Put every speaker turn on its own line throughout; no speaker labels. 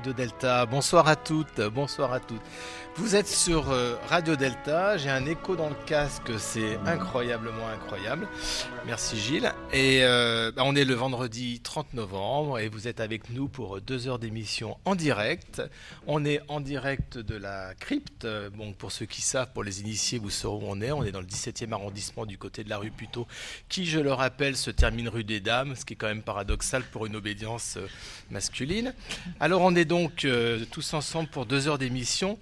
Radio Delta. Bonsoir à toutes, bonsoir à toutes. Vous êtes sur euh, Radio Delta, j'ai un écho dans le casque, c'est incroyablement incroyable. Merci Gilles. Et euh, bah, on est le vendredi 30 novembre et vous êtes avec nous pour deux heures d'émission en direct. On est en direct de la crypte. Bon, pour ceux qui savent, pour les initiés, vous saurez où on est. On est dans le 17e arrondissement du côté de la rue Puteaux, qui, je le rappelle, se termine rue des Dames, ce qui est quand même paradoxal pour une obédience euh, masculine. Alors on est donc tous ensemble pour deux heures d'émission.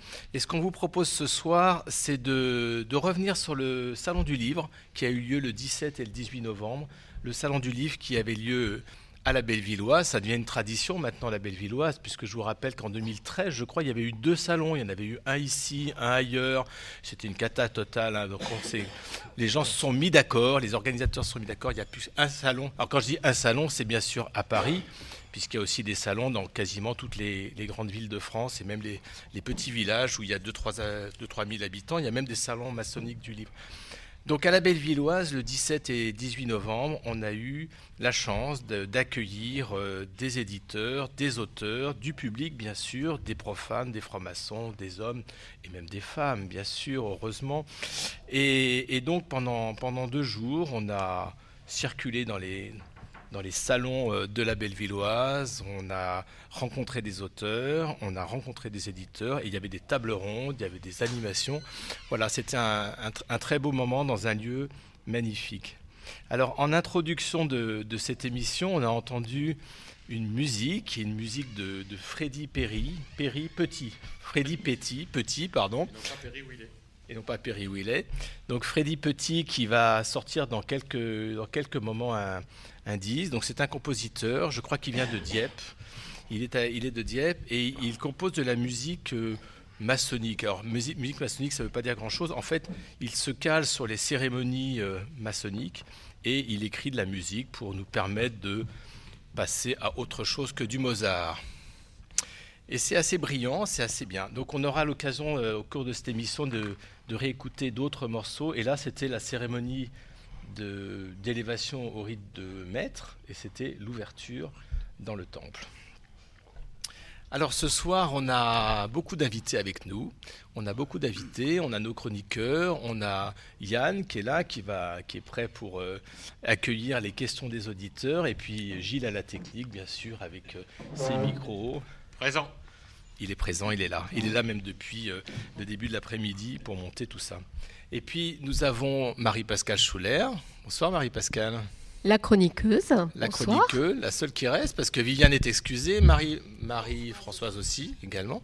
Qu'on vous propose ce soir, c'est de, revenir sur le Salon du Livre qui a eu lieu le 17 et le 18 novembre. Le Salon du Livre qui avait lieu à la Bellevilloise. Ça devient une tradition maintenant, la Bellevilloise, puisque je vous rappelle qu'en 2013, je crois, il y avait eu deux salons. Il y en avait eu un ici, un ailleurs. C'était une cata totale. Hein. Donc les gens se sont mis d'accord, les organisateurs se sont mis d'accord. Il y a plus un salon. Alors quand je dis un salon, c'est bien sûr à Paris puisqu'il y a aussi des salons dans quasiment toutes les, grandes villes de France et même les, petits villages où il y a 2-3 000 habitants. Il y a même des salons maçonniques du livre. Donc à la Bellevilloise, le 17 et 18 novembre, on a eu la chance d'accueillir euh, des éditeurs, des auteurs, du public bien sûr, des profanes, des francs-maçons, des hommes et même des femmes bien sûr, heureusement. Et, et donc pendant, pendant deux jours, on a circulé dans les, dans les salons euh, de la Bellevilloise. On a rencontré des auteurs, on a rencontré des éditeurs, et il y avait des tables rondes, il y avait des animations. Voilà, c'était un, très beau moment dans un lieu magnifique. Alors, en introduction de, cette émission, on a entendu une musique, une musique de, de Freddy Perry, Perry Petit, Freddy Petit, Petit, pardon. Et non pas Perry Willet. Et non pas Perry Willet. Donc Freddy Petit qui va sortir dans quelques, dans quelques moments un, donc c'est un compositeur, je crois qu'il vient de Dieppe. Il est, de Dieppe et il compose de la musique euh, maçonnique. Alors musique, musique maçonnique, ça ne veut pas dire grand-chose. En fait, il se cale sur les cérémonies euh, maçonniques et il écrit de la musique pour nous permettre de passer à autre chose que du Mozart. Et c'est assez brillant, c'est assez bien. Donc on aura l'occasion euh, au cours de cette émission de, de réécouter d'autres morceaux. Et là, c'était la cérémonie d'élévation au rite de maître, et c'était l'ouverture dans le temple. Alors ce soir, on a beaucoup d'invités avec nous. On a beaucoup d'invités, on a nos chroniqueurs, on a Yann qui est là, qui, va, qui est prêt pour euh, accueillir les questions des auditeurs, et puis Gilles à la technique, bien sûr, avec euh, ses micros.
Présent.
Il est présent, il est là. Il est là même depuis euh, le début de l'après-midi pour monter tout ça. Et puis nous avons Marie-Pascale Schuller. Bonsoir Marie-Pascale.
La chroniqueuse.
La chroniqueuse, la seule qui reste, parce que Viviane est excusée, Marie, Marie-Françoise aussi également.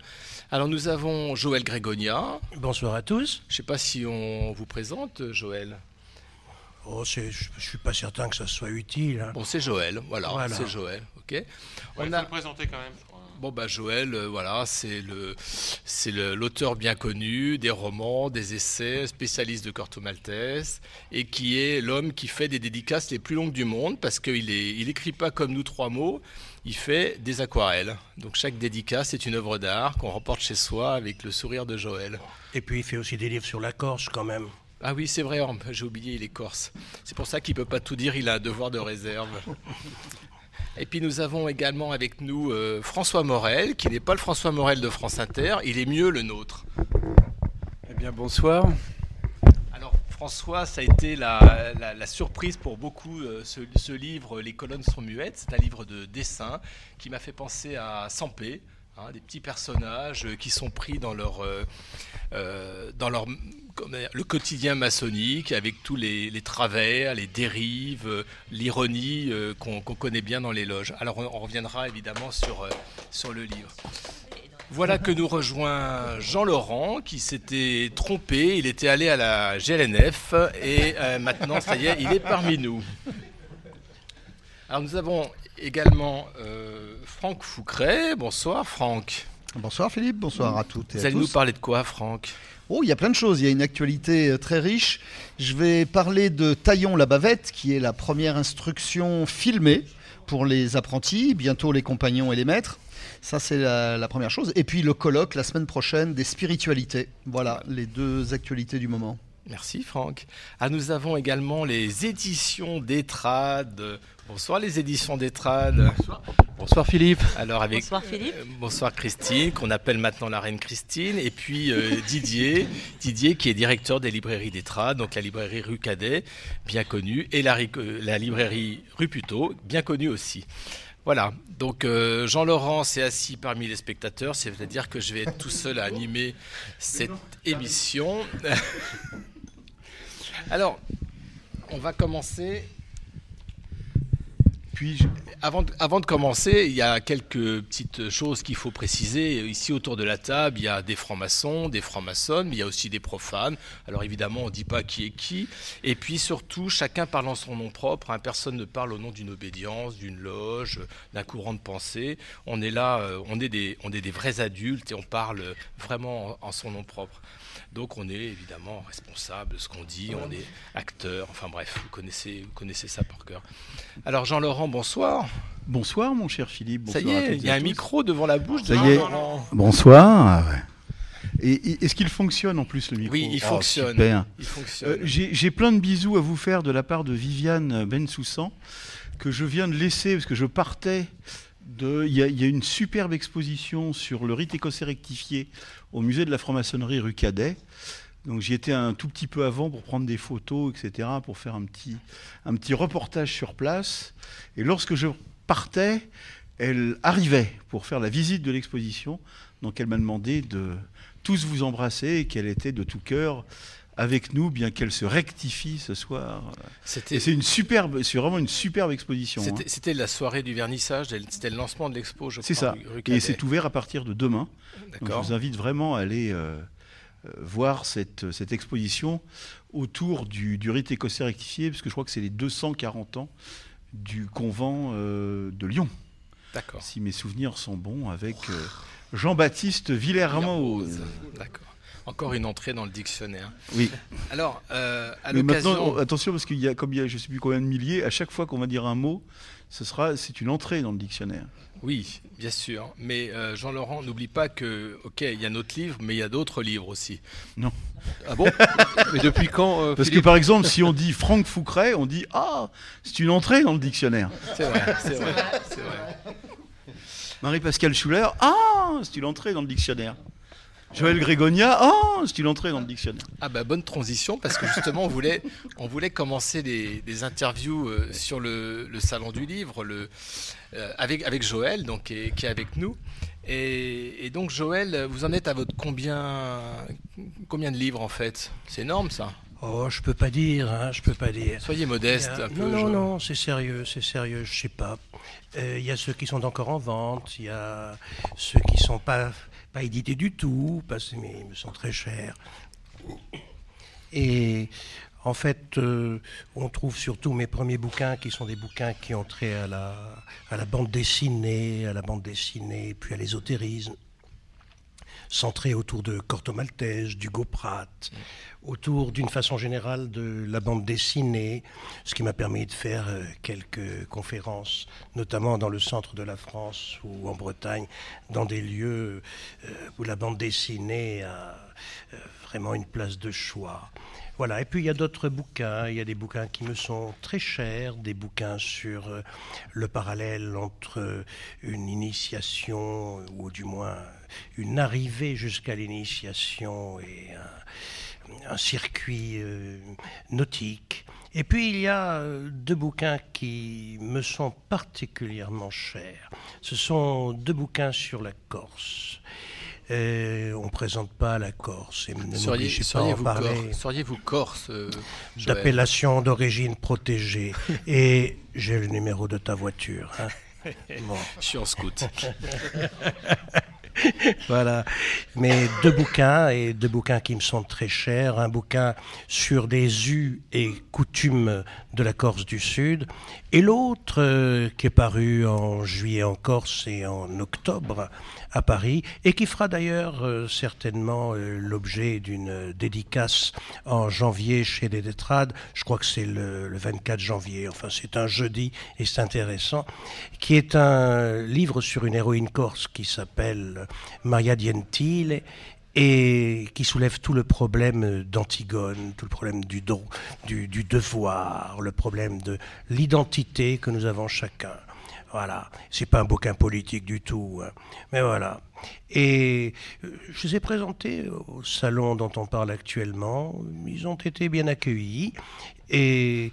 Alors nous avons Joël Grégonia.
Bonsoir à tous.
Je ne sais pas si on vous présente, Joël.
Oh, je ne suis pas certain que ça soit utile. Hein.
Bon, c'est Joël, voilà, c'est Joël, ok.
on a... le présenter quand même.
Bon bah Joël, euh, voilà, c'est le c'est l'auteur bien connu des romans, des essais, spécialiste de Corto Maltese, et qui est l'homme qui fait des dédicaces les plus longues du monde parce qu'il est il écrit pas comme nous trois mots, il fait des aquarelles. Donc chaque dédicace est une œuvre d'art qu'on remporte chez soi avec le sourire de Joël.
Et puis il fait aussi des livres sur la Corse quand même.
Ah oui, c'est vrai, j'ai oublié, il est corse. C'est pour ça qu'il peut pas tout dire, il a un devoir de réserve. Et puis nous avons également avec nous euh, François Morel, qui n'est pas le François Morel de France Inter, il est mieux le nôtre.
Eh bien bonsoir.
Alors François, ça a été la, surprise pour beaucoup, euh, ce, livre Les colonnes sont muettes, c'est un livre de dessin qui m'a fait penser à Sampé, Hein, des petits personnages qui sont pris dans leur, dans leur le quotidien maçonnique avec tous les, travers, les dérives, l'ironie qu'on connaît bien dans les loges. Alors on, reviendra évidemment sur, sur le livre. Voilà que nous rejoint Jean-Laurent qui s'était trompé, il était allé à la GLNF et euh, maintenant, ça y est, il est parmi nous. Alors nous avons également euh, Franck Foucret. Bonsoir Franck.
Bonsoir Philippe, bonsoir à toutes et
Vous allez nous parler de quoi Franck?
Oh, il y a plein de choses. Il y a une actualité euh, très riche. Je vais parler de Taillon la bavette, qui est la première instruction filmée pour les apprentis, bientôt les compagnons et les maîtres. Ça, c'est la, première chose. Et puis le colloque la semaine prochaine des spiritualités. Voilà les deux actualités du moment.
Merci Franck. Ah, nous avons également les éditions d'Etrade. Bonsoir les éditions d'Etrade.
Bonsoir. bonsoir. Philippe.
Alors avec
bonsoir Philippe.
Euh, bonsoir Christine, qu'on appelle maintenant la reine Christine, et puis euh, Didier, Didier qui est directeur des librairies d'Etrade, donc la librairie rue Cadet, bien connue, et la, euh, la librairie rue Puteaux, bien connue aussi. Voilà, donc euh, Jean-Laurent s'est assis parmi les spectateurs, c'est-à-dire que je vais être tout seul à animer cette émission. Alors, on va commencer puis, avant de, commencer, il y a quelques petites choses qu'il faut préciser. Ici, autour de la table, il y a des francs-maçons, des francs-maçonnes, mais il y a aussi des profanes. Alors, évidemment, on ne dit pas qui est qui. Et puis, surtout, chacun parle en son nom propre. Hein. Personne ne parle au nom d'une obédience, d'une loge, d'un courant de pensée. On est là, euh, on est des vrais adultes et on parle vraiment en son nom propre. Donc on est évidemment responsable de ce qu'on dit, on est acteur, enfin bref, vous connaissez, vous connaissez ça par cœur. Alors Jean-Laurent, bonsoir.
Bonsoir mon cher Philippe.
ça y est, il y a un micro devant la bouche
de Jean-Laurent. Bonsoir. Et, est-ce qu'il fonctionne en plus le micro?
Oui, il
oh,
fonctionne. Fonctionne.
Euh, j'ai plein de bisous à vous faire de la part de Viviane Bensoussan que je viens de laisser parce que je partais il y, a une superbe exposition sur le rite écossais rectifié au musée de la franc-maçonnerie rue Cadet. Donc j'y étais un tout petit peu avant pour prendre des photos, etc., pour faire un petit, un petit reportage sur place. Et lorsque je partais, elle arrivait pour faire la visite de l'exposition. Donc elle m'a demandé de tous vous embrasser et qu'elle était de tout cœur avec nous, bien qu'elle se rectifie ce soir. C'est une superbe, c'est vraiment une superbe exposition.
Hein. C'était la soirée du vernissage, c'était le lancement de l'expo, je
crois. C'est ça. et c'est ouvert à partir de demain. Donc je vous invite vraiment à aller euh, euh, voir cette, cette, exposition autour du, du, rite écossais rectifié, parce que je crois que c'est les 240 ans du convent euh, de Lyon.
D'accord.
Si mes souvenirs sont bons, avec Jean-Baptiste Villermo.
D'accord. Encore une entrée dans le dictionnaire.
Oui.
Alors, euh, à
l'occasion... attention, parce qu'il y a, comme il y a je ne sais plus combien de milliers, à chaque fois qu'on va dire un mot, ce sera, c'est une entrée dans le dictionnaire.
Oui, bien sûr. Mais euh, Jean-Laurent, n'oublie pas que, ok, il y a notre livre, mais il y a d'autres livres aussi.
Non.
Ah bon?
Mais depuis quand euh, Parce que par exemple, si on dit Franck Foucret, on dit Ah, c'est une entrée dans le dictionnaire.
C'est vrai, c'est vrai, c'est vrai.
Marie-Pascale Schuller, ah, c'est une entrée dans le dictionnaire. Joël Grégonia, oh, c'est une entrée dans le dictionnaire.
Ah bah bonne transition parce que justement on voulait, on voulait commencer des, interviews euh, sur le, salon du livre, le, euh, avec, avec Joël donc qui est, avec nous. Et, donc Joël, vous en êtes à votre combien, combien de livres en fait? C'est énorme ça.
Oh, je peux pas dire, hein, je peux pas dire.
Soyez modeste un
peu. Non, non, non, c'est sérieux, c'est sérieux, je sais pas. Euh, il y a ceux qui sont encore en vente, il y a ceux qui sont pas pas édité du tout, parce que me sont très chers. Et en fait, euh, on trouve surtout mes premiers bouquins qui sont des bouquins qui ont trait à la bande dessinée, à la bande dessinée, puis à l'ésotérisme centré autour de Corto Maltese, du Pratt, autour d'une façon générale de la bande dessinée, ce qui m'a permis de faire euh, quelques conférences, notamment dans le centre de la France ou en Bretagne, dans des lieux euh, où la bande dessinée a euh, vraiment une place de choix. Voilà, et puis il y a d'autres bouquins, il y a des bouquins qui me sont très chers, des bouquins sur le parallèle entre une initiation, ou du moins une arrivée jusqu'à l'initiation et un, circuit euh, nautique. Et puis il y a euh, deux bouquins qui me sont particulièrement chers. Ce sont deux bouquins sur la Corse. Euh, on ne présente pas la Corse. Et ne
Seriez,
m'obligez pas à
seriez
en
vous,
parler.
Corse, seriez-vous Corse euh, Joël?
D'appellation d'origine protégée. Et j'ai le numéro de ta voiture. hein. Bon.
Je suis en scout.
Voilà. Mais deux bouquins, et deux bouquins qui me sont très chers. Un bouquin sur des us et coutumes de la Corse du Sud, et l'autre euh, qui est paru en juillet en Corse et en octobre à Paris, et qui fera d'ailleurs euh, certainement euh, l'objet d'une dédicace en janvier chez les Détrades. Je crois que c'est le, le 24 janvier, enfin c'est un jeudi, et c'est intéressant, qui est un livre sur une héroïne corse qui s'appelle Maria Dientile et qui soulève tout le problème d'Antigone, tout le problème du, don, du, du devoir, le problème de l'identité que nous avons chacun. Voilà, c'est pas un bouquin politique du tout, hein. mais voilà. Et euh, je les ai présentés au salon dont on parle actuellement. Ils ont été bien accueillis et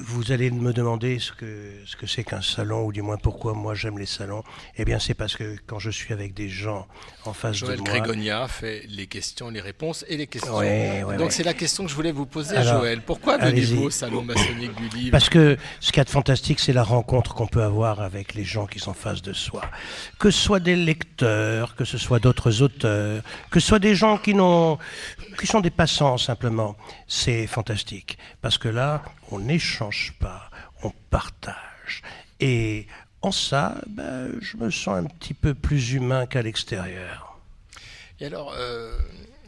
vous allez me demander ce que ce que c'est qu'un salon, ou du moins pourquoi moi j'aime les salons. Eh bien, c'est parce que quand je suis avec des gens en face
Joël
de moi.
Grégonia fait les questions, les réponses et les questions.
Ouais, ouais,
Donc
ouais.
c'est la question que je voulais vous poser,
Alors,
Joël. Pourquoi venez-vous au salon maçonnique du livre
Parce que ce qu'il y a de fantastique, c'est la rencontre qu'on peut avoir avec les gens qui sont en face de soi. Que ce soit des lecteurs, que ce soit d'autres auteurs, que ce soit des gens qui, n'ont, qui sont des passants simplement. C'est fantastique. Parce que là, on n'échange pas, on partage. Et en ça, ben, je me sens un petit peu plus humain qu'à l'extérieur.
Et alors, euh,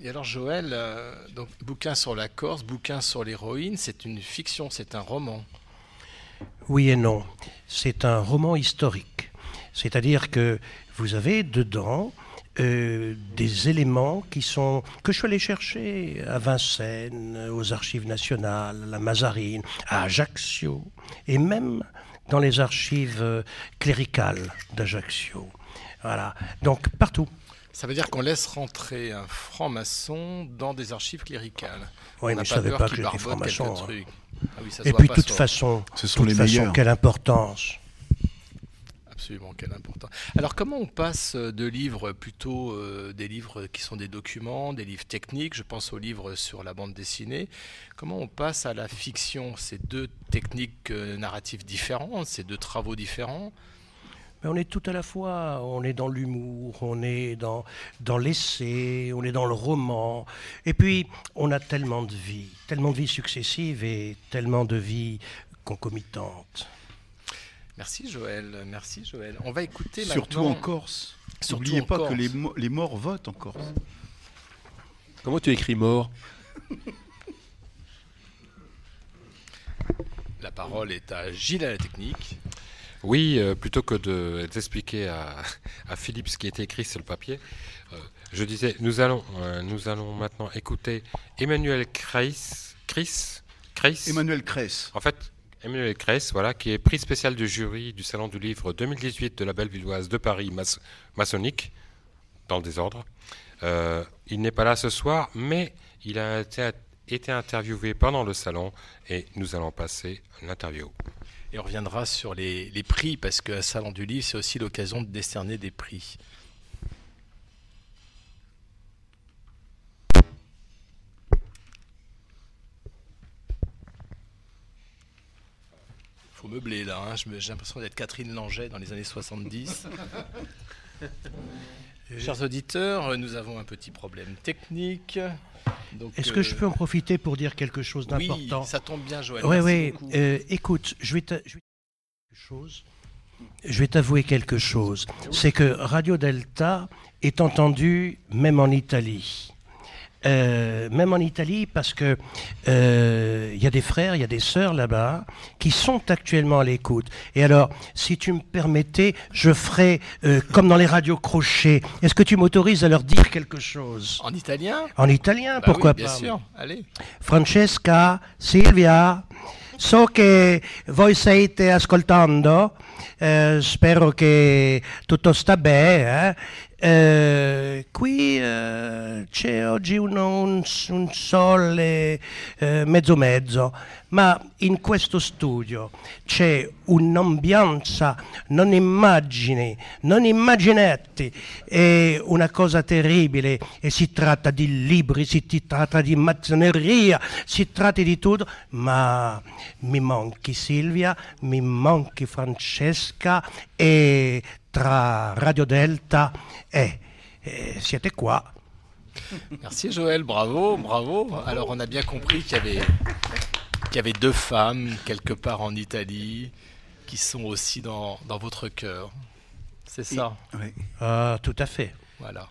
et alors Joël, euh, donc bouquin sur la Corse, bouquin sur l'héroïne, c'est une fiction, c'est un roman.
Oui et non. C'est un roman historique. C'est-à-dire que vous avez dedans euh, des éléments qui sont que je suis allé chercher à Vincennes, aux archives nationales, à la Mazarine, à Ajaccio, et même dans les archives euh, cléricales d'Ajaccio. Voilà. Donc partout.
Ça veut dire qu'on laisse rentrer un franc-maçon dans des archives cléricales.
Oui,
On
mais je savais
peur
pas que j'étais franc-maçon. hein.
Ah oui,
Et puis, de toute façon,
Ce sont
toute
les
façon,
meilleurs.
quelle importance.
Alors comment on passe de livres plutôt euh, des livres qui sont des documents, des livres techniques, je pense aux livres sur la bande dessinée, comment on passe à la fiction? Ces deux techniques euh, narratives différentes, ces deux travaux différents?
Mais on est tout à la fois, on est dans l'humour, on est dans, dans l'essai, on est dans le roman. Et puis, on a tellement de vies, tellement de vies successives et tellement de vies concomitantes.
Merci Joël, merci Joël. On va écouter
Surtout
maintenant...
en Corse. N'oubliez pas
Corse.
que les, mo- les morts votent en Corse.
Comment tu écris mort?
La parole est à Gilles à la technique.
Oui, euh, plutôt que de- d'expliquer à, à Philippe ce qui était écrit sur le papier, euh, je disais, nous allons, euh, nous allons maintenant écouter Emmanuel Kreis, Chris, Kreis,
Emmanuel Cress.
en fait, Emmanuel Kreis, voilà, qui est prix spécial du jury du Salon du Livre 2018 de la Bellevilloise de Paris maçonnique, dans le désordre. Euh, il n'est pas là ce soir, mais il a été, interviewé pendant le salon et nous allons passer l'interview.
Et on reviendra sur les, les prix, parce que Salon du Livre, c'est aussi l'occasion de décerner des prix. Faut meubler là, hein. J'ai l'impression d'être Catherine Langeais dans les années 70. Chers auditeurs, nous avons un petit problème technique.
Est-ce que je
euh,
peux en profiter pour dire quelque chose
Oui,
d'important?
ça tombe bien, Joël.
Oui, oui. euh, écoute, je vais je vais t'avouer quelque chose. C'est que Radio Delta est entendu même en Italie. Euh, même en Italie, parce que euh, il y a des frères, il y a des sœurs là-bas qui sont actuellement à l'écoute. Et alors, si tu me permettais, je ferais euh, comme dans les radios crochets. Est-ce que tu m'autorises à leur dire quelque chose?
En italien?
En italien,
Bah
pourquoi
oui, bien
pas?
sûr. Allez.
Francesca, Silvia, so che voi state ascoltando, eh, spero che tutto sta bene, eh? Eh, qui eh, c'è oggi un, un- un sole eh, mezzo mezzo, ma in questo studio c'è un'ambianza, non immagini, non immaginetti, è una cosa terribile e si tratta di libri, si tratta di massoneria, si tratta di tutto, ma mi manchi Silvia, mi manchi Francesca e tra Radio Delta e e siete qua.
Merci Joël, bravo, bravo. Alors on a bien compris qu'il y avait, qu'il y avait deux femmes quelque part en Italie qui sont aussi dans, dans votre cœur. C'est ça,
Ouais.
Ah, tout à fait.
voilà.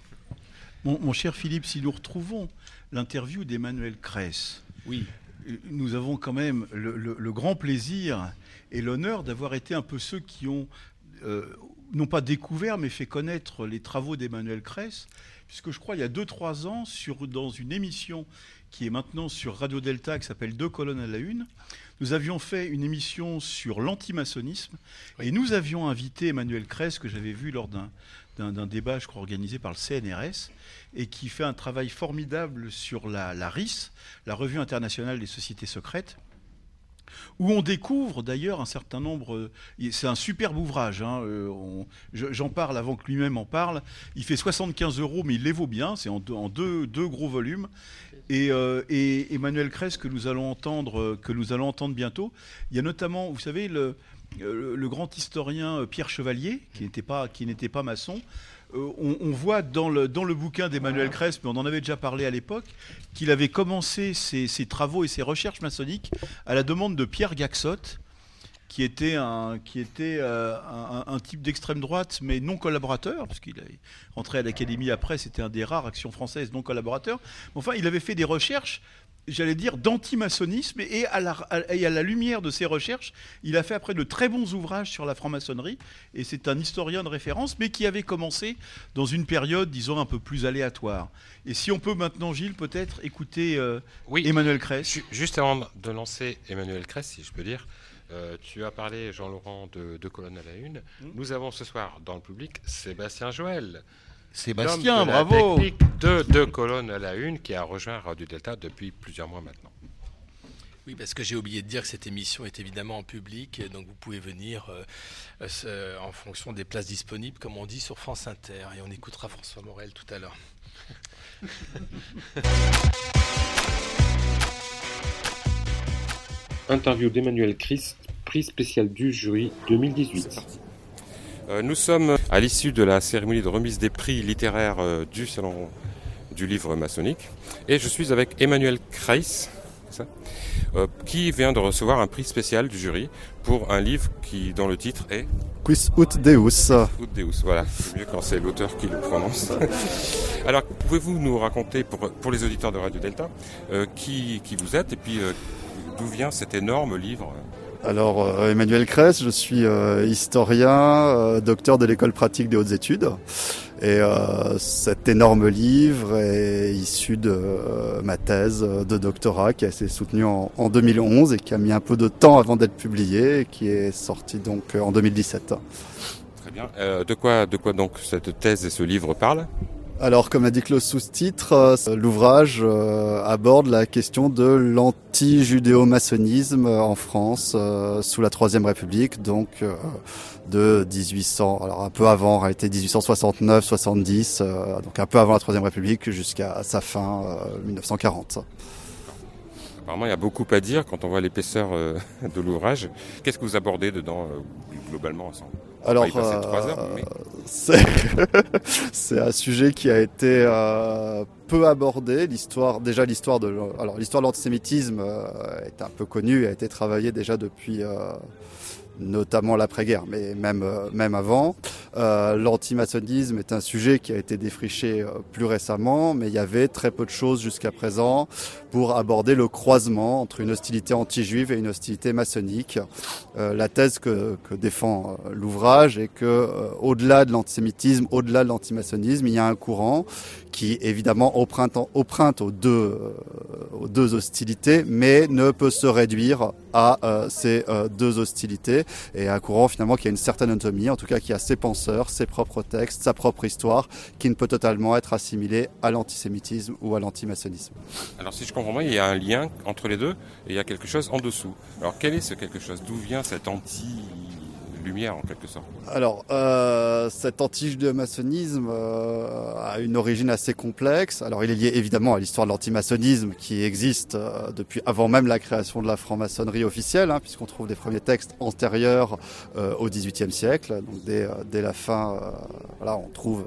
Mon, mon cher Philippe, si nous retrouvons l'interview d'Emmanuel Kress,
Oui,
nous avons quand même le, le- le grand plaisir et l'honneur d'avoir été un peu ceux qui ont, euh, non pas découvert, mais fait connaître les travaux d'Emmanuel Kress, puisque je crois il y a 2-3 ans, sur, dans une émission qui est maintenant sur Radio Delta, qui s'appelle Deux colonnes à la une, nous avions fait une émission sur l'antimaçonnisme, et nous avions invité Emmanuel Kress, que j'avais vu lors d'un d'un- d'un débat, je crois, organisé par le CNRS, et qui fait un travail formidable sur la, la RIS, la Revue internationale des sociétés secrètes, où on découvre d'ailleurs un certain nombre. euh, C'est un superbe ouvrage. hein, euh, J'en parle avant que lui-même en parle. Il fait 75 euros, mais il les vaut bien. C'est en, deux, en deux- deux gros volumes. Et, euh, et Emmanuel Kress que nous allons entendre, que nous allons entendre bientôt. Il y a notamment, vous savez, le, le grand historien Pierre Chevalier, qui n'était pas, qui n'était pas maçon. Euh, on, on voit dans le, dans le bouquin d'Emmanuel Kress, mais on en avait déjà parlé à l'époque, qu'il avait commencé ses, ses travaux et ses recherches maçonniques à la demande de Pierre Gaxot, qui était un, qui était, euh, un, un type d'extrême droite, mais non collaborateur, parce qu'il est rentré à l'académie après, c'était un des rares actions françaises non collaborateurs. Enfin, il avait fait des recherches, j'allais dire, d'antimaçonnisme, et à, la, et à la lumière de ces recherches, il a fait après de très bons ouvrages sur la franc-maçonnerie, et c'est un historien de référence, mais qui avait commencé dans une période, disons, un peu plus aléatoire. Et si on peut maintenant, Gilles, peut-être écouter euh,
Oui,
Emmanuel Kress.
Ju- Juste avant de lancer Emmanuel Kress, si je peux dire, euh, tu as parlé, Jean-Laurent, de deux colonnes à la une.
Mm.
Nous avons ce soir dans le public Sébastien Joël.
Sébastien,
de
bravo
technique de deux colonnes à la une qui a rejoint Radio Delta depuis plusieurs mois maintenant.
oui, parce que j'ai oublié de dire que cette émission est évidemment en public, et donc vous pouvez venir euh, euh, en fonction des places disponibles, comme on dit sur France Inter, et on écoutera François Morel tout à l'heure.
Interview d'Emmanuel Chris, prix spécial du jury 2018.
Euh, nous sommes à l'issue de la cérémonie de remise des prix littéraires euh, du Salon du livre maçonnique. Et je suis avec Emmanuel Kreis, ça Euh, qui vient de recevoir un prix spécial du jury pour un livre qui, dont le titre est
Quis ut Deus?
Ut Deus. Voilà, c'est mieux quand c'est l'auteur qui le prononce. Alors, pouvez-vous nous raconter, pour, pour les auditeurs de Radio Delta, euh, qui, qui vous êtes et puis euh, d'où vient cet énorme livre?
Alors, euh, Emmanuel Kress, je suis euh, historien, euh, docteur de l'école pratique des hautes études. Et euh, cet énorme livre est issu de euh, ma thèse de doctorat qui a été soutenue en, en 2011 et qui a mis un peu de temps avant d'être publiée et qui est sortie donc en 2017.
Très bien. De, quoi, de quoi donc cette thèse et ce livre parlent?
Alors, comme indique le sous-titre, euh, l'ouvrage euh, aborde la question de l'anti-judéo-maçonnisme en France euh, sous la Troisième République, donc euh, de 1800, alors un peu avant, en réalité 1869-70, euh, donc un peu avant la Troisième République jusqu'à sa fin, euh, 1940.
Apparemment, il y a beaucoup à dire quand on voit l'épaisseur euh, de l'ouvrage. Qu'est-ce que vous abordez dedans, euh, globalement sans-
Alors, euh,
mais-
c'est un sujet qui a été euh, peu abordé. L'histoire, déjà l'histoire de, alors l'histoire de l'antisémitisme euh, est un peu connue, a été travaillée déjà depuis notamment l'après-guerre, mais même même avant. Euh, L'antimaçonnisme est un sujet qui a été défriché plus récemment, mais il y avait très peu de choses jusqu'à présent pour aborder le croisement entre une hostilité anti-juive et une hostilité maçonnique. Euh, la thèse que, que défend euh, l'ouvrage est que euh, au-delà de l'antisémitisme, au-delà de l'antimaçonnisme, il y a un courant qui évidemment emprunte, emprunte aux, deux, euh, aux deux hostilités, mais ne peut se réduire à euh, ces euh, deux hostilités. Et un courant finalement qui a une certaine autonomie, en tout cas qui a ses penseurs, ses propres textes, sa propre histoire, qui ne peut totalement être assimilé à l'antisémitisme ou à l'antimaçonnisme.
Alors si je comprends bien, il y a un lien entre les deux et il y a quelque chose en dessous. Alors quel est ce quelque chose? D'où vient cet anti-lumière en quelque sorte
Alors, euh, cet anti-maçonnisme euh, a une origine assez complexe. Alors, il est lié évidemment à l'histoire de l'antimaçonnisme qui existe euh, depuis avant même la création de la franc-maçonnerie officielle, hein, puisqu'on trouve des premiers textes antérieurs euh, au XVIIIe siècle, donc dès, la fin. voilà, on trouve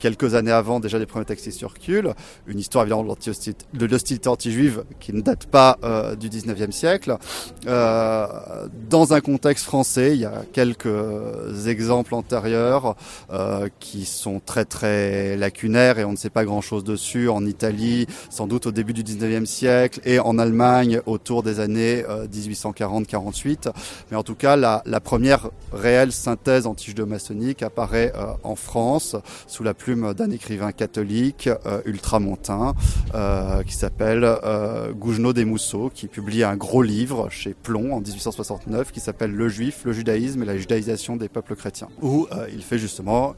quelques années avant déjà des premiers textes qui circulent. Une histoire évidemment de l'hostilité anti-juive qui ne date pas du XIXe siècle. Dans un contexte français, il y a quelques exemples antérieurs euh, qui sont très très lacunaires et on ne sait pas grand-chose dessus. En Italie, sans doute au début du 19e siècle, et en Allemagne autour des années euh, 1840-48. Mais en tout cas, la, première réelle synthèse anti-maçonnique apparaît euh, en France sous la plume d'un écrivain catholique euh, ultramontain euh, qui s'appelle euh, Gougenot des Mousseaux, qui publie un gros livre chez Plomb en 1869 qui s'appelle Le Juif, le judaïsme et la judaïsation des peuples chrétiens, où euh, il fait justement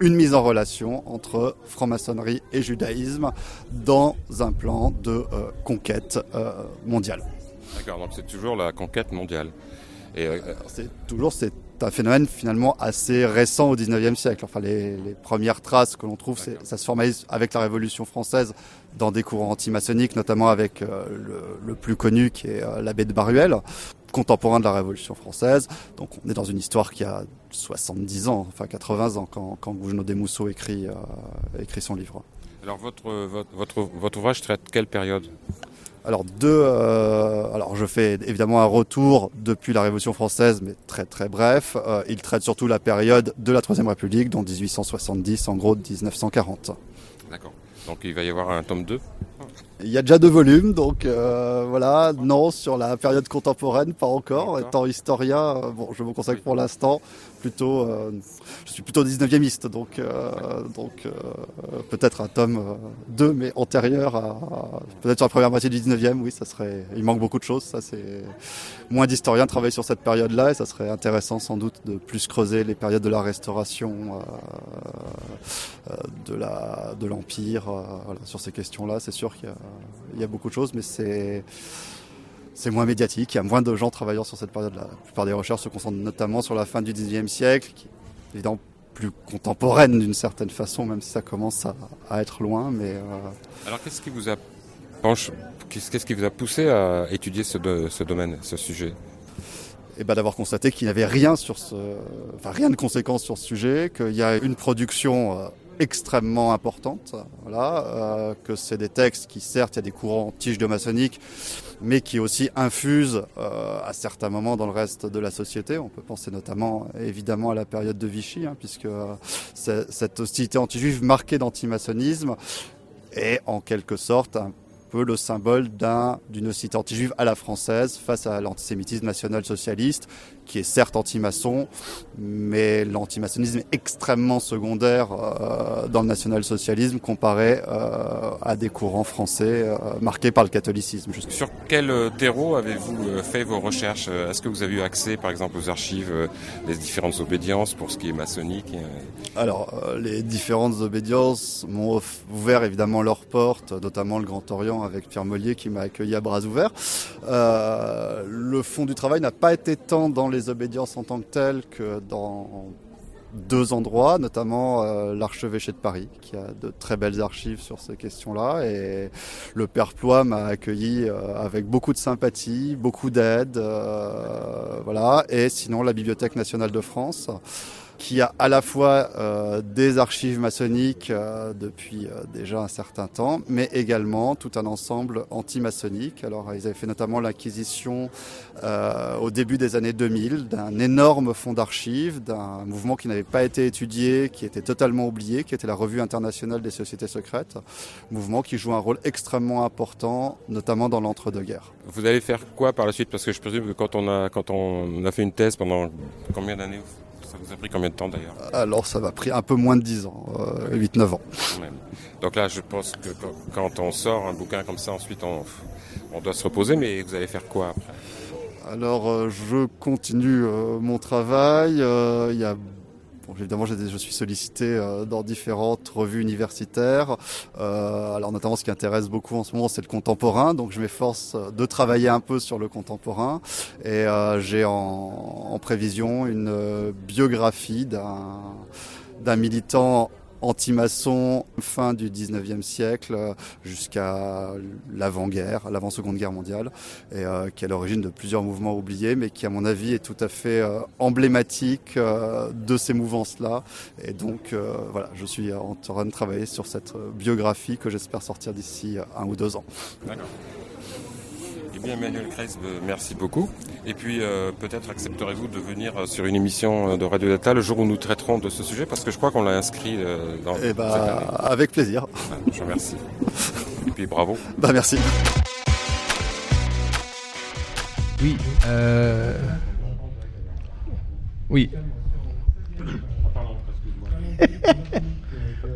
une mise en relation entre franc-maçonnerie et judaïsme dans un plan de euh, conquête euh, mondiale.
D'accord, donc c'est toujours la conquête mondiale. Et euh,
C'est toujours c'est un phénomène finalement assez récent au 19e siècle. Enfin, les, les premières traces que l'on trouve, c'est- ça se formalise avec la Révolution française dans des courants antimaçonniques, notamment avec euh, le, le plus connu qui est euh, l'abbé de Baruel, contemporain de la Révolution française. Donc on est dans une histoire qui a 70 ans, enfin 80 ans quand, quand Gougenot des Mousseaux écrit, euh, écrit son livre.
alors votre, votre, votre, votre ouvrage traite quelle période?
Alors deux, euh, alors je fais évidemment un retour depuis la Révolution française, mais très très bref. Euh, il traite surtout la période de la Troisième République, dont 1870, en gros 1940.
D'accord. Donc il va y avoir un tome 2
Il y a déjà deux volumes, donc euh, voilà. Non, sur la période contemporaine, pas encore. Étant historien, euh, bon, je me consacre pour l'instant plutôt. euh, je suis plutôt 19e donc euh, donc euh, peut-être un tome 2, mais antérieur à peut-être sur la première moitié du 19e. Oui, ça serait. Il manque beaucoup de choses. Ça, c'est moins d'historiens travaillent sur cette période-là, et ça serait intéressant sans doute de plus creuser les périodes de la Restauration, de la de l'Empire, voilà, sur ces questions-là. C'est sûr qu'il y y a beaucoup de choses, mais c'est c'est moins médiatique. Il y a moins de gens travaillant sur cette période-là. La plupart des recherches se concentrent notamment sur la fin du XIXe siècle, qui est évidemment plus contemporaine d'une certaine façon, même si ça commence à, à être loin. Mais euh,
Alors qu'est-ce qui vous a penche- qu'est-ce qui vous a poussé à étudier ce, do- ce domaine, ce sujet?
Et ben d'avoir constaté qu'il n'y avait rien sur ce, enfin rien de conséquent sur ce sujet, qu'il y a une production euh, extrêmement importante, voilà, euh, que c'est des textes qui certes il y a des courants tiges de maçonnique, mais qui aussi infusent euh, à certains moments dans le reste de la société. On peut penser notamment évidemment à la période de Vichy, hein, puisque euh, cette hostilité anti-juive marquée d'antimaçonnisme est en quelque sorte un peu le symbole d'un- d'une hostilité anti-juive à la française face à l'antisémitisme national-socialiste, qui est certes anti-maçon, mais l'antimaçonnisme est extrêmement secondaire euh, dans le national-socialisme comparé euh, à des courants français euh, marqués par le catholicisme.
Sur quel terreau avez-vous fait vos recherches Est-ce que vous avez eu accès, par exemple, aux archives des différentes obédiences pour ce qui est maçonnique
Alors, les différentes obédiences m'ont ouvert évidemment leurs portes, notamment le Grand Orient avec Pierre Mollier qui m'a accueilli à bras ouverts. Le fond du travail n'a pas été tant dans les obédiences en tant que telles que dans deux endroits, notamment euh, l'archevêché de Paris, qui a de très belles archives sur ces questions-là. Et le Père Ploie m'a accueilli euh, avec beaucoup de sympathie, beaucoup d'aide, euh, voilà. Et sinon, la Bibliothèque nationale de France qui a à la fois euh, des archives maçonniques euh, depuis euh, déjà un certain temps, mais également tout un ensemble anti-maçonnique. Alors ils avaient fait notamment l'acquisition au début des années 2000 d'un énorme fonds d'archives, d'un mouvement qui n'avait pas été étudié, qui était totalement oublié, qui était la Revue internationale des sociétés secrètes, mouvement qui joue un rôle extrêmement important, notamment dans l'entre-deux-guerres.
Vous allez faire quoi par la suite? Parce que je présume que quand on a, quand on a fait une thèse pendant combien d'années? Ça vous a pris combien de temps d'ailleurs
Alors ça m'a pris un peu moins de 10 ans, 8-9 euh, ans.
Donc là je pense que quand on sort un bouquin comme ça, ensuite on, on doit se reposer, mais vous allez faire quoi après?
Alors euh, je continue euh, mon travail. Il y a évidemment, je suis sollicité euh, dans différentes revues universitaires. Euh, alors, notamment, ce qui intéresse beaucoup en ce moment, c'est le contemporain. Donc, je m'efforce de travailler un peu sur le contemporain. Et euh, j'ai en, en, prévision une biographie d'un militant anti-maçon fin du 19e siècle euh, jusqu'à l'avant-guerre, l'avant-seconde guerre mondiale, et euh, qui est à l'origine de plusieurs mouvements oubliés, mais qui à mon avis est tout à fait euh, emblématique de ces mouvances-là. Et donc voilà, je suis en train de travailler sur cette biographie que j'espère sortir d'ici un ou deux ans.
Bien, Emmanuel Kreis, merci beaucoup. Et puis, euh, peut-être accepterez-vous de venir euh, sur une émission euh, de Radio Data le jour où nous traiterons de ce sujet, parce que je crois qu'on l'a inscrit dans
eh bah, Avec plaisir.
je vous remercie. Et puis, bravo.
Bah, merci.
Oui. Oui.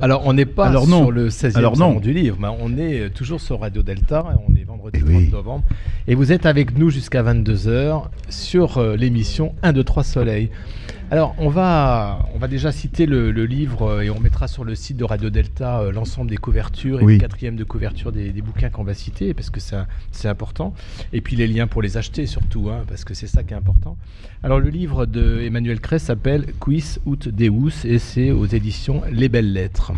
Alors, on n'est pas sur le 16e Alors, salon du livre, mais on est toujours sur Radio Delta. On est vendredi 30 eh novembre. Et vous êtes avec nous jusqu'à 22h sur euh, l'émission 1, 2, 3 Soleil. Alors, on va, on va déjà citer le, livre euh, et on mettra sur le site de Radio Delta euh, l'ensemble des couvertures et le quatrième de couverture des, bouquins qu'on va citer parce que c'est important. Et puis les liens pour les acheter surtout, hein, parce que c'est ça qui est important. Alors, le livre de Emmanuel Kress s'appelle Quis ut Deus et c'est aux éditions Les Belles Lettres.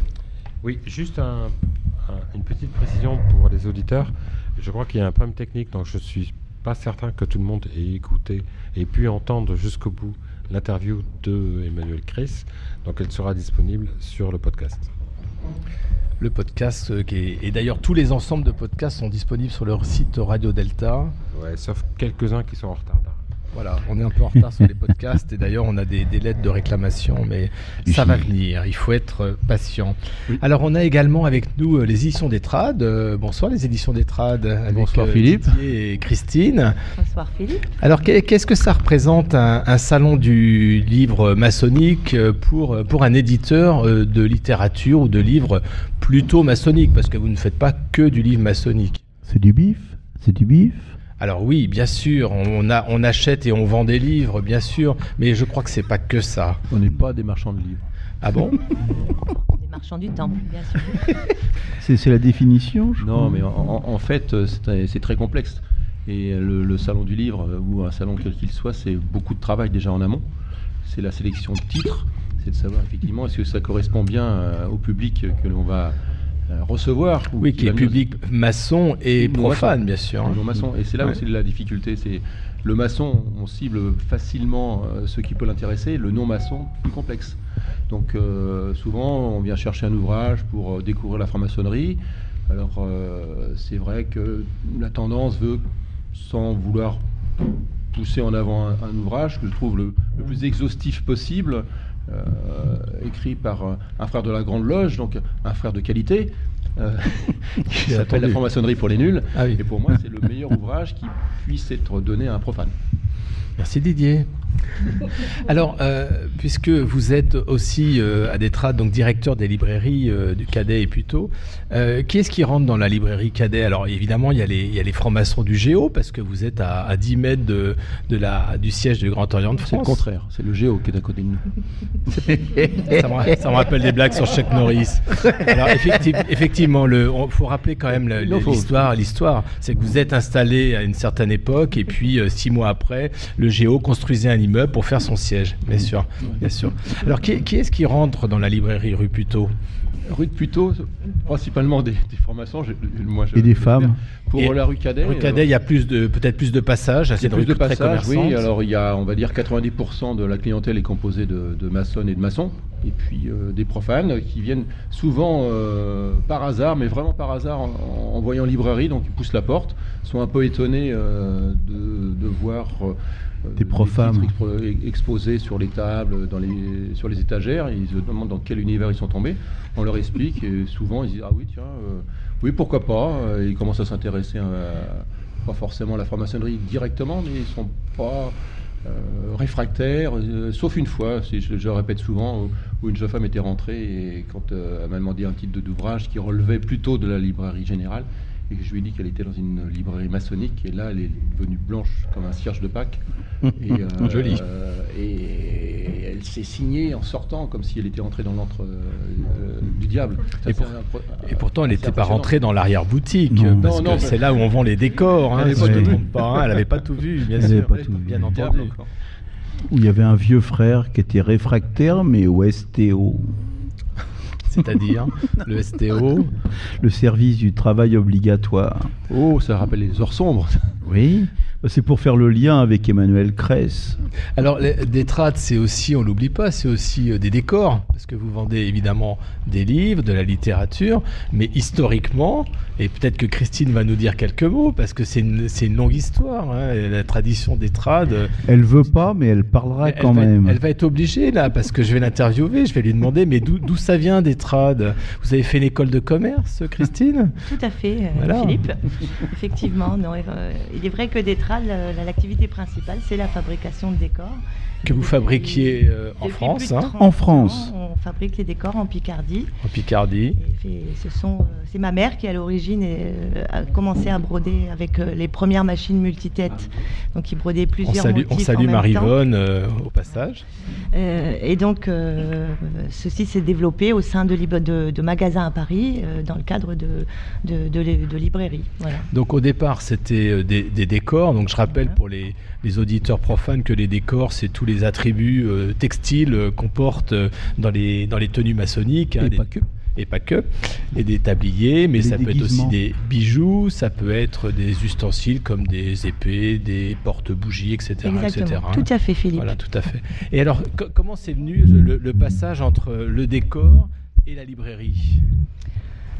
Oui, juste une petite précision pour les auditeurs. Je crois qu'il y a un problème technique, donc je suis pas certain que tout le monde ait écouté et pu entendre jusqu'au bout l'interview de Emmanuel Chris. Donc elle sera disponible sur le podcast.
Le podcast euh, qui est... Et d'ailleurs tous les ensembles de podcasts sont disponibles sur leur site Radio Delta.
Ouais, sauf quelques-uns qui sont en retard.
Voilà, on est un peu en retard sur les podcasts et d'ailleurs on a des, lettres de réclamation, mais ça va venir, il faut être euh, patient. Alors on a également avec nous euh, les éditions d'Etrade. Euh, bonsoir les éditions d'Etrade.
Bonsoir Philippe.
et Christine.
Bonsoir Philippe.
Alors qu'est-ce que ça représente un, salon du livre maçonnique pour, pour un éditeur de littérature ou de livres plutôt maçonniques? Parce que vous ne faites pas que du livre maçonnique.
C'est du bif C'est du bif
alors oui, bien sûr, on, a, on achète et on vend des livres, bien sûr, mais je crois que c'est pas que ça.
On n'est pas des marchands de livres.
Ah bon?
Des marchands du temple, bien sûr.
c'est la définition
Non, mais en, fait, c'est très complexe. Et le, salon du livre, ou un salon quel qu'il soit, c'est beaucoup de travail déjà en amont. C'est la sélection de titres, c'est de savoir effectivement est-ce que ça correspond bien euh, au public que l'on va euh, recevoir.
Oui, qui, est public maçon et profane, bien sûr.
Non maçon. Et c'est là où c'est la difficulté. C'est le maçon, on cible facilement euh, ce qui peut l'intéresser. Le non-maçon, plus complexe. Donc euh, souvent, on vient chercher un ouvrage pour découvrir la franc-maçonnerie. Alors c'est vrai que la tendance veut, sans vouloir pousser en avant un, ouvrage que je trouve le, le plus exhaustif possible, écrit par euh, un frère de la Grande Loge, donc un frère de qualité, euh, qui s'appelle La franc-maçonnerie pour les nuls. Ah Et pour moi, c'est le meilleur ouvrage qui puisse être donné à un profane.
Merci Didier. Alors, euh, puisque vous êtes aussi euh, à Détrat, donc directeur des librairies euh, du Cadet et Puto, qui est-ce qui rentre dans la librairie Cadet? Alors, évidemment, il y a les, les francs-maçons du Géo, parce que vous êtes à, 10 mètres de, de, la, du siège du Grand Orient de France.
C'est le contraire, c'est le Géo qui est à côté de nous.
ça, me, rappelle des blagues sur Chuck Norris. Alors, effectivement, il faut rappeler quand même l'histoire. L'histoire, c'est que vous êtes installé à une certaine époque, et puis six mois après, le Géo construisait un immeuble pour faire son siège, bien sûr, bien sûr. Alors qui, qui est-ce qui rentre dans la librairie rue Puteaux?
Rue de Puteaux, principalement des, des formations. moi, je-
Et des femmes.
Pour
Et
la rue Cadet.
Rue Cadet, il y a plus de peut-être plus de passages,
Il y
assez
a
de
plus
rues
de
très
passages, oui. Alors il y a, on va dire, 90% de la clientèle est composée de, de maçonnes et de maçons, et puis euh, des profanes qui viennent souvent euh, par hasard, mais vraiment par hasard, en, en voyant librairie, donc ils poussent la porte, sont un peu étonnés euh, de, de voir euh,
Des profanes.
titres expo- exposés sur les tables, dans les, sur les étagères. Ils se demandent dans quel univers ils sont tombés. On leur explique, et souvent ils disent ah oui tiens, euh, oui pourquoi pas. Euh, Ils commencent à s'intéresser à, pas forcément à la franc-maçonnerie directement, mais ils sont pas euh, réfractaires, euh, sauf une fois, si je, je le répète souvent, où, où une jeune femme était rentrée et quand euh, elle m'a demandé un titre d'ouvrage qui relevait plutôt de la librairie générale, et que je lui ai dit qu'elle était dans une librairie maçonnique, et là elle est devenue blanche comme un cierge de Pâques. Et, euh,
Joli.
euh, et elle s'est signée en sortant, comme si elle était entrée dans l'antre euh, du diable. Ça,
Et pour-
c'est un pro-
Et pourtant, elle n'était pas rentrée dans l'arrière-boutique,
Non.
parce
Non,
que
non,
c'est
mais-
là où on vend les décors, hein,
Elle
si
avait
je
pas
ne me
tout
trompe pas. hein, elle n'avait pas tout vu, bien
Elle
sûr.
avait pas tout.
Bien
Du
entendu.
diable encore.
Où il y avait un vieux frère qui était réfractaire, mais au STO,
C'est-à-dire le STO.
le service du travail obligatoire.
Oh, ça rappelle les heures sombres.
Oui, c'est pour faire le lien avec Emmanuel Cress.
Alors, les- des trades, c'est aussi, on l'oublie pas, c'est aussi euh, des décors, parce que vous vendez évidemment des livres, de la littérature, mais historiquement, et peut-être que Christine va nous dire quelques mots, parce que c'est une, longue histoire, hein, la tradition des trades. euh,
Elle veut pas, mais elle parlera
elle,
quand même.
elle va être obligée là, parce que je vais l'interviewer, je vais lui demander, mais d'où d'où ça vient des trades? Vous avez fait une école de commerce, Christine?
Tout à fait, euh,
Voilà.
Philippe. Effectivement, non, euh, il est vrai que des trades, la- l'activité principale, c'est la fabrication de décors.
Que vous fabriquiez euh, en
depuis
France,
plus de
hein,
30
En France.
On fabrique les décors en Picardie.
en Picardie.
Ce euh, c'est ma mère qui, à l'origine, euh, a commencé à broder avec les premières machines multitêtes. Donc, il brodait
On
plusieurs
salue, on salue
en même temps.
Marie-Vonne euh, au passage.
Euh, et donc, euh, ceci s'est développé au sein de, lib- de, de magasins à Paris, euh, dans le cadre de, de, de, li- de librairies. Voilà.
Donc au départ, c'était des, des décors. Donc je rappelle
Voilà.
pour les, les auditeurs profanes que les décors, c'est tous les attributs euh, textiles euh, qu'on porte euh, dans les, dans les tenues maçonniques. hein,
Et
des-
pas que.
Et pas que. Et des tabliers, mais
Les
ça peut être aussi des bijoux, ça peut être des ustensiles comme des épées, des porte-bougies, etc.
Exactement.
etc..
Tout à fait, Philippe.
Voilà, tout à fait. Et alors, co- comment c'est venu le, le passage entre le décor et la librairie?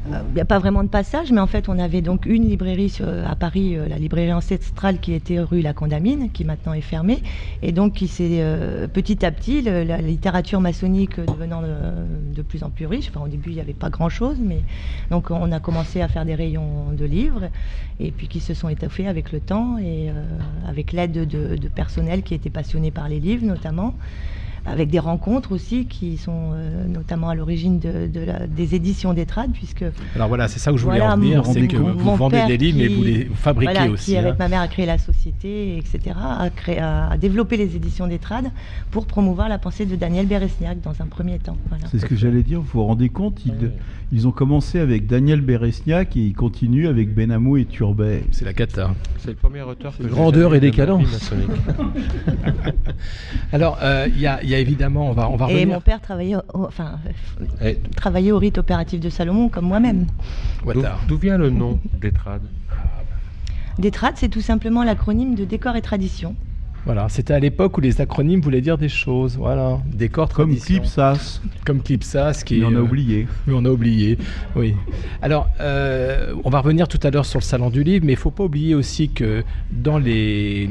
Il n'y a pas vraiment de passage, mais en fait, on avait donc une librairie à Paris, euh, la librairie ancestrale qui était rue La Condamine, qui maintenant est fermée, et donc qui s'est euh, petit à petit, la littérature maçonnique devenant euh, de plus en plus riche. Enfin, au début, il n'y avait pas grand-chose, mais donc on a commencé à faire des rayons de livres, et puis qui se sont étoffés avec le temps et euh, avec l'aide de, de personnel qui étaient passionnés par les livres, notamment avec des rencontres aussi qui sont euh, notamment à l'origine de, de la- des éditions des trades, puisque
Alors voilà, c'est ça que je voulais
Voilà,
en venir, c'est que vous vendez des livres, mais vous les fabriquez
voilà,
aussi.
qui avec
hein.
ma mère a créé la société, etc., a, créé, a développé les éditions des trades pour promouvoir la pensée de Daniel Beresniak dans un premier temps. Voilà.
C'est ce que j'allais dire, vous vous rendez compte ils, ils ont commencé avec Daniel Beresniak et ils continuent avec Benamou et Turbet.
C'est la cata.
C'est le premier auteur que
grandeur et décadence.
Alors, euh, il y, a, y a évidemment, on va, on va
Et mon père travaillait au, enfin, travaillait au rite opératif de Salomon, comme moi-même.
D'où vient le nom des trades?
Des trades, c'est tout simplement l'acronyme de décor et tradition.
Voilà, c'était à l'époque où les acronymes voulaient dire des choses. Voilà, décor,
Comme
tradition.
Clipsas,
Comme Clipsas, qui
en a
euh,
oublié.
Oui, on a oublié. Oui. Alors, euh, on va revenir tout à l'heure sur le salon du livre, mais il faut pas oublier aussi que dans les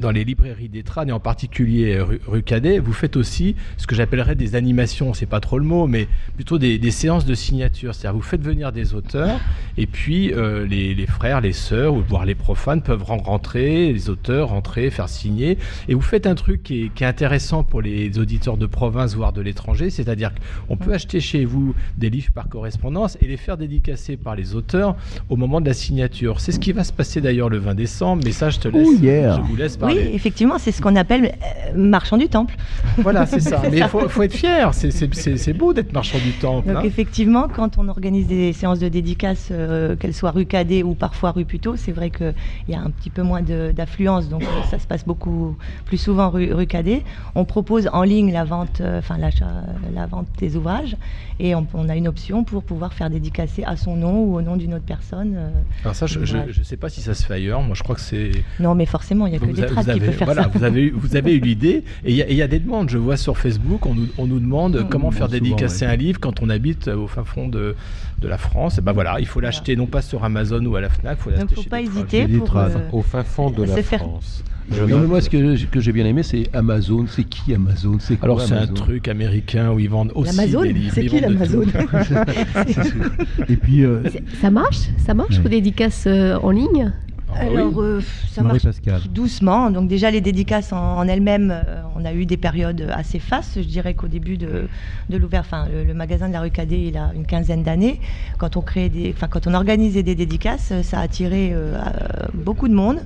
dans les librairies des trades et en particulier euh, rue, rue Cadet, vous faites aussi ce que j'appellerais des animations. C'est pas trop le mot, mais plutôt des, des séances de signature. C'est-à-dire, vous faites venir des auteurs et puis euh, les, les frères, les sœurs ou voire les profanes peuvent ren- rentrer, les auteurs rentrer, faire signer. Et vous faites un truc qui est, qui est intéressant pour les auditeurs de province voire de l'étranger, c'est-à-dire qu'on peut acheter chez vous des livres par correspondance et les faire dédicacer par les auteurs au moment de la signature. C'est ce qui va se passer d'ailleurs le 20 décembre, mais ça je te laisse,
Oh yeah.
je vous laisse
Oui, effectivement, c'est ce qu'on appelle euh, marchand du temple.
Voilà, c'est ça. Mais il faut, faut être fier, c'est- beau d'être marchand du temple.
Donc
hein.
effectivement, quand on organise des séances de dédicaces, euh, qu'elles soient rue Cadet ou parfois rue Puteaux, c'est vrai qu'il y a un petit peu moins d'affluence, donc euh, ça se passe beaucoup ou plus souvent rue, rue Cadet. On propose en ligne la vente, euh, enfin l'achat, la vente des ouvrages, et on, on a une option pour pouvoir faire dédicacer à son nom ou au nom d'une autre personne. euh,
Alors ça, je ne sais pas si ça se fait ailleurs. Moi, je crois que c'est.
Non, mais forcément, il n'y a que
a-
trades
vous
qui
avez-
peuvent faire
voilà,
ça.
Vous avez, eu- vous avez eu l'idée, et il y, a- y des demandes. Je vois sur Facebook, on nous, on nous demande
Ah,
comment faire
souvent,
dédicacer
ouais.
un livre quand on habite au fin fond de, de la France. Et ben voilà, il faut l'acheter non pas sur Amazon ou à la Fnac, il faut
Donc,
l'acheter
faut
chez
pas
des trades.
hésiter pour. euh,
Au fin fond de la
faire-
France.
Non, mais moi, ce que, j'ai- que j'ai bien aimé, c'est Amazon. C'est qui Amazon? C'est quoi,
Alors c'est un truc américain où ils vendent aussi
L'Amazon? C'est
Ils
qui l'Amazon?
Et puis, euh,
Ça marche? Ça marche
Ouais.
vos dédicaces euh, en ligne?
Ah oui.
Alors, euh, ça marche doucement. Donc déjà les dédicaces en, en elles-mêmes, euh, on a eu des périodes assez fastes. Je dirais qu'au début de, de l'ouverture, enfin, le, le magasin de la rue Cadet, il a une quinzaine d'années. Quand on créait des, enfin, quand on organisait des dédicaces, euh, ça a attiré euh, euh, beaucoup de monde.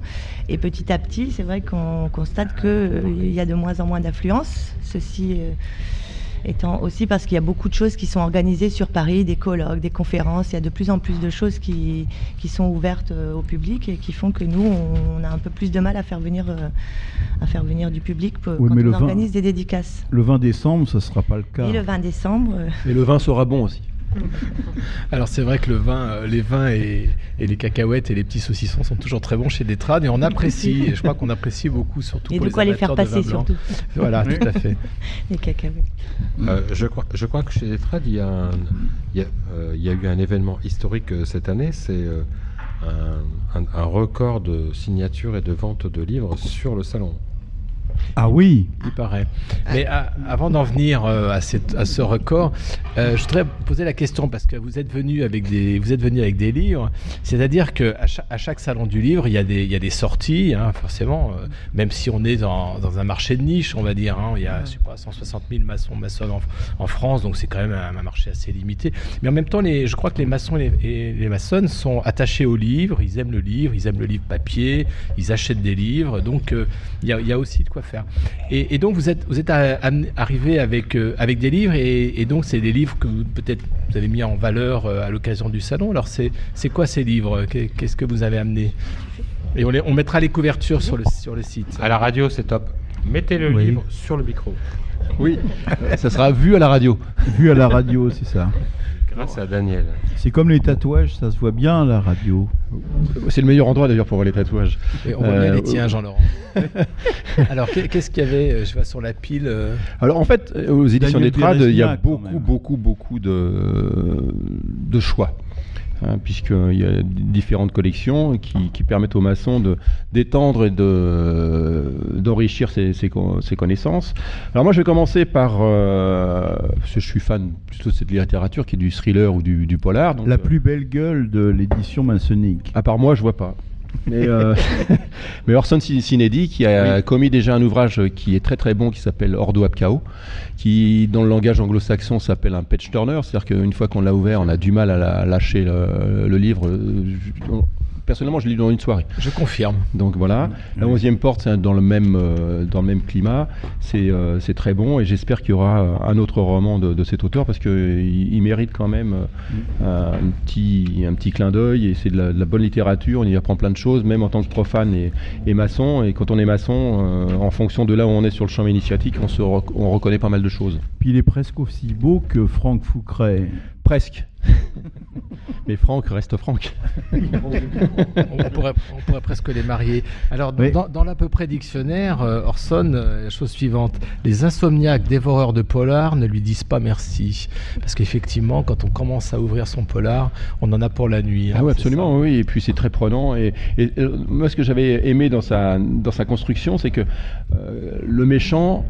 Et petit à petit, c'est vrai qu'on constate qu'il y a de moins en moins d'affluence. Ceci euh, étant aussi parce qu'il y a beaucoup de choses qui sont organisées sur Paris, des colloques, des conférences. Il y a de plus en plus de choses qui, qui sont ouvertes euh, au public et qui font que nous, on, on a un peu plus de mal à faire venir, euh, à faire venir du public pour-
Oui,
quand
mais
on
le vin-
organise des dédicaces.
le 20 décembre, ça sera pas le cas.
Et le 20 décembre, euh,
Mais le vin sera bon aussi.
Alors c'est vrai que le vin, euh, les vins et, et les cacahuètes et les petits saucissons sont toujours très bons chez Detrade et on apprécie. et je crois qu'on apprécie beaucoup surtout
et
pour
de quoi les faire passer surtout,
Voilà, tout à fait.
les cacahuètes.
Euh, je, crois, je crois que chez les trades, il y, a un- il, y a, euh, il y a eu un événement historique euh, cette année, c'est euh, un, un- un record de signatures et de ventes de livres sur le salon.
Ah oui
Il paraît. Mais à- avant d'en venir euh, à, à ce record, euh, je voudrais poser la question parce que vous êtes venu avec des, vous êtes venu avec des livres. C'est-à-dire que à chaque, chaque salon du livre, il y a des, il y a des sorties, hein, forcément. euh, même si on est dans, dans un marché de niche, on va dire. hein, il y a, je sais pas, 160 000 maçons, maçonnes en, en France, donc c'est quand même un, marché assez limité. Mais en même temps, les, je crois que les maçons et les, les maçonnes sont attachés au livre. Ils aiment le livre, ils aiment le livre papier, ils achètent des livres. Donc euh, il y, a, aussi quoi faire. Et, et donc vous êtes, vous êtes arrivé avec, euh, avec des livres et, et donc c'est des livres que vous- peut-être vous avez mis en valeur euh, à l'occasion du salon. Alors c'est, c'est quoi ces livres? Qu'est- Qu'est-ce que vous avez amené? Et on, les- on mettra les couvertures sur le, sur le site.
À la radio, c'est top. Mettez le
Oui.
livre sur le micro.
Oui, ça sera vu à la radio.
Vu à la radio, c'est ça.
Grâce à Daniel.
C'est comme les tatouages, ça se voit bien à la radio.
C'est le meilleur endroit d'ailleurs pour voir les tatouages.
Et on voit bien
Euh,
les tiens, Jean-Laurent. Alors qu'est- qu'est-ce qu'il y avait euh, Je vois sur la pile. euh,
Alors en fait, aux éditions
Daniel
des Trades, il y a beaucoup, beaucoup, beaucoup de, de choix. Hein, Puisqu'il y a différentes collections qui, qui permettent aux maçons de- d'étendre et de- d'enrichir ses, ses co- ses connaissances. Alors moi je vais commencer par, euh, parce que je suis fan plutôt de cette littérature qui est du thriller ou du, du polar. donc,
La
euh,
plus belle gueule de l'édition maçonnique.
à part moi, je vois pas. Mais, euh, mais Orson Sin- Sinedi, qui a commis déjà un ouvrage qui est très très bon, qui s'appelle Ordo ab Chao, qui dans le langage anglo-saxon s'appelle un page turner, c'est-à-dire qu'une fois qu'on l'a ouvert, on a du mal à la- lâcher le, le livre. Je- Personnellement, je l'ai lu dans une soirée.
Je confirme.
Donc voilà. La onzième porte, c'est dans le même euh, dans le même climat. C'est euh, c'est très bon et j'espère qu'il y aura euh, un autre roman de, de cet auteur parce que euh, il, mérite quand même euh, un petit un petit clin d'œil et c'est de, la de la bonne littérature. On y apprend plein de choses, même en tant que profane et, et maçon. Et quand on est maçon, euh, en fonction de là où on est sur le champ initiatique, on se rec- on reconnaît pas mal de choses.
Puis il est presque aussi beau que Franck Foucret.
Presque. Mais Franck reste Franck.
on, pourrait, on pourrait presque les marier. Alors,
Oui.
dans, dans l'à peu près dictionnaire, euh, Orson, euh, chose suivante les insomniaques dévoreurs de polar ne lui disent pas merci. Parce qu'effectivement, quand on commence à ouvrir son polar, on en a pour la nuit. hein,
Ah oui, absolument, oui. Et puis c'est très prenant. Et, et, euh, moi, ce que j'avais aimé dans sa, dans sa construction, c'est que euh, le méchant,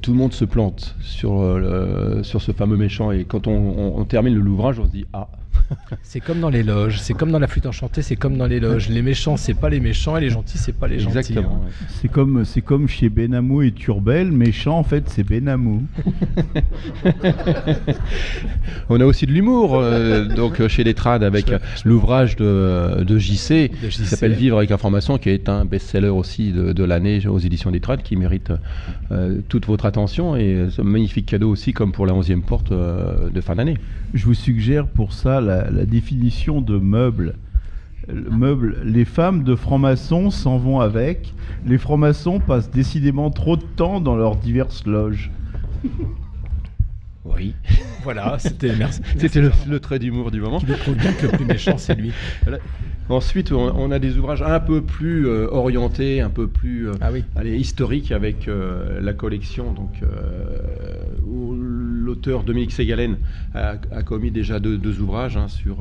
tout le monde se plante sur, euh, sur ce fameux méchant. Et quand on, on- termine l'ouvrage, on se dit Ah.
C'est comme dans les loges, c'est comme dans la flûte enchantée, c'est comme dans les loges. Les méchants, c'est pas les méchants, et les gentils, c'est pas les gentils.
exactement.
hein.
ouais.
C'est comme, c'est comme chez Benamou et Turbel, méchant en fait c'est Benamou.
On a aussi de l'humour, euh, donc euh, chez les trades, avec
Je-
euh,
je-
l'ouvrage de, de JC,
De
qui s'appelle Vivre avec information, qui est un best-seller aussi de, de l'année aux éditions des trades, qui mérite euh, toute votre attention et euh, ce magnifique cadeau aussi, comme pour la 11e porte euh, de fin d'année.
Je vous suggère pour ça la, définition de meuble le meuble, les femmes de francs-maçons s'en vont avec. Les francs-maçons passent décidément trop de temps dans leurs diverses loges.
Oui. Voilà, c'était
le, le trait d'humour du moment.
Qui prouve bien que le plus méchant, c'est lui.
Voilà. Ensuite, on, on a des ouvrages un peu plus euh, orientés, un peu plus euh,
Ah oui.
allez, historiques avec euh, la collection. Donc, où l'auteur Dominique Ségalen a, a commis déjà deux, deux ouvrages hein, sur.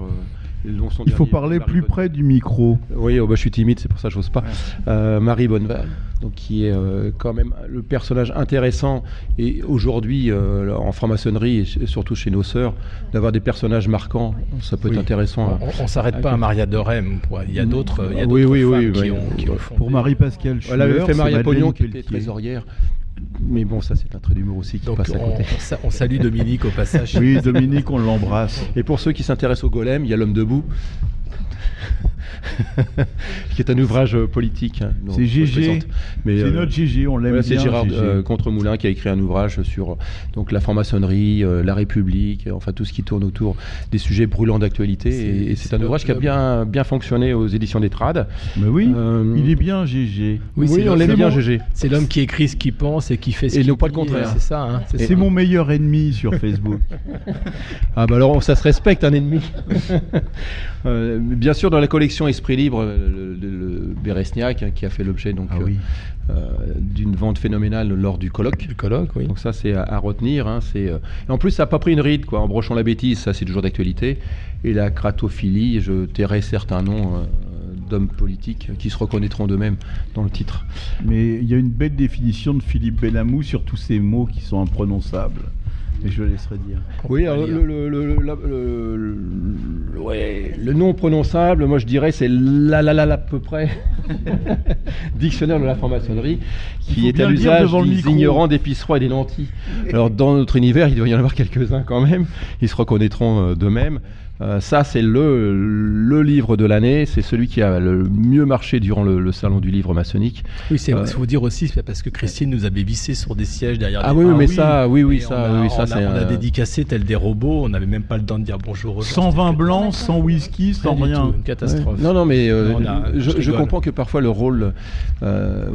Dont son
Il faut
dernier,
parler
Marie
plus
Bonne-
près du micro.
Oui, oh, bah, je suis timide, c'est pour ça que j'ose pas. Euh, Marie Bonneval, donc qui est euh, quand même le personnage intéressant et aujourd'hui euh, en franc-maçonnerie et surtout chez nos sœurs d'avoir des personnages marquants, ça peut
Oui.
être intéressant.
On, on s'arrête pas à Maria de Rem. quoi. Il y a d'autres. il y a
Oui,
d'autres
oui, oui,
femmes qui,
oui.
ont, qui ont fondé-
Pour Marie-Pascale
Elle avait fait Maria Pognon qui était trésorière. Mais bon, ça c'est un trait d'humour aussi qui
Donc
passe à
on,
côté.
on salue Dominique au passage.
Oui, Dominique, on l'embrasse.
Et pour ceux qui s'intéressent au golem, il y a l'homme debout. qui est un ouvrage euh, politique. hein,
C'est.
Mais,
C'est
euh,
notre GG, on l'aime
voilà,
bien.
C'est Gérard euh, Contre-Moulin qui a écrit un ouvrage sur donc, la franc-maçonnerie, euh, la République, enfin tout ce qui tourne autour des sujets brûlants d'actualité. Et, et c'est un ouvrage qui a bien, bien fonctionné aux éditions des Trades.
Mais oui,
Euh,
il est bien GG.
Oui,
c'est
on l'aime
c'est
bien, GG.
C'est l'homme qui écrit ce qu'il pense et qui fait ce
Et
qu'il
non pas le contraire.
C'est ça. hein,
C'est mon meilleur ennemi sur Facebook.
Ah bah alors ça se respecte un ennemi. Euh, bien sûr dans la collection Esprit Libre, euh, le, le- le Beresniak hein, qui a fait l'objet donc
Ah
euh,
oui.
euh, d'une vente phénoménale lors du colloque.
Du colloque, oui.
Donc ça c'est à, à retenir. hein, c'est, euh, en plus ça n'a pas pris une ride quoi. En brochant la bêtise, ça c'est toujours d'actualité. Et la cratophilie, je tairai certains noms euh, d'hommes politiques qui se reconnaîtront d'eux-mêmes dans le titre.
Mais il y a une belle définition de Philippe Benamou sur tous ces mots qui sont imprononçables. Et je le laisserai dire.
Oui, alors, le, le- le- le- la- le- le- ouais, le nom prononçable, moi je dirais c'est la la la la à peu près. Dictionnaire de la franc-maçonnerie, qui est à l'usage des
micro.
ignorants, des pisserois et des lentilles. Alors dans notre univers, il doit y en avoir quelques-uns quand même, ils se reconnaîtront euh, d'eux-mêmes. Euh, ça, c'est le, le livre de l'année, c'est celui qui a le mieux marché durant le, le salon du livre maçonnique.
Oui, c'est
Euh,
faut dire aussi, parce que Christine nous avait vissé sur des sièges derrière.
Ah
des
oui, mais ça, oui, oui, ça,
on a,
oui, ça,
on a-
c'est
on a
un-
dédicacé tel des robots. On n'avait même pas le temps de dire bonjour aux gens.
120
C'était
blancs, sans whisky, sans
Rien
rien.
tout, Une catastrophe.
Non, non, mais euh,
On a-
je,
je
je
rigole.
comprends que parfois le rôle euh,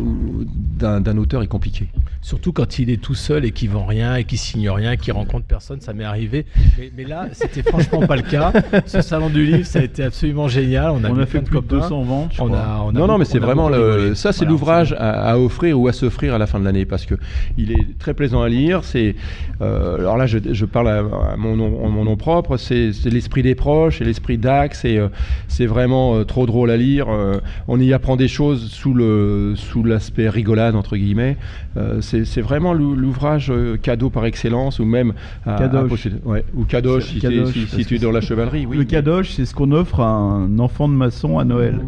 d'un auteur est compliqué.
Surtout quand il est tout seul et qu'il vend rien et qu'il signe rien, qu'il rencontre personne, ça m'est arrivé. Mais, mais là, c'était franchement pas le cas. Ce salon du livre, ça a été absolument génial. On a,
On
vu
a fait plus de
copains.
200 ventes, je
On
crois.
a, on a
non, non,
beaucoup-
mais c'est vraiment le, ça, c'est l'ouvrage
c'est-
à, à offrir ou à s'offrir à la fin de l'année parce que il est très plaisant à lire. C'est euh, alors là, je, je parle à, à mon nom, en mon nom propre. C'est c'est l'esprit des proches et l'esprit d'Axe. et euh, c'est vraiment euh, trop drôle à lire. Euh, on y apprend des choses sous le sous l'aspect rigolade entre guillemets. Euh, c'est c'est vraiment l'ou- l'ouvrage cadeau par excellence ou même à,
Kadosh.
ouais, ou si,
Kadosh,
si- si tu es dans la chevalerie. Oui.
Le kadosh, c'est ce qu'on offre à un enfant de maçon à Noël.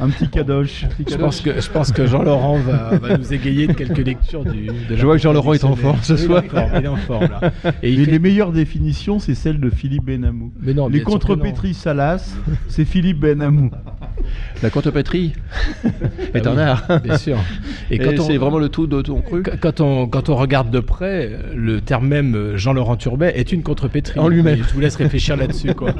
Un petit kadosh.
Je pense que, je pense que Jean-Laurent va, va nous égayer de quelques lectures du. de
Je vois que Jean-Laurent est en forme ce
Oui, il est
soir.
en forme, Il est en forme, là. Et il fait-
les meilleures définitions, c'est celles de Philippe Benamou.
Mais non,
les contrepétries Salas, c'est Philippe Benamou.
La contrepétrie est
Ah
un art.
Bien sûr.
Et,
quand on-
c'est vraiment le tout de ton cru.
Qu- Quand on, quand on regarde de près, le terme même Jean-Laurent Turbet est une contrepétrie.
En lui-même.
Je vous laisse réfléchir là-dessus. quoi.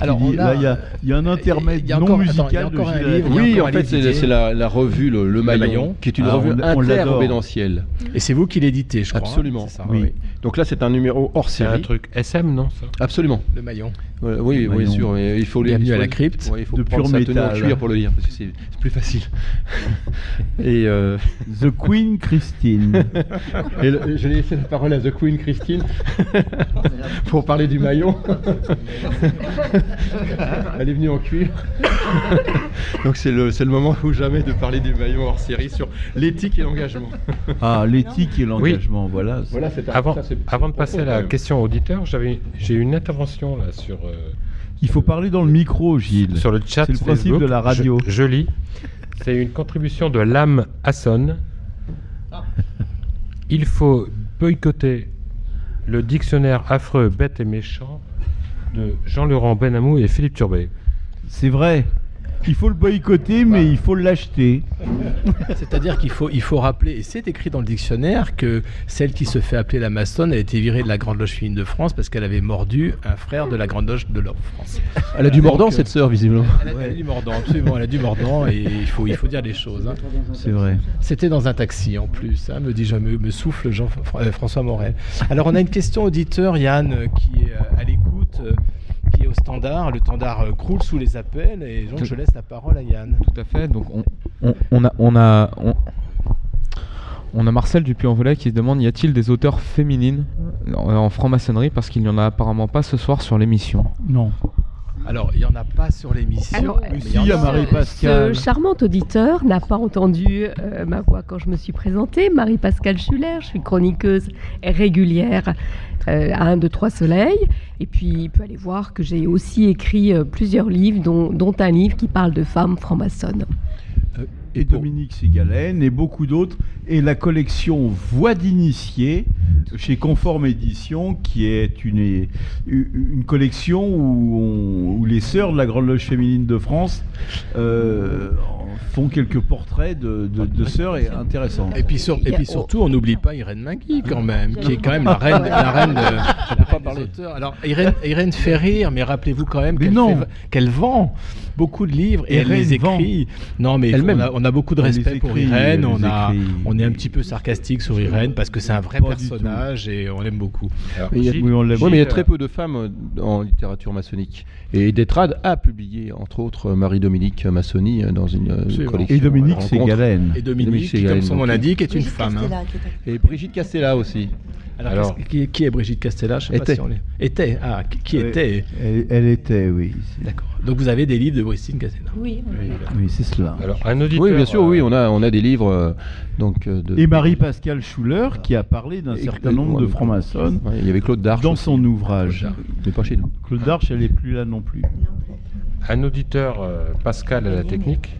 Alors,
qu'il dit
on a-
Là, il y a, il y a un intermède
il y a
non
encore-
musical
attends, il y a
de
un livre, il
Oui, en fait, c'est la, la revue Le, Le Maillon,
Maillon.
qui est une
Ah,
revue interbédentielle.
Et c'est vous qui l'éditez, je crois. hein,
Absolument.
c'est ça,
Oui.
oui.
Donc là, c'est un numéro hors
C'est un
série.
truc SM, non ça?
Absolument.
Le maillon.
Ouais, oui,
Le
oui, sûr. il faut
Bienvenue
il faut-
à la crypte.
ouais, il faut
De
prendre
pur
sa tenue en cuir pour le lire, parce que c'est c'est plus facile. et euh,
The Queen Christine.
et le- je vais laisser la parole à The Queen Christine pour parler du maillon. Elle est venue en cuir. Donc c'est le, c'est le moment ou jamais de parler du maillon hors série sur l'éthique et l'engagement.
Ah, l'éthique et l'engagement, voilà.
Voilà, c'est un-
Avant,
ça, c'est-
avant de passer à la question auditeur, j'avais, j'ai une intervention là sur, euh,
Il faut parler dans le micro, Gilles.
sur le chat.
C'est le principe
Facebook.
de la radio.
Je, je lis. C'est une contribution de l'âme Hasson. Il faut boycotter le dictionnaire affreux, bête et méchant de Jean-Laurent Benamou et Philippe Turbet.
C'est vrai. Il faut le boycotter, mais il faut l'acheter.
C'est-à-dire qu'il faut, il faut rappeler, et c'est écrit dans le dictionnaire, que celle qui se fait appeler la maçonne a été virée de la Grande Loge féminine de France parce qu'elle avait mordu un frère de la Grande Loge de l'Or France.
Elle a du mordant,
Donc, euh,
cette sœur, visiblement.
Elle a, elle a du mordant, absolument, elle a du mordant, et il faut, il faut dire les choses. hein.
C'est vrai.
C'était dans un taxi en plus, hein, me dis je me, souffle Jean, euh, François Morel. Alors on a une question auditeur, Yann, qui est euh, à l'écoute, au standard. Le standard euh, croule sous les appels, et donc
Tout-
je laisse la parole à Yann.
Tout à fait. Donc on, on, on a on a on, on a Marcel Dupuis-en-Velay qui se demande y a-t-il des auteurs féminines en, en franc-maçonnerie parce qu'il n'y en a apparemment pas ce soir sur l'émission?
Non.
Alors il n'y en a pas sur l'émission.
Alors,
mais
si,
il y en
il y a
a-
Marie-Pascale.
Ce charmant auditeur n'a pas entendu euh, ma voix quand je me suis présentée. Marie-Pascale Schuller, je suis chroniqueuse régulière euh, à 1, 2, 3 Soleil. Et puis, il peut aller voir que j'ai aussi écrit euh, plusieurs livres, dont, dont un livre qui parle de femmes franc-maçonnes.
Et Dominique Ségalen et beaucoup d'autres. Et la collection Voix d'initiés chez Conforme Édition, qui est une, une collection où, on- où les sœurs de la Grande Loge féminine de France euh, font quelques portraits de, de- de sœurs et intéressants.
Et puis, sur- et puis surtout, on n'oublie pas Irène Mingui quand même, qui est quand même la reine, la reine de. la reine des auteurs. Alors Irène, Irène fait rire, mais rappelez-vous quand même qu'elle vend beaucoup de livres et elle les
vend.
écrit. Non, mais
Elle-même.
on a, on a beaucoup de respect pour Irène. On a, on est un petit peu sarcastique sur Irène parce que c'est un vrai personnage et on l'aime beaucoup.
Alors,
Mais il y a-
Gilles-
Oui, on l'aime.
Ouais, mais il y a très peu de femmes euh, en littérature maçonnique. Et Détrade a publié, entre autres, euh, Marie-Dominique Massoni euh, dans une euh,
Absolument.
collection.
Et Dominique. Ségalen.
Et Dominique,
Dominique
comme son nom l'indique, est une
Brigitte
femme. hein.
Castella, qui est à-
Et Brigitte Castella aussi.
Alors, qui, qui est Brigitte Castella? Je sais pas
Était.
si on l'est. Était. Ah, qui,
Oui.
était?
Elle, elle était, oui.
D'accord. Donc vous avez des livres de Brigitte Castella.
Oui,
Oui, c'est cela.
Alors, un auditeur.
Oui, bien sûr,
euh,
oui, on a, on a des livres euh, donc, de.
Et Marie-Pascale Schuller, qui a parlé d'un certain nombre de francs-maçons
ouais, Il y avait Claude Darche.
dans
aussi,
son ouvrage.
Mais pas chez nous.
Claude Darche, elle n'est plus là non plus.
Un auditeur, euh, Pascal à la technique,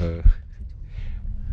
euh,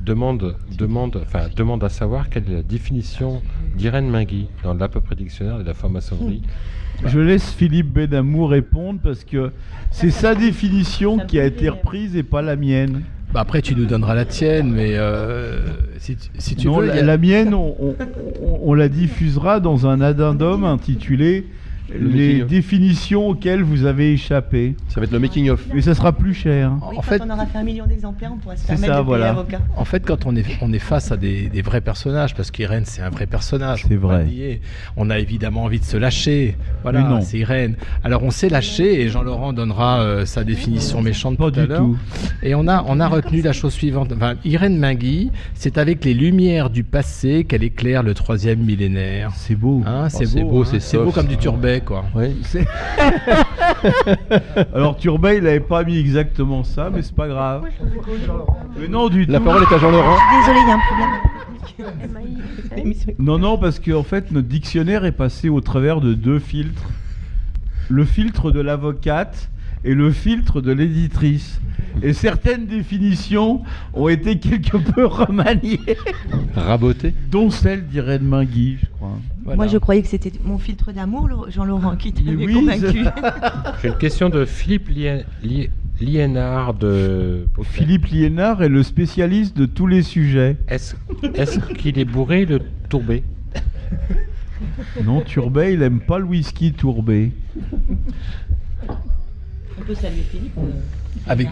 demande, demande, enfin, demande à savoir quelle est la définition d'Irène Mingui dans l'à peu près dictionnaire de la franc-maçonnerie.
Je laisse Philippe Benamour répondre parce que c'est sa définition qui a été reprise et pas la mienne.
Bah après, tu nous donneras la tienne, mais euh, si, tu- si tu
non,
veux.
la,
a-
mienne, on, on- on- on la diffusera dans un addendum intitulé
Le
Les
making of.
définitions auxquelles vous avez échappé.
Ça va être le making-of.
Mais ça sera plus cher.
En
quand
fait,
on aura fait un million d'exemplaires, on pourra se permettre
ça,
de payer
voilà.
l'avocat.
En fait, quand on est, on est face à des, des vrais personnages, parce qu'Irène, c'est un vrai personnage,
C'est
on
vrai.
on a évidemment envie de se lâcher.
Mais
Voilà,
non.
c'est Irène. Alors, on s'est lâché et Jean-Laurent donnera euh, sa définition méchante
Pas
tout à
du
l'heure.
tout.
Et on a, on a retenu la chose suivante. Enfin, Irène Mingui, c'est avec les lumières du passé qu'elle éclaire le troisième millénaire.
C'est beau.
Hein, c'est
Oh, c'est
beau, hein.
c'est
c'est
soft.
comme du turbet, quoi.
Ouais.
C'est- Alors Turbet, il n'avait pas mis exactement ça, mais c'est pas grave. Mais non, du
La
tout.
parole est à Jean-Laurent.
Désolé, il y a un problème. L'émission-
Non, non, parce qu'en fait, notre dictionnaire est passé au travers de deux filtres. Le filtre de l'avocate et le filtre de l'éditrice. Et certaines définitions ont été quelque peu remaniées,
Raboté.
dont celle d'Irène Mingui, je crois.
Voilà.
Moi, je croyais que c'était mon filtre d'amour, Laurent- Jean-Laurent, qui t'avait
oui,
convaincu.
J'ai une question de Philippe Lien- Li- Liénard de.
Philippe Liénard est le spécialiste de tous les sujets.
Est-ce qu'il est bourré le tourbé?
Non, Turbet, il aime pas le whisky tourbé.
On peut saluer Philippe.
Avec...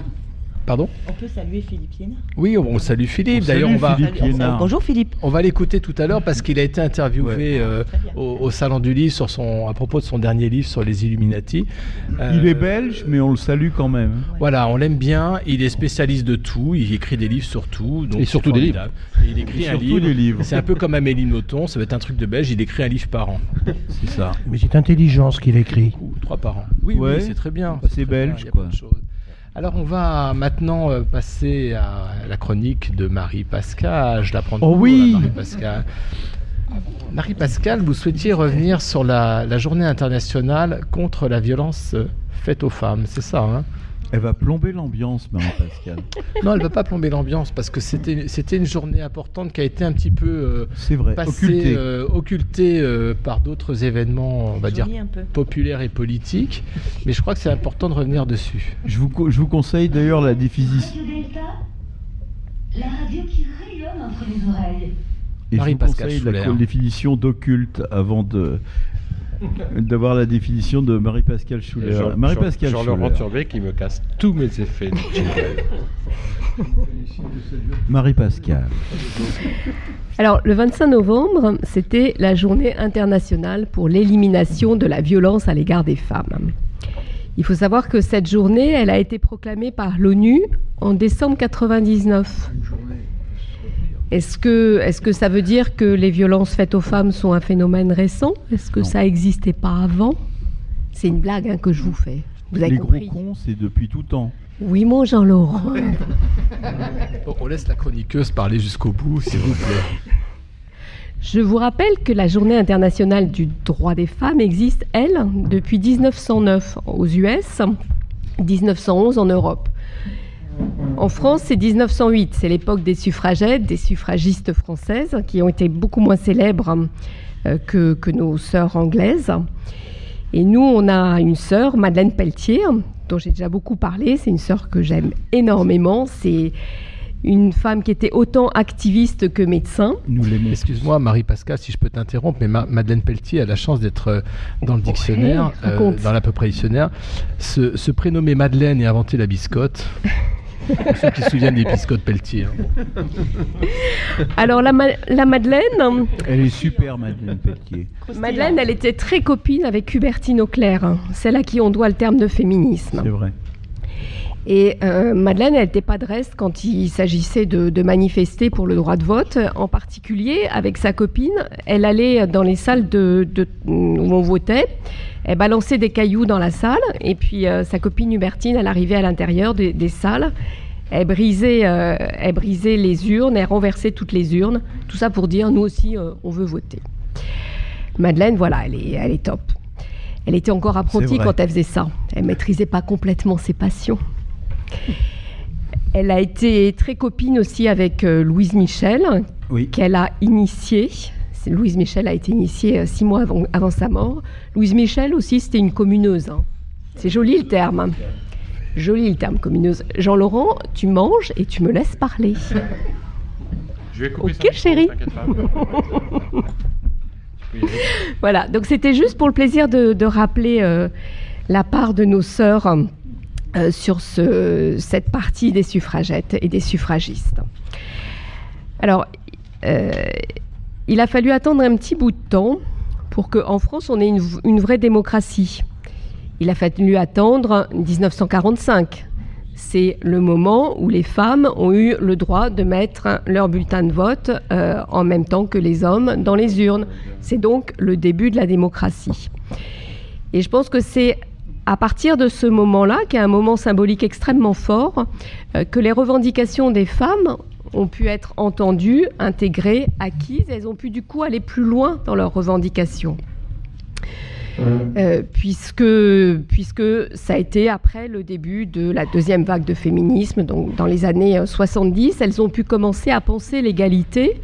Pardon
On peut saluer Philippe Liénard.
Oui, on, on salue Philippe. D'ailleurs, on va,
Philippe.
Bonjour Philippe.
On va l'écouter tout à l'heure parce qu'il a été interviewé
Ouais.
euh, au, au salon du livre sur son, à propos de son dernier livre sur les Illuminati. Euh,
Il est belge, mais on le salue quand même.
Voilà, on l'aime bien. Il est spécialiste de tout. Il écrit des livres sur tout. donc
Et surtout des.
Et il écrit
Et
un
surtout
livre.
des livres.
C'est un peu comme Amélie Nothomb. Ça va être un truc de belge. Il écrit un livre par an.
C'est ça.
Mais c'est intelligent ce qu'il écrit.
Trois par an. Oui,
Ouais.
oui, c'est très bien.
C'est
bien,
belge, quoi.
Alors, on va maintenant euh, passer à la chronique de Marie Pascal. Je la prends
Oh oui.
Marie Pascal. Marie Pascal, vous souhaitiez revenir sur la, la journée internationale contre la violence euh, faite aux femmes, c'est ça hein?
Elle va plomber l'ambiance, Marie-Pascal.
Non, elle ne va pas plomber l'ambiance parce que c'était c'était une journée importante qui a été un petit peu euh,
C'est vrai,
passée,
occultée.
euh, occultée, euh, par d'autres événements, on va dire, populaires et politiques. Mais je crois que c'est important de revenir dessus.
Je vous, je vous conseille d'ailleurs la définition.
Radio Delta, la radio qui rayonne entre les oreilles.
Et je vous conseille la définition d'occulte avant de d'avoir la définition de Marie-Pascal Schuller.
Jean-
Marie-Pascal
Jean- Jean-Laurent. Turbet qui me casse tous mes effets. de jingle.
Marie-Pascal.
Alors, le 25 novembre, c'était la journée internationale pour l'élimination de la violence à l'égard des femmes. Il faut savoir que cette journée, elle a été proclamée par l'ONU en décembre 99. Est-ce que, est que ça veut dire que les violences faites aux femmes sont un phénomène récent? Est-ce que
Non.
ça n'existait pas avant? C'est une blague hein, que je vous fais. Vous avez
Les
compris
gros cons, c'est depuis tout temps.
Oui, mon Jean-Laurent.
Bon, on laisse la chroniqueuse parler jusqu'au bout, s'il vous plaît.
Je vous rappelle que la Journée internationale du droit des femmes existe, elle, depuis 1909 aux US, 1911 en Europe. En France, c'est 1908, c'est l'époque des suffragettes, des suffragistes françaises, qui ont été beaucoup moins célèbres euh, que, que nos sœurs anglaises. Et nous, on a une sœur, Madeleine Pelletier, dont j'ai déjà beaucoup parlé. C'est une sœur que j'aime énormément. C'est une femme qui était autant activiste que médecin.
Nous l'aimons.
Excuse-moi, Marie-Pascal, si je peux t'interrompre, mais Ma- Madeleine Pelletier a la chance d'être euh, dans le dictionnaire, euh, dans l'à peu près dictionnaire. Se, se prénommer Madeleine et inventer la biscotte. Pour ceux qui se souviennent des biscottes Pelletier. hein.
Alors la, Ma- la Madeleine,
Elle est super, Madeleine Pelletier.
Madeleine, elle était très copine avec Hubertine Auclair, hein, celle à qui on doit le terme de féminisme.
C'est vrai.
Et euh, Madeleine, elle n'était pas de reste quand il s'agissait de, de manifester pour le droit de vote. En particulier, avec sa copine, elle allait dans les salles de, de- où on votait. Elle balançait des cailloux dans la salle. Et puis, euh, sa copine Hubertine, elle arrivait à l'intérieur des, des salles. Elle brisait, euh, elle brisait les urnes, elle renversait toutes les urnes. Tout ça pour dire, nous aussi, on veut voter. Madeleine, voilà, elle est, elle est top. Elle était encore apprentie quand elle faisait ça. Elle maîtrisait pas complètement ses passions. Elle a été très copine aussi avec euh, Louise Michel,
Oui.
qu'elle a initiée. Louise Michel a été initiée euh, six mois avant, avant sa mort. Louise Michel aussi, c'était une communeuse. hein. C'est joli le terme. Joli le terme communeuse. Jean-Laurent, tu manges et tu me laisses parler.
Je vais couper
Ok, chérie. Voilà, donc c'était juste pour le plaisir de, de rappeler euh, la part de nos sœurs euh, sur ce- cette partie des suffragettes et des suffragistes. Alors, euh, il a fallu attendre un petit bout de temps pour qu'en France, on ait une vraie démocratie. Il a fallu attendre 1945. C'est le moment où les femmes ont eu le droit de mettre leur bulletin de vote euh, en même temps que les hommes dans les urnes. C'est donc le début de la démocratie. Et je pense que c'est à partir de ce moment-là, qui est un moment symbolique extrêmement fort, euh, que les revendications des femmes ont pu être entendues, intégrées, acquises. Elles ont pu du coup aller plus loin dans leurs revendications. Euh, puisque, puisque ça a été après le début de la deuxième vague de féminisme, donc dans les années euh, 70, elles ont pu commencer à penser l'égalité,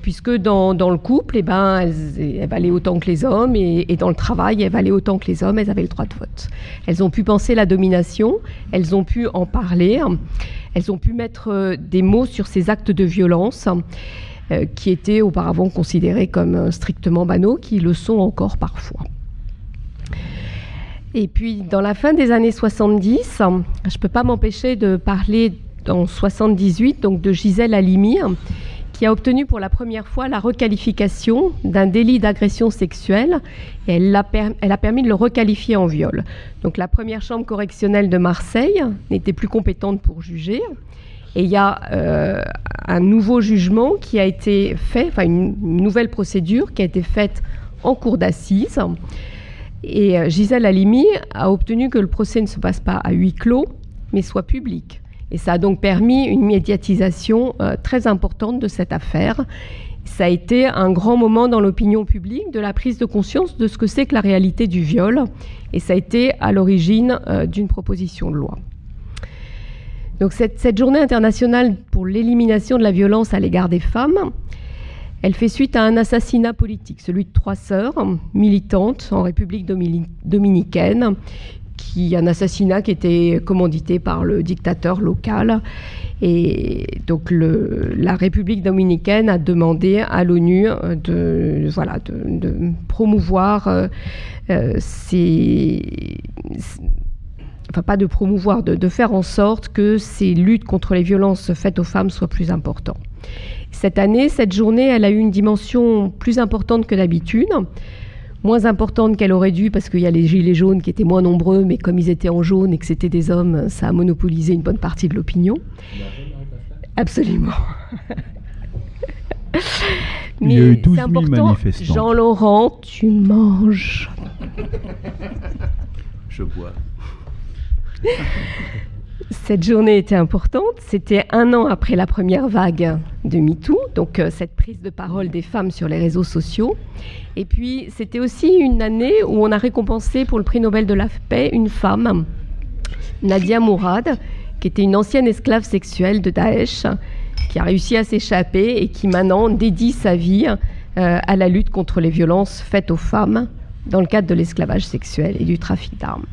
puisque dans, dans le couple, eh ben, elles, elles valaient autant que les hommes, et, dans le travail, elles valaient autant que les hommes, elles avaient le droit de vote. Elles ont pu penser la domination, elles ont pu en parler, elles ont pu mettre euh, des mots sur ces actes de violence. euh, qui étaient auparavant considérés comme euh, strictement banaux, qui le sont encore parfois. Et puis, dans la fin des années 70, je ne peux pas m'empêcher de parler en 78, donc de Gisèle Halimi, qui a obtenu pour la première fois la requalification d'un délit d'agression sexuelle elle, a permis de le requalifier en viol. Donc la première chambre correctionnelle de Marseille n'était plus compétente pour juger. Et il y a euh, un nouveau jugement qui a été fait, enfin une, une nouvelle procédure qui a été faite en cour d'assises. Et euh, Gisèle Halimi a obtenu que le procès ne se passe pas à huis clos, mais soit public. Et ça a donc permis une médiatisation euh, très importante de cette affaire. Ça a été un grand moment dans l'opinion publique de la prise de conscience de ce que c'est que la réalité du viol. Et ça a été à l'origine euh, d'une proposition de loi. Donc cette, journée internationale pour l'élimination de la violence à l'égard des femmes, elle fait suite à un assassinat politique, celui de trois sœurs militantes en République domini- dominicaine, qui un assassinat qui était commandité par le dictateur local. Et donc la République dominicaine a demandé à l'ONU euh, de, voilà, de promouvoir euh, euh, ces, enfin pas de promouvoir, de, de faire en sorte que ces luttes contre les violences faites aux femmes soient plus importantes. Cette année, cette journée, elle a eu une dimension plus importante que d'habitude, moins importante qu'elle aurait dû parce qu'il y a les gilets jaunes qui étaient moins nombreux, mais comme ils étaient en jaune et que c'était des hommes, ça a monopolisé une bonne partie de l'opinion. Absolument.
Il y a eu 12
c'est
000
important,
manifestants.
Jean-Laurent, tu manges.
Je bois.
Cette journée était importante. C'était un an après la première vague de MeToo, donc euh, cette prise de parole des femmes sur les réseaux sociaux. Et puis, c'était aussi une année où on a récompensé pour le prix Nobel de la paix une femme, Nadia Mourad, qui était une ancienne esclave sexuelle de Daesh, qui a réussi à s'échapper et qui maintenant dédie sa vie euh, à la lutte contre les violences faites aux femmes dans le cadre de l'esclavage sexuel et du trafic d'armes.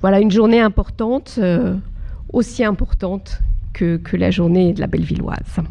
Voilà une journée importante, euh, aussi importante que, que la journée de la Bellevilloise.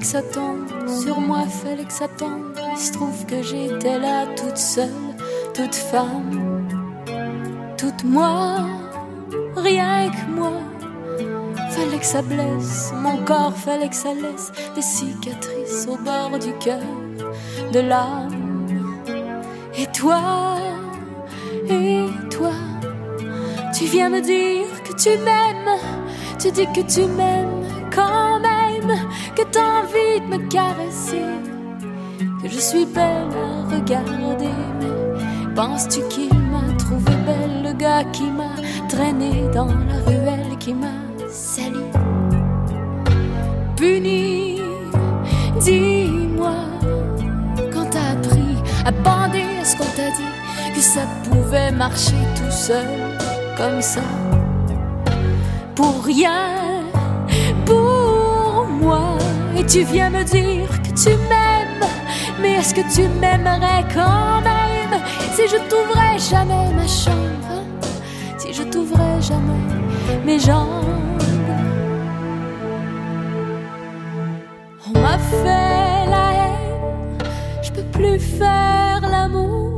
Que ça tombe sur moi, fallait que ça tombe. Il se trouve que j'étais là toute seule, toute femme, toute moi, rien que moi. Fallait que ça blesse mon corps, fallait que ça laisse des cicatrices au bord du cœur, de l'âme. Et toi, et toi, tu viens me dire que tu m'aimes, tu dis que tu m'aimes quand même, que t'as envie de me caresser, que je suis belle à regarder, mais penses-tu qu'il m'a trouvé belle, le gars qui m'a traîné dans la ruelle, qui m'a sali, puni, dis-moi, quand t'as appris à bander, est-ce qu'on t'a dit que ça pouvait marcher tout seul, comme ça, pour rien, pour. Et tu viens me dire que tu m'aimes, mais est-ce que tu m'aimerais quand même? Si je t'ouvrais jamais ma chambre, si je t'ouvrais jamais mes jambes? On m'a fait la haine, je peux plus faire l'amour.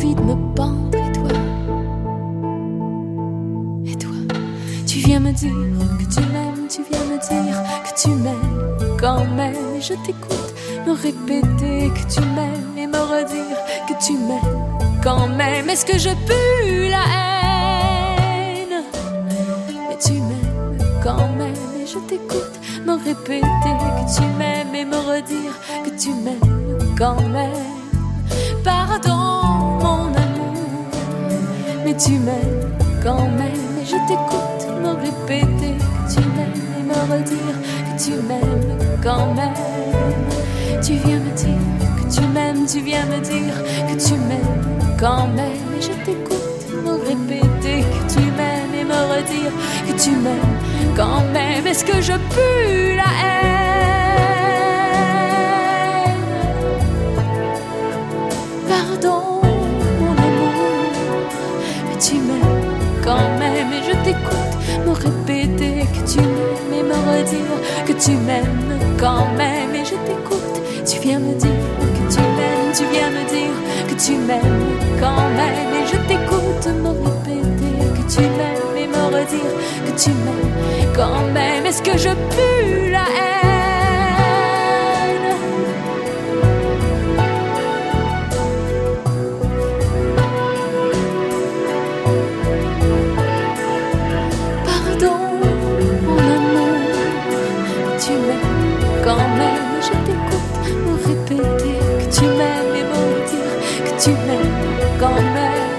Envie de me pendre. Et toi, et toi, tu viens me dire que tu m'aimes, tu viens me dire que tu m'aimes quand même. Je t'écoute me répéter que tu m'aimes et me redire que tu m'aimes quand même. Est-ce que je pue la haine? Mais tu m'aimes quand même je t'écoute me répéter que tu m'aimes et me redire que tu m'aimes quand même. Pardon mon amour, mais tu m'aimes quand même et je t'écoute me répéter que tu m'aimes et me redire que tu m'aimes quand même. Tu viens me dire que tu m'aimes, tu viens me dire que tu m'aimes quand même et je t'écoute me répéter que tu m'aimes et me redire que tu m'aimes quand même. Est-ce que je pue la haine? Me que tu m'aimes quand même et je t'écoute. Tu viens me dire que tu m'aimes, tu viens me dire que tu m'aimes quand même et je t'écoute me répéter que tu m'aimes et me redire que tu m'aimes quand même. Est-ce que je pue la haine? Tu m'aimes quand.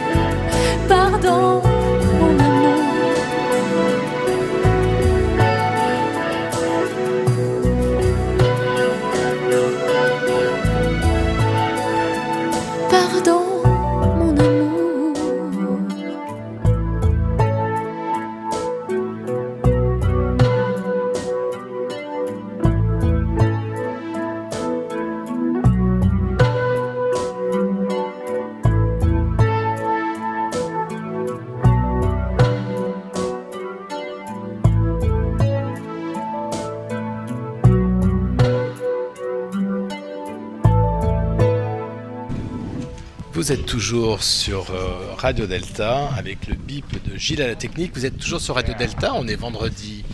Vous êtes toujours sur euh, Radio Delta avec le bip de Gilles à la technique. Vous êtes toujours sur Radio Delta. On est vendredi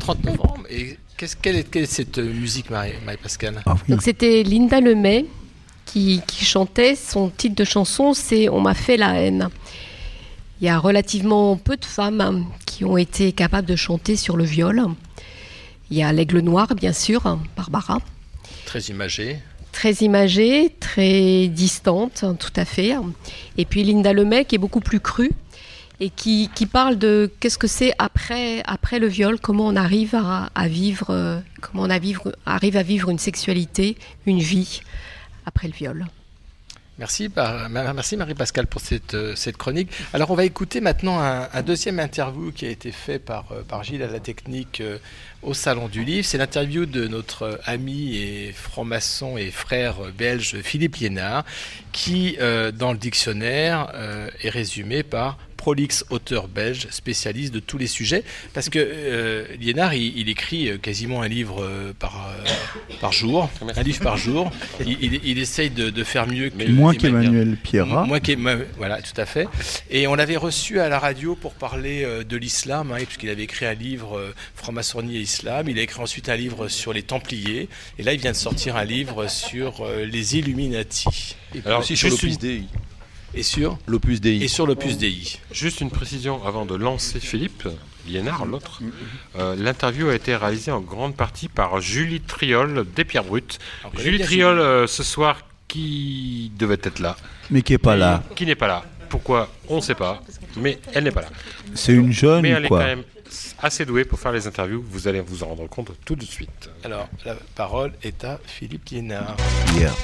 30 novembre. Et qu'est-ce, quelle, est, quelle est cette euh, musique, Marie, Marie-Pascale?
Donc c'était Linda Lemay qui, qui chantait. Son titre de chanson, c'est On m'a fait la haine. Il y a relativement peu de femmes qui ont été capables de chanter sur le viol. Il y a l'aigle noir, bien sûr, Barbara.
Très imagée.
Très imagée, très distante, tout à fait. Et puis Linda Lemay, qui est beaucoup plus crue et qui, parle de qu'est-ce que c'est après, après le viol, comment on arrive à, vivre, euh, comment on arrive à vivre une sexualité, une vie après le viol.
Ma- merci Marie-Pascale pour cette, euh, cette chronique. Alors on va écouter maintenant un, deuxième interview qui a été fait par, euh, Gilles à la technique euh, au Salon du Livre. C'est l'interview de notre ami et franc-maçon et frère belge Philippe Liénard qui, dans le dictionnaire, est résumé par prolixe auteur belge, spécialiste de tous les sujets, parce que euh, Liénard, il, il écrit euh, quasiment un livre euh, par, euh, par jour, un livre par jour. Il, il- il essaye de, de faire mieux que
Moins
qu'Emmanuel-
qu'Emmanuel Pierrat.
Moins qu'Emma- voilà, tout à fait. Et on l'avait reçu à la radio pour parler de l'islam, hein, puisqu'il avait écrit un livre euh, Franc-maçonnie et islam. Il a écrit ensuite un livre sur les Templiers, et là il vient de sortir un livre sur euh, les Illuminati.
Et puis aussi sur l'Opus Dei.
Et sur
L'Opus Dei.
Et sur l'Opus Dei.
Juste une précision avant de lancer Philippe Liénard, l'autre. Euh, L'interview a été réalisée en grande partie par Julie Triol des Pierres Brutes. Julie Triol, euh, ce soir, qui devait être là.
Mais qui est pas là.
Qui n'est pas là. Pourquoi On ne sait pas. Mais elle n'est pas là.
C'est une jeune
Mais elle est quand même assez douée pour faire les interviews. Vous allez vous en rendre compte tout de suite.
Alors, la parole est à Philippe Liénard.
Yeah.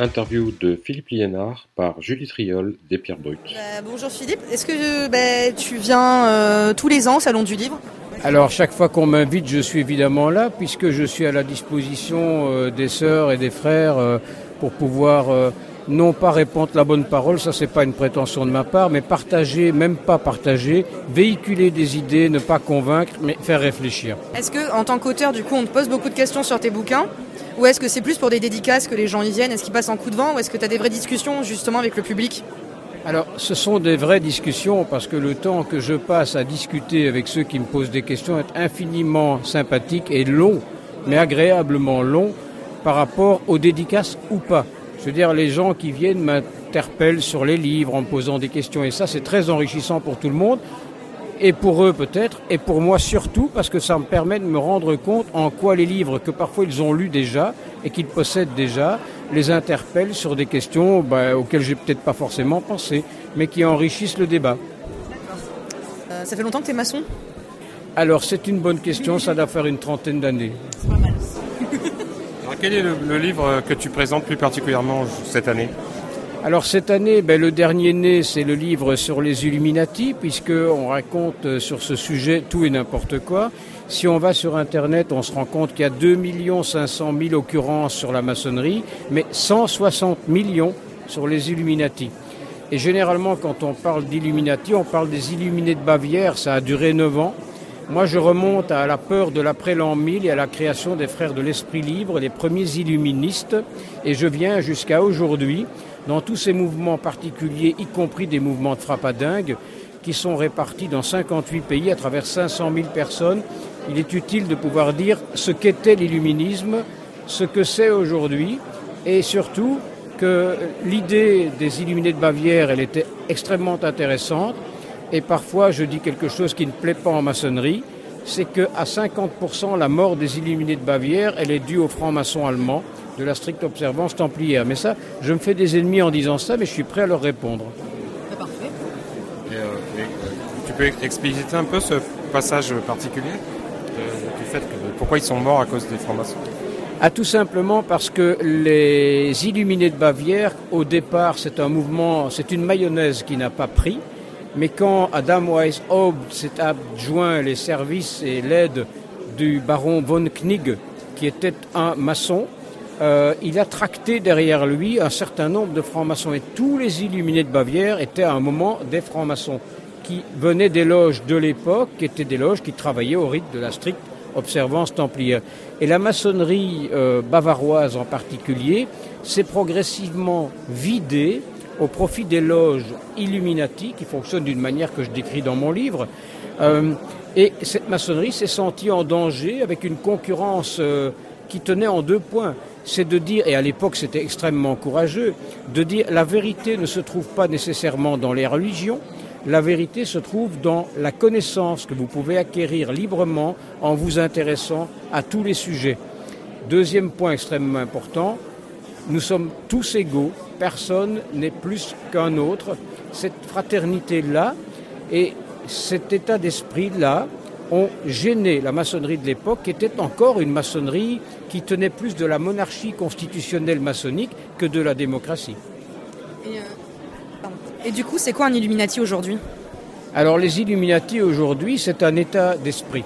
Interview de Philippe Liénard par Julie Triol des Pierres Brutes.
Euh, bonjour Philippe, est-ce que bah, tu viens euh, tous les ans au Salon du Livre?
Alors chaque fois qu'on m'invite, je suis évidemment là, puisque je suis à la disposition euh, des sœurs et des frères euh, pour pouvoir euh, non pas répandre la bonne parole, ça c'est pas une prétention de ma part, mais partager, même pas partager, véhiculer des idées, ne pas convaincre, mais faire réfléchir.
Est-ce que en tant qu'auteur, du coup, on te pose beaucoup de questions sur tes bouquins? Ou est-ce que c'est plus pour des dédicaces que les gens y viennent? Est-ce qu'ils passent en coup de vent? Ou est-ce que tu as des vraies discussions justement avec le public?
Alors, ce sont des vraies discussions parce que le temps que je passe à discuter avec ceux qui me posent des questions est infiniment sympathique et long, mais agréablement long par rapport aux dédicaces ou pas. Je veux dire, les gens qui viennent m'interpellent sur les livres en me posant des questions et ça, c'est très enrichissant pour tout le monde. Et pour eux peut-être, et pour moi surtout, parce que ça me permet de me rendre compte en quoi les livres que parfois ils ont lus déjà et qu'ils possèdent déjà les interpellent sur des questions bah, auxquelles j'ai peut-être pas forcément pensé, mais qui enrichissent le débat.
Euh, Ça fait longtemps que tu es maçon?
Alors c'est une bonne question, ça doit faire une trentaine d'années.
Quel est le, livre que tu présentes plus particulièrement cette année
Alors cette année, ben, le dernier né, c'est le livre sur les Illuminati, puisqu'on raconte euh, sur ce sujet tout et n'importe quoi. Si on va sur Internet, on se rend compte qu'il y a 2 500 000 occurrences sur la maçonnerie, mais 160 millions sur les Illuminati. Et généralement, quand on parle d'Illuminati, on parle des Illuminés de Bavière, ça a duré 9 ans. Moi, je remonte à la peur de l'après l'an 1000 et à la création des Frères de l'Esprit Libre, les premiers illuministes, et je viens jusqu'à aujourd'hui dans tous ces mouvements particuliers, y compris des mouvements de frappadingue, qui sont répartis dans 58 pays à travers 500 000 personnes. Il est utile de pouvoir dire ce qu'était l'illuminisme, ce que c'est aujourd'hui, et surtout que l'idée des illuminés de Bavière, elle était extrêmement intéressante. Et parfois, je dis quelque chose qui ne plaît pas en maçonnerie, c'est qu'à 50%, la mort des illuminés de Bavière, elle est due aux francs-maçons allemands de la stricte observance templière. Mais ça, je me fais des ennemis en disant ça, mais je suis prêt à leur répondre.
Et, euh, et, euh, tu peux expliciter un peu ce passage particulier euh, du fait que pourquoi ils sont morts à cause des francs-maçons?
Ah, tout simplement parce que les illuminés de Bavière, au départ, c'est un mouvement, c'est une mayonnaise qui n'a pas pris. Mais quand Adam Weishaupt s'est adjoint les services et l'aide du baron von Knig, qui était un maçon, euh, il a tracté derrière lui un certain nombre de francs-maçons. Et tous les illuminés de Bavière étaient à un moment des francs-maçons qui venaient des loges de l'époque, qui étaient des loges qui travaillaient au rite de la stricte observance templière. Et la maçonnerie euh, bavaroise en particulier s'est progressivement vidée au profit des loges Illuminati, qui fonctionnent d'une manière que je décris dans mon livre. Euh, et cette maçonnerie s'est sentie en danger avec une concurrence euh, qui tenait en deux points. C'est de dire, et à l'époque c'était extrêmement courageux, de dire la vérité ne se trouve pas nécessairement dans les religions, la vérité se trouve dans la connaissance que vous pouvez acquérir librement en vous intéressant à tous les sujets. Deuxième point extrêmement important, nous sommes tous égaux, personne n'est plus qu'un autre. Cette fraternité-là et cet état d'esprit-là ont gêné la maçonnerie de l'époque, qui était encore une maçonnerie qui tenait plus de la monarchie constitutionnelle maçonnique que de la démocratie.
Et, euh, Et du coup, c'est quoi un Illuminati aujourd'hui?
Alors les Illuminati aujourd'hui, c'est un état d'esprit.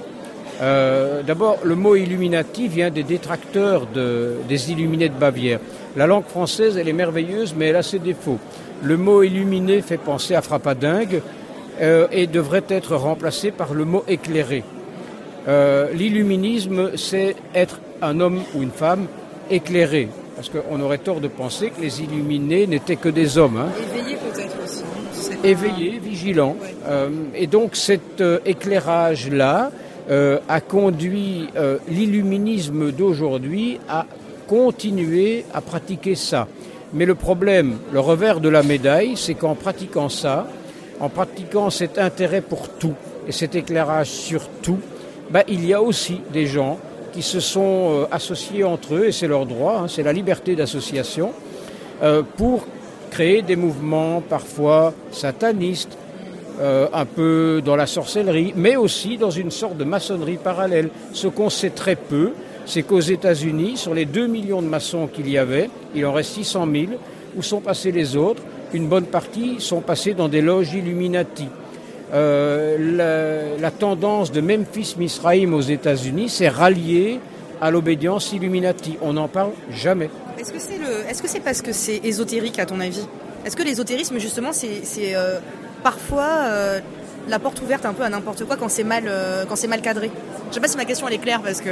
Euh, D'abord, le mot Illuminati vient des détracteurs de, des Illuminés de Bavière. La langue française, elle est merveilleuse, mais elle a ses défauts. Le mot illuminé fait penser à frappadingue euh, et devrait être remplacé par le mot éclairé. Euh, L'illuminisme, c'est être un homme ou une femme éclairé, parce qu'on aurait tort de penser que les illuminés n'étaient que des hommes. Hein.
Éveillé peut-être aussi. C'est pas-
éveillé, vigilant. Euh, et donc cet éclairage-là euh, a conduit euh, l'illuminisme d'aujourd'hui à continuer à pratiquer ça. Mais le problème, le revers de la médaille, c'est qu'en pratiquant ça, en pratiquant cet intérêt pour tout et cet éclairage sur tout, ben, il y a aussi des gens qui se sont euh, associés entre eux, et c'est leur droit, hein, c'est la liberté d'association, euh, pour créer des mouvements parfois satanistes, euh, un peu dans la sorcellerie, mais aussi dans une sorte de maçonnerie parallèle. Ce qu'on sait très peu, c'est qu'aux États-Unis, sur les 2 millions de maçons qu'il y avait, il en reste 600 000. Où sont passés les autres? Une bonne partie sont passés dans des loges Illuminati. Euh, la, tendance de Memphis Misraïm aux États-Unis s'est ralliée à l'obédience Illuminati. On n'en parle jamais.
Est-ce que c'est parce que c'est ésotérique à ton avis? Est-ce que l'ésotérisme justement c'est, euh, parfois euh, la porte ouverte un peu à n'importe quoi quand c'est mal mal cadré? Je sais pas si ma question elle est claire parce que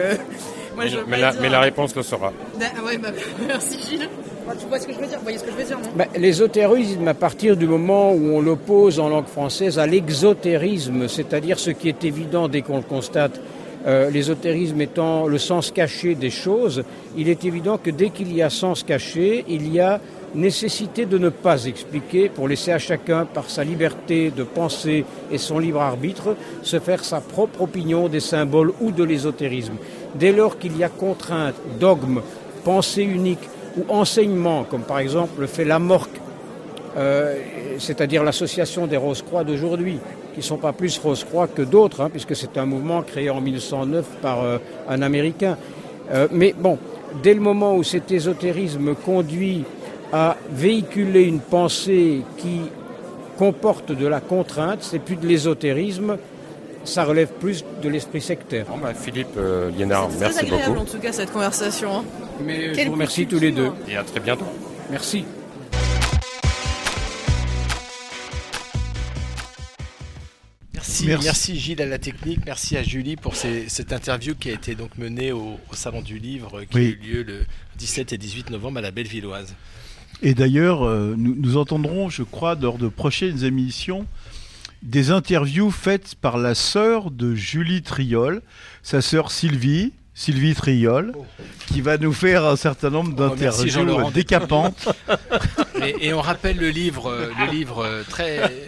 moi
mais,
je
la,
dire-
mais la réponse le sera.
Ah ouais, bah, merci Gilles. Bah, tu vois ce que je veux dire Vous voyez ce que je veux dire non?
Ben, L'ésotérisme, à partir du moment où on l'oppose en langue française à l'exotérisme, c'est-à-dire ce qui est évident dès qu'on le constate, euh, l'ésotérisme étant le sens caché des choses, il est évident que dès qu'il y a sens caché, il y a nécessité de ne pas expliquer pour laisser à chacun, par sa liberté de penser et son libre arbitre, se faire sa propre opinion des symboles ou de l'ésotérisme. Dès lors qu'il y a contrainte, dogme, pensée unique ou enseignement, comme par exemple le fait Lamorque, euh, c'est-à-dire l'association des Rose-Croix d'aujourd'hui, qui ne sont pas plus Rose-Croix que d'autres, hein, puisque c'est un mouvement créé en 1909 par euh, un Américain. Euh, mais bon, dès le moment où cet ésotérisme conduit à véhiculer une pensée qui comporte de la contrainte, c'est plus de l'ésotérisme, ça relève plus de l'esprit sectaire.
Bon, bah, Philippe euh, merci
agréable,
beaucoup.
agréable en tout cas cette conversation. Hein.
Mais je vous remercie tous les deux.
Et à très bientôt.
Merci.
Merci, merci. Gilles à la technique, merci à Julie pour cette interview qui a été donc menée au, Salon du Livre qui a eu lieu le 17 et 18 novembre à la Bellevilloise.
Et d'ailleurs, euh, nous, nous, entendrons, je crois, lors de prochaines émissions, des interviews faites par la sœur de Julie Triol, sa sœur Sylvie, Sylvie Triol, qui va nous faire un certain nombre
Oh,
d'interviews décapantes.
Et, et on rappelle le livre, euh, le livre euh, très,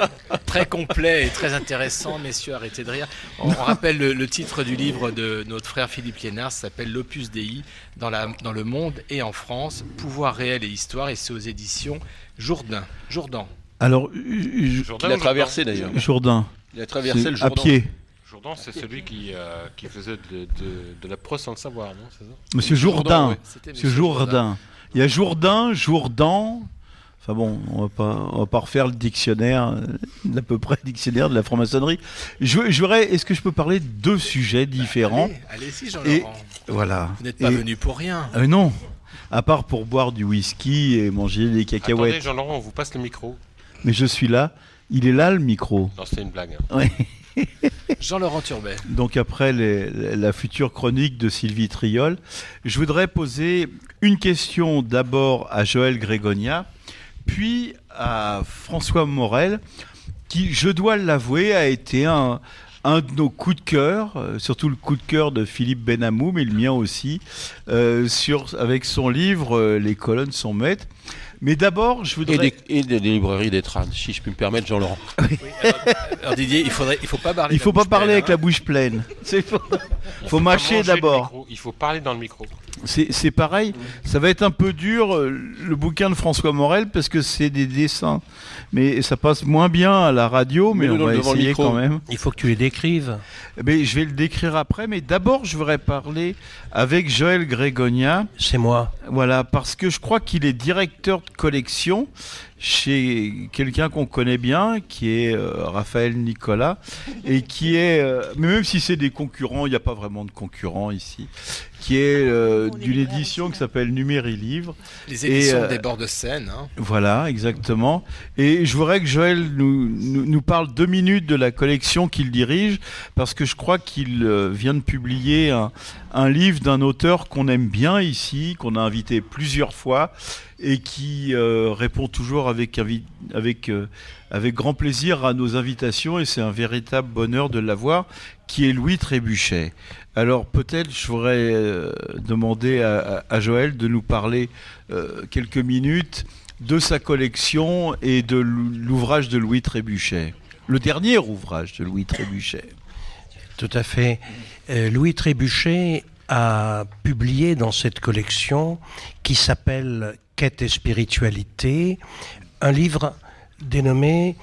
très complet et très intéressant, messieurs, arrêtez de rire. On, on rappelle le, le titre du livre de notre frère Philippe Liénard, s'appelle L'Opus Dei dans, la, dans le monde et en France, pouvoir réel et histoire, et c'est aux éditions Jourdain. Jourdan.
Alors, euh,
Jourdain
Il a traversé,
Jourdan
d'ailleurs.
Jourdain.
Il a traversé le
À
Jourdain.
pied.
Jourdan, c'est celui qui, euh, qui faisait de, de- de la prose sans le savoir, non c'est ça?
Monsieur Jourdain. Monsieur Jourdain. Il y a Jourdain, Jourdan. Enfin bon, on va pas, on va pas refaire le dictionnaire, euh, d'à peu près le dictionnaire de la franc-maçonnerie. Je, je voudrais, est-ce que je peux parler de deux sujets différents?
Allez, allez-y,
Et
Jean-Laurent.
voilà.
Vous n'êtes pas
Et-
venu pour rien.
Euh, non. À part pour boire du whisky et manger des
Attendez,
cacahuètes.
Jean-Laurent, on vous passe le micro.
Mais je suis là. Il est là le micro.
Non, c'était une blague. hein.
Ouais.
Jean-Laurent Turbet.
Donc après les- la future chronique de Sylvie Triol, je voudrais poser une question d'abord à Joël Grégonia, puis à François Morel, qui, je dois l'avouer, a été un, un de nos coups de cœur, euh, surtout le coup de cœur de Philippe Benamou, mais le mien aussi, euh, sur, avec son livre euh, Les colonnes sont maîtres. Mais d'abord, je
Et
voudrais...
des, et des librairies d'Etrade, si je puis me permettre, Jean-Laurent.
Alors Didier, il faudrait, il faut pas parler.
Il faut pas parler
pleine,
avec
hein.
la bouche pleine. Faut,
Il
faut mâcher d'abord.
Il faut parler dans le micro.
C'est c'est pareil, ça va être un peu dur euh, le bouquin de François Morel parce que c'est des dessins, mais ça passe moins bien à la radio, mais on va essayer quand même.
Il faut que tu les décrives.
Mais je vais le décrire après, mais d'abord je voudrais parler avec Joël Grégonia.
C'est moi.
Voilà, parce que je crois qu'il est directeur de collection chez quelqu'un qu'on connaît bien, qui est euh, Raphaël Nicolas, et qui est, euh, mais même si c'est des concurrents, il n'y a pas vraiment de concurrents ici, qui est euh, d'une édition qui s'appelle Numéri Livre.
Les
Et,
éditions
euh,
des bords de Seine. hein.
Voilà, exactement. Et je voudrais que Joël nous, nous, nous parle deux minutes de la collection qu'il dirige, parce que je crois qu'il euh, vient de publier un, un livre d'un auteur qu'on aime bien ici, qu'on a invité plusieurs fois, et qui euh, répond toujours euh, avec grand plaisir à nos invitations, et c'est un véritable bonheur de l'avoir, qui est Louis Trébuchet. Alors peut-être je voudrais euh, demander à, Joël de nous parler quelques minutes de sa collection et de l'ou- l'ouvrage de Louis Trébuchet. Le dernier ouvrage de Louis Trébuchet.
Tout à fait. Louis Trébuchet a publié dans cette collection qui s'appelle Quête et spiritualité un livre dénommé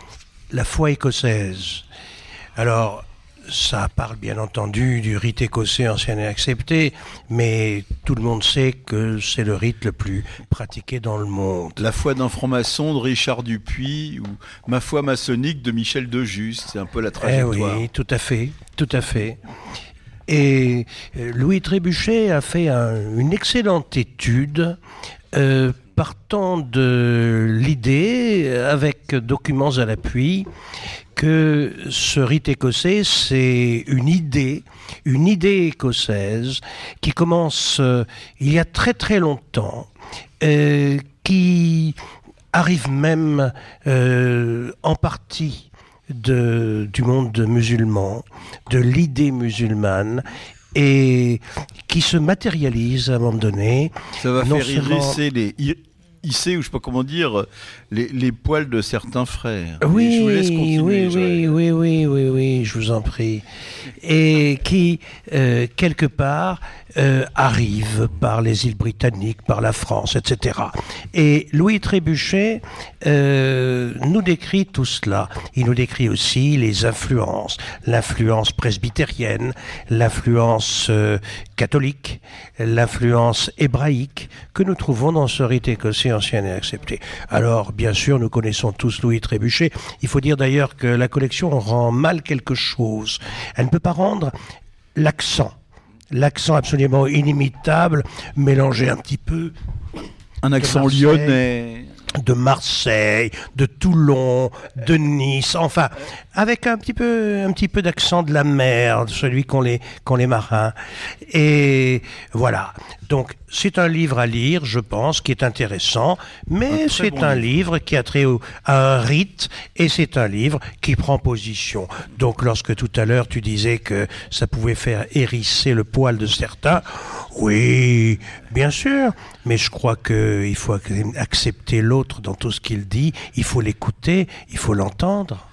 La foi écossaise. Alors, ça parle bien entendu du rite écossais ancien et accepté, mais tout le monde sait que c'est le rite le plus pratiqué dans le monde.
La foi d'un franc-maçon de Richard Dupuis ou Ma foi maçonnique de Michel de Juste. C'est un peu la
Eh
trajectoire.
oui, tout à fait, tout à fait. Et euh, Louis Trébuchet a fait un- une excellente étude euh, partant de l'idée, avec documents à l'appui, que ce rite écossais, c'est une idée, une idée écossaise qui commence euh, il y a très très longtemps, euh, qui arrive même euh, en partie du monde musulman, de l'idée musulmane, et qui se matérialise à un moment donné.
Ça va faire
seulement-
les hisser, ou je sais pas comment dire, les, les poils de certains frères.
Oui,
Et je vous laisse continuer,
oui, oui, oui, oui, oui, oui, je vous en prie. Et qui, euh, quelque part, euh, arrive par les îles britanniques, par la France, etc. Et Louis Trébuchet euh, nous décrit tout cela. Il nous décrit aussi les influences, l'influence presbytérienne, l'influence catholique, l'influence hébraïque que nous trouvons dans ce rite écossais ancien et accepté. Alors, bien sûr, nous connaissons tous Louis Trébuchet. Il faut dire d'ailleurs que la collection rend mal quelque chose. Elle ne peut pas rendre l'accent. L'accent absolument inimitable, mélangé un petit peu.
Un accent lyonnais.
de Marseille, de Toulon, de Nice, enfin, avec un petit peu, un petit peu d'accent de la mer, celui qu'ont les, qu'ont les marins. Et voilà. Donc, c'est un livre à lire, je pense, qui est intéressant, mais c'est
bon
un
livre.
livre qui a trait au- à un rite, et c'est un livre qui prend position. Donc, lorsque tout à l'heure tu disais que ça pouvait faire hérisser le poil de certains, oui, bien sûr, mais je crois qu'il faut ac- accepter l'autre dans tout ce qu'il dit, il faut l'écouter, il faut l'entendre.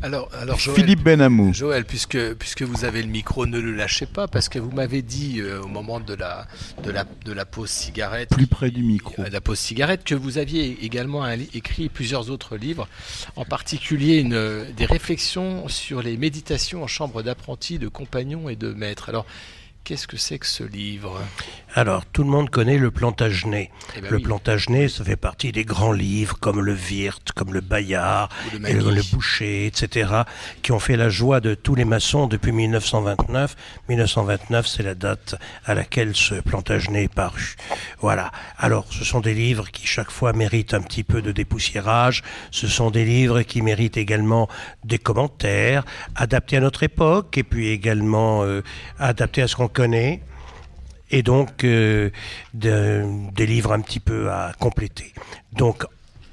Alors, alors Joël,
Philippe Benamou.
Joël, puisque, puisque vous avez le micro, ne le lâchez pas, parce que vous m'avez dit euh, au moment de la, de, la, de la pause cigarette,
Plus près du micro.
euh, la pause cigarette, que vous aviez également un écrit plusieurs autres livres, en particulier une, des réflexions sur les méditations en chambre d'apprenti, de compagnons et de maîtres. Alors, qu'est-ce que c'est que ce livre
Alors, tout le monde connaît le Plantagenet.
Eh ben
le
oui.
Plantagenet, ça fait partie des grands livres comme le Wirth, comme le Bayard,
Ou le
et le,
Magny.
le Boucher, etc., qui ont fait la joie de tous les maçons depuis 1929. 1929, c'est la date à laquelle ce Plantagenet est paru. Voilà. Alors, ce sont des livres qui chaque fois méritent un petit peu de dépoussiérage. Ce sont des livres qui méritent également des commentaires, adaptés à notre époque, et puis également euh, adaptés à ce qu'on et donc euh, de- des livres un petit peu à compléter. Donc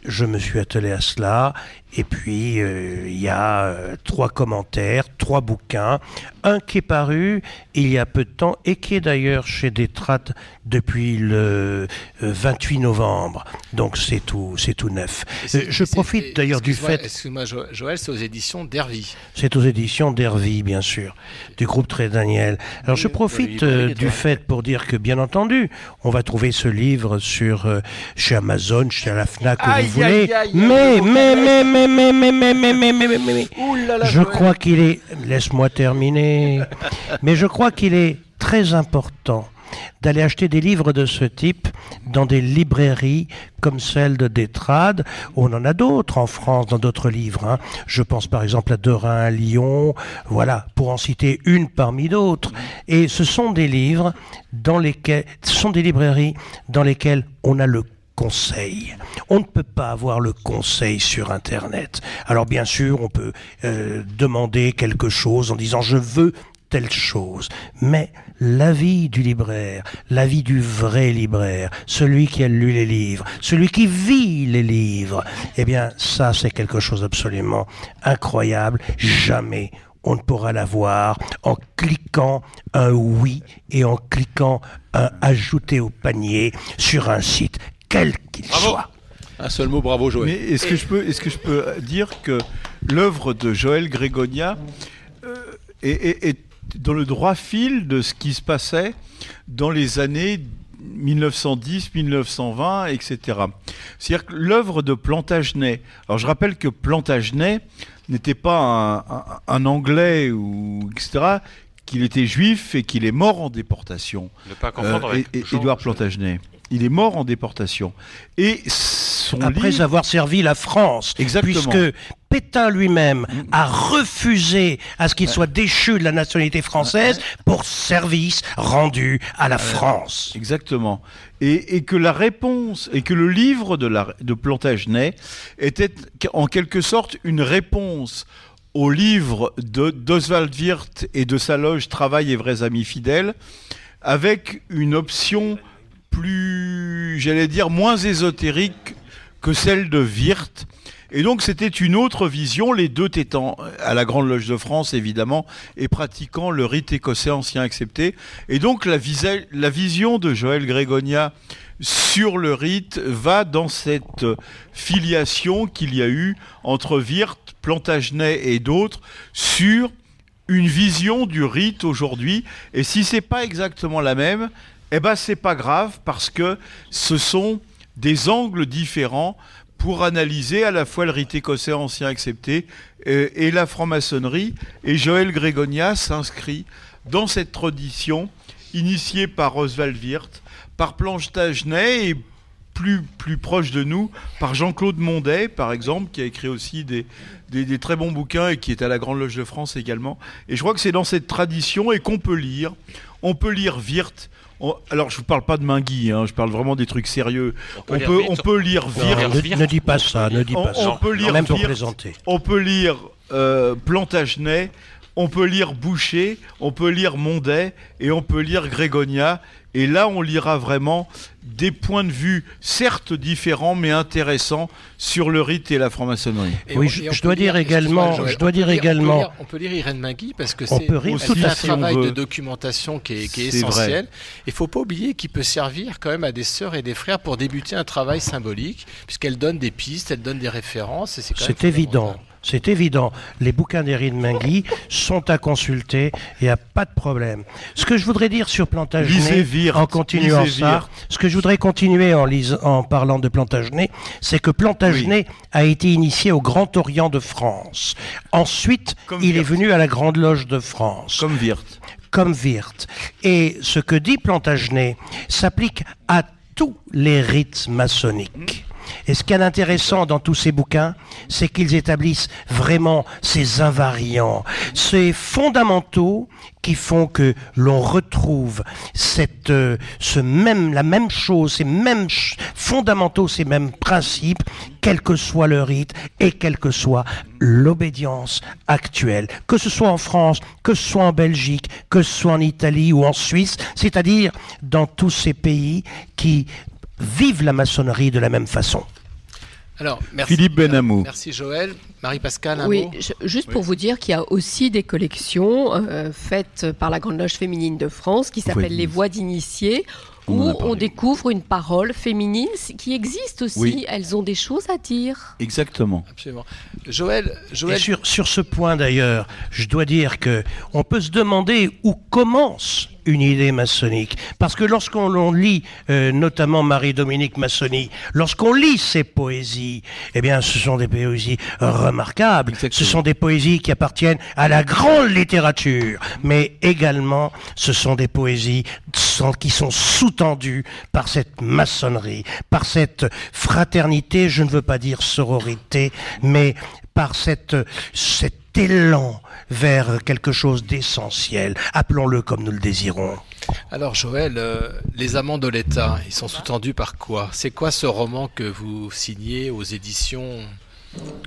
je me suis attelé à cela et puis euh, il y a euh, trois commentaires, trois bouquins, un qui est paru il y a peu de temps et qui est d'ailleurs chez Détrat depuis le euh, 28 novembre. Donc c'est tout, c'est tout neuf. Euh, je profite d'ailleurs du fait
Excuse-moi, Jo- Joël, c'est aux éditions d'Hervy.
c'est aux éditions d'Hervy, bien sûr, du groupe Très Daniel. Alors je profite euh, du fait pour dire que, bien entendu, on va trouver ce livre sur euh, chez Amazon, chez la Fnac, où
Aïe,
vous voulez.
aïe,
mais, mais, mais, mais, mais, mais, mais, mais, mais, mais, mais, mais, mais. Je crois qu'il est. Laisse-moi terminer. mais je crois qu'il est très important d'aller acheter des livres de ce type dans des librairies comme celle de Détrade. On en a d'autres en France, dans d'autres livres. Hein. Je pense par exemple à Derain, à Lyon, voilà, pour en citer une parmi d'autres. Et ce sont des livres dans lesquels, ce sont des librairies dans lesquelles on a le conseil. On ne peut pas avoir le conseil sur Internet. Alors bien sûr, on peut euh, demander quelque chose en disant je veux telle chose. Mais l'avis du libraire, l'avis du vrai libraire, celui qui a lu les livres, celui qui vit les livres, eh bien ça c'est quelque chose d'absolument incroyable. Jamais on ne pourra l'avoir en cliquant un oui et en cliquant un ajouter au panier sur un site quel qu'il soit.
Un seul mot, bravo Joël.
Mais est-ce que je peux, est-ce que je peux dire que l'œuvre de Joël Grégonia euh, est, est- est dans le droit fil de ce qui se passait dans les années 1910, 1920, etc. C'est-à-dire que l'œuvre de Plantagenet. Alors je rappelle que Plantagenet n'était pas un, un- un Anglais ou etc. Qu'il était juif et qu'il est mort en déportation.
Ne pas confondre
Euh,
avec
Édouard Plantagenet. Il est mort en déportation. Et son
Après
livre-
avoir servi la France,
Exactement.
Puisque Pétain lui-même a refusé à ce qu'il soit déchu de la nationalité française pour service rendu à la France.
Exactement. Et, et que la réponse, et que le livre de, la, de Plantagenet était en quelque sorte une réponse au livre d'Oswald Wirth et de sa loge Travail et vrais amis fidèles, avec une option j'allais dire, moins ésotérique que celle de Wirth. Et donc c'était une autre vision, les deux étant à la Grande Loge de France évidemment, et pratiquant le rite écossais ancien accepté. Et donc la, la vision de Joël Grégonia sur le rite va dans cette filiation qu'il y a eu entre Wirth, Plantagenet et d'autres sur une vision du rite aujourd'hui. Et si c'est pas exactement la même, eh ben c'est pas grave parce que ce sont des angles différents pour analyser à la fois le rite écossais ancien accepté euh, et la franc-maçonnerie. Et Joël Grégonia s'inscrit dans cette tradition initiée par Oswald Wirth, par Plantagenet et plus, plus proche de nous par Jean-Claude Mondet, par exemple, qui a écrit aussi des, des, des très bons bouquins et qui est à la Grande Loge de France également. Et je crois que c'est dans cette tradition et qu'on peut lire. On peut lire Wirth. On- alors, je vous parle pas de Mingui, hein, je parle vraiment des trucs sérieux. On
peut
peut,
lire
on
Wirth.
peut lire
Non,
Wirth.
ne- ne dis pas ça, ne dis
On-
pas
on
ça.
peut lire
Même pour
Wirth.
plaisanter.
On peut lire euh, Plantagenet, on peut lire Boucher, on peut lire Mondet et on peut lire Grégonia. Et là, on lira vraiment des points de vue, certes différents, mais intéressants sur le rite et la franc-maçonnerie.
Et on- peut lire- excuse-moi, Joël, on peut lire- on peut lire- On peut lire Irène Magui parce que c'est un travail
veut.
de documentation qui est, qui est
vrai.
essentiel. Il faut pas oublier qu'il peut servir quand même à des sœurs et des frères pour débuter un travail symbolique, puisqu'elle donne des pistes, elle donne des références. C'est
évident. C'est évident. Les bouquins d'Erin Mingui sont à consulter. Il n'y a pas de problème. Ce que je voudrais dire sur Plantagenet, en continuant ça, ce que je voudrais continuer en, parlant de Plantagenet, c'est que Plantagenet a été initié au Grand Orient de France. Ensuite, il est venu à la Grande Loge de France.
Comme Wirth.
Comme Wirth. Et ce que dit Plantagenet s'applique à tous les rites maçonniques. Et ce qu'il y a d'intéressant dans tous ces bouquins, c'est qu'ils établissent vraiment ces invariants, ces fondamentaux qui font que l'on retrouve cette, euh, ce la même chose, ces mêmes fondamentaux, ces mêmes principes, quel que soit le rite et quelle que soit l'obédience actuelle, que ce soit en France, que ce soit en Belgique, que ce soit en Italie ou en Suisse, c'est-à-dire dans tous ces pays qui vivent la maçonnerie de la même façon.
Alors, merci.
Philippe Benamou.
Merci Joël. Marie-Pascale, un
Oui,
mot?
je- juste pour vous dire qu'il y a aussi des collections euh, faites par la Grande Loge féminine de France qui s'appellent Les Voix d'initiés, où on découvre une parole féminine qui existe aussi.
Oui.
Elles ont des choses à dire.
Exactement.
Absolument. Joël, Joël
Et sur, sur ce point d'ailleurs, je dois dire que on peut se demander où commence une idée maçonnique. Parce que lorsqu'on lit, euh, notamment Marie-Dominique Massoni, lorsqu'on lit ses poésies, eh bien, ce sont des poésies remarquables. Ce sont des poésies qui appartiennent à la grande littérature. Mais également, ce sont des poésies qui sont sous-tendues par cette maçonnerie, par cette fraternité, je ne veux pas dire sororité, mais par cette, cet élan vers quelque chose d'essentiel. Appelons-le comme nous le désirons.
Alors Joël, euh, les amants de l'État, ils sont sous-tendus par quoi? C'est quoi ce roman que vous signez aux éditions?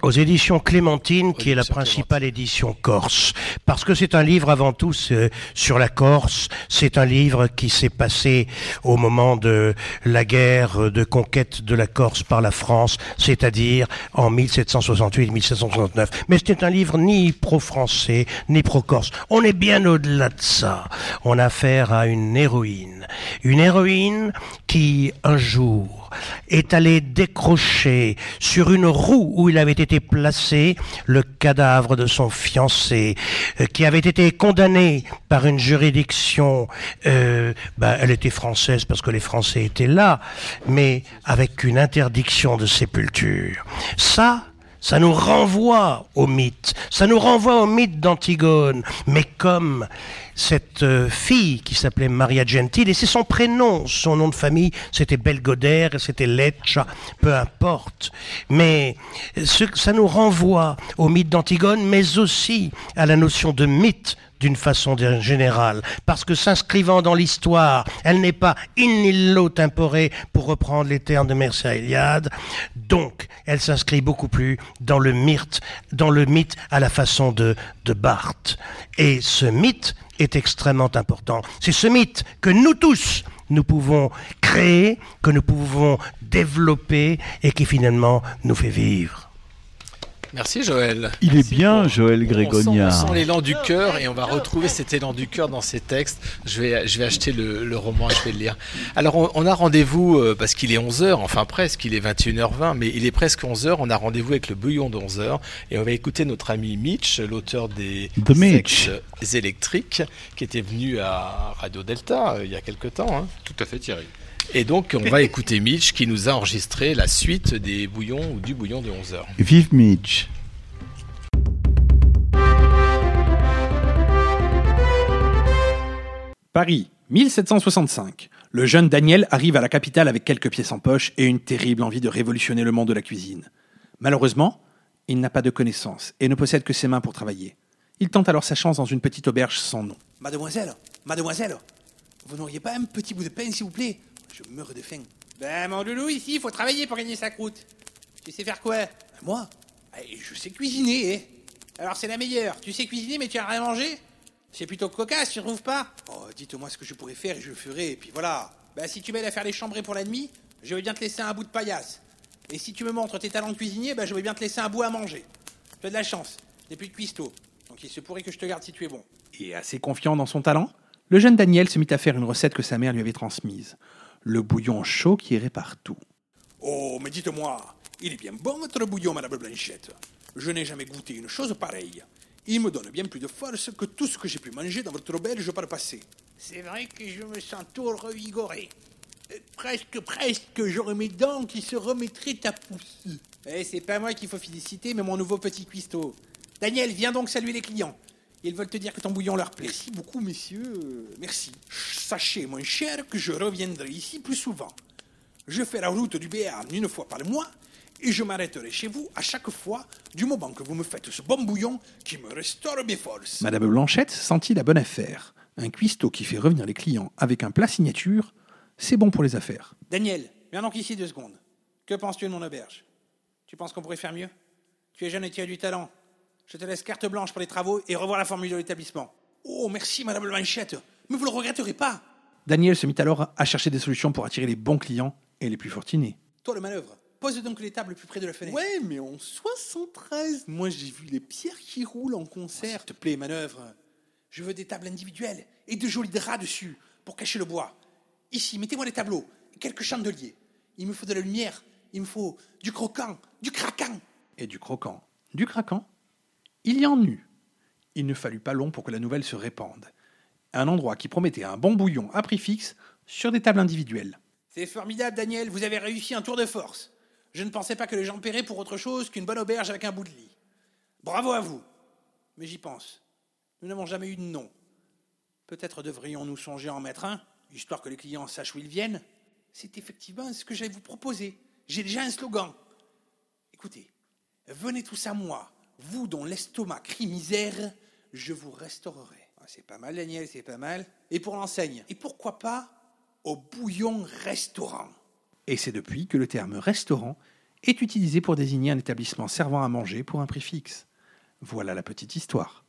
Aux éditions Clémentine, qui est la principale édition corse. Parce que c'est un livre avant tout sur la Corse. C'est un livre qui s'est passé au moment de la guerre de conquête de la Corse par la France, c'est-à-dire en 1768-1769. Mais c'était un livre ni pro-français, ni pro-corse. On est bien au-delà de ça. On a affaire à une héroïne. Une héroïne qui, un jour, est allée décrocher sur une roue où il avait été placé le cadavre de son fiancé, euh, qui avait été condamné par une juridiction, ben, elle était française parce que les Français étaient là, mais avec une interdiction de sépulture. Ça, ça nous renvoie au mythe. Ça nous renvoie au mythe d'Antigone. Mais comme cette euh, fille qui s'appelait Maria Gentile, et c'est son prénom, son nom de famille, c'était Belgodère, c'était Leccia, peu importe. Mais ce, ça nous renvoie au mythe d'Antigone, mais aussi à la notion de mythe d'une façon générale, parce que s'inscrivant dans l'histoire, elle n'est pas in illo tempore, pour reprendre les termes de Mercia Eliade, donc elle s'inscrit beaucoup plus dans le mythe, dans le mythe à la façon de, de Barthes. Et ce mythe est extrêmement important. C'est ce mythe que nous tous, nous pouvons créer, que nous pouvons développer et qui finalement nous fait vivre.
Merci Joël.
Il est bien, Joël
On sent,
Grégonia.
on sent l'élan du cœur et on va retrouver cet élan du cœur dans ces textes. Je vais, je vais acheter le, le roman et je vais le lire. Alors on, on a rendez-vous euh, parce qu'il est 11h, enfin presque, il est 21h20, mais il est presque 11h. On a rendez-vous avec le bouillon de 11h et on va écouter notre ami Mitch, l'auteur des
The Mitch.
Électriques, qui était venu à Radio Delta euh, il y a quelque temps. hein.
Tout à fait, Thierry.
Et donc on va écouter Mitch qui nous a enregistré la suite des bouillons ou du bouillon de 11h.
Vive Mitch.
Paris, 1765. Le jeune Daniel arrive à la capitale avec quelques pièces en poche et une terrible envie de révolutionner le monde de la cuisine. Malheureusement, il n'a pas de connaissances et ne possède que ses mains pour travailler. Il tente alors sa chance dans une petite auberge sans nom.
Mademoiselle, mademoiselle, vous n'auriez pas un petit bout de pain, s'il vous plaît? Je meurs de faim.
Ben, mon loulou, ici, il faut travailler pour gagner sa croûte. Tu sais faire quoi?
Moi? Eh, Je sais cuisiner, eh.
Alors, c'est la meilleure. Tu sais cuisiner, mais tu as rien mangé? C'est plutôt cocasse, tu trouves pas?
Oh, dites-moi ce que je pourrais faire et je le ferai, et puis voilà.
Ben, si tu m'aides à faire les chambrées pour la nuit, je vais bien te laisser un bout de paillasse. Et si tu me montres tes talents de cuisinier, ben, je vais bien te laisser un bout à manger. Tu as de la chance. J'ai plus de cuistot. Donc, il se pourrait que je te garde si tu es bon.
Et assez confiant dans son talent, le jeune Daniel se mit à faire une recette que sa mère lui avait transmise. Le bouillon chaud qui irait partout.
Oh, mais dites-moi, il est bien bon votre bouillon, Madame Blanchette. Je n'ai jamais goûté une chose pareille. Il me donne bien plus de force que tout ce que j'ai pu manger dans votre auberge par le passé.
C'est vrai que je me sens tout revigoré. Euh, Presque, presque, j'aurais mes dents qui se remettraient à pousser. Eh, c'est pas moi qu'il faut féliciter, mais mon nouveau petit cuistot. Daniel, viens donc saluer les clients. Ils veulent te dire que ton bouillon leur plaît.
Merci beaucoup, messieurs. Euh, Merci. Sachez, mon cher, que je reviendrai ici plus souvent. Je fais la route du Béarn une fois par mois et je m'arrêterai chez vous à chaque fois du moment que vous me faites ce bon bouillon qui me restaure mes forces.
Madame Blanchette sentit la bonne affaire. Un cuistot qui fait revenir les clients avec un plat signature, c'est bon pour les affaires.
Daniel, viens donc ici deux secondes. Que penses-tu de mon auberge? Tu penses qu'on pourrait faire mieux? Tu es jeune et tu as du talent. Je te laisse carte blanche pour les travaux et revoir la formule de l'établissement.
Oh, merci, Madame Blanchette. Mais vous le regretterez pas.
Daniel se mit alors à chercher des solutions pour attirer les bons clients et les plus fortunés.
Toi, le manœuvre. Pose donc les tables plus près de la fenêtre.
Ouais, mais en 73, moi j'ai vu les pierres qui roulent en concert.
S'il te plaît, manœuvre. Je veux des tables individuelles et de jolis draps dessus pour cacher le bois. Ici, mettez-moi des tableaux et quelques chandeliers. Il me faut de la lumière, il me faut du croquant, du craquant.
Et du croquant, du craquant, il y en eut. Il ne fallut pas long pour que la nouvelle se répande. Un endroit qui promettait un bon bouillon à prix fixe sur des tables individuelles.
C'est formidable, Daniel, vous avez réussi un tour de force. Je ne pensais pas que les gens paieraient pour autre chose qu'une bonne auberge avec un bout de lit. Bravo à vous. Mais j'y pense. Nous n'avons jamais eu de nom. Peut-être devrions-nous songer à en mettre un, histoire que les clients sachent où ils viennent. C'est effectivement ce que j'allais vous proposer. J'ai déjà un slogan. Écoutez, venez tous à moi, vous dont l'estomac crie misère, je vous restaurerai. Ah, C'est pas mal, Daniel, c'est pas mal. Et pour l'enseigne Et pourquoi pas au bouillon restaurant
Et c'est depuis que le terme restaurant est utilisé pour désigner un établissement servant à manger pour un prix fixe. Voilà la petite histoire.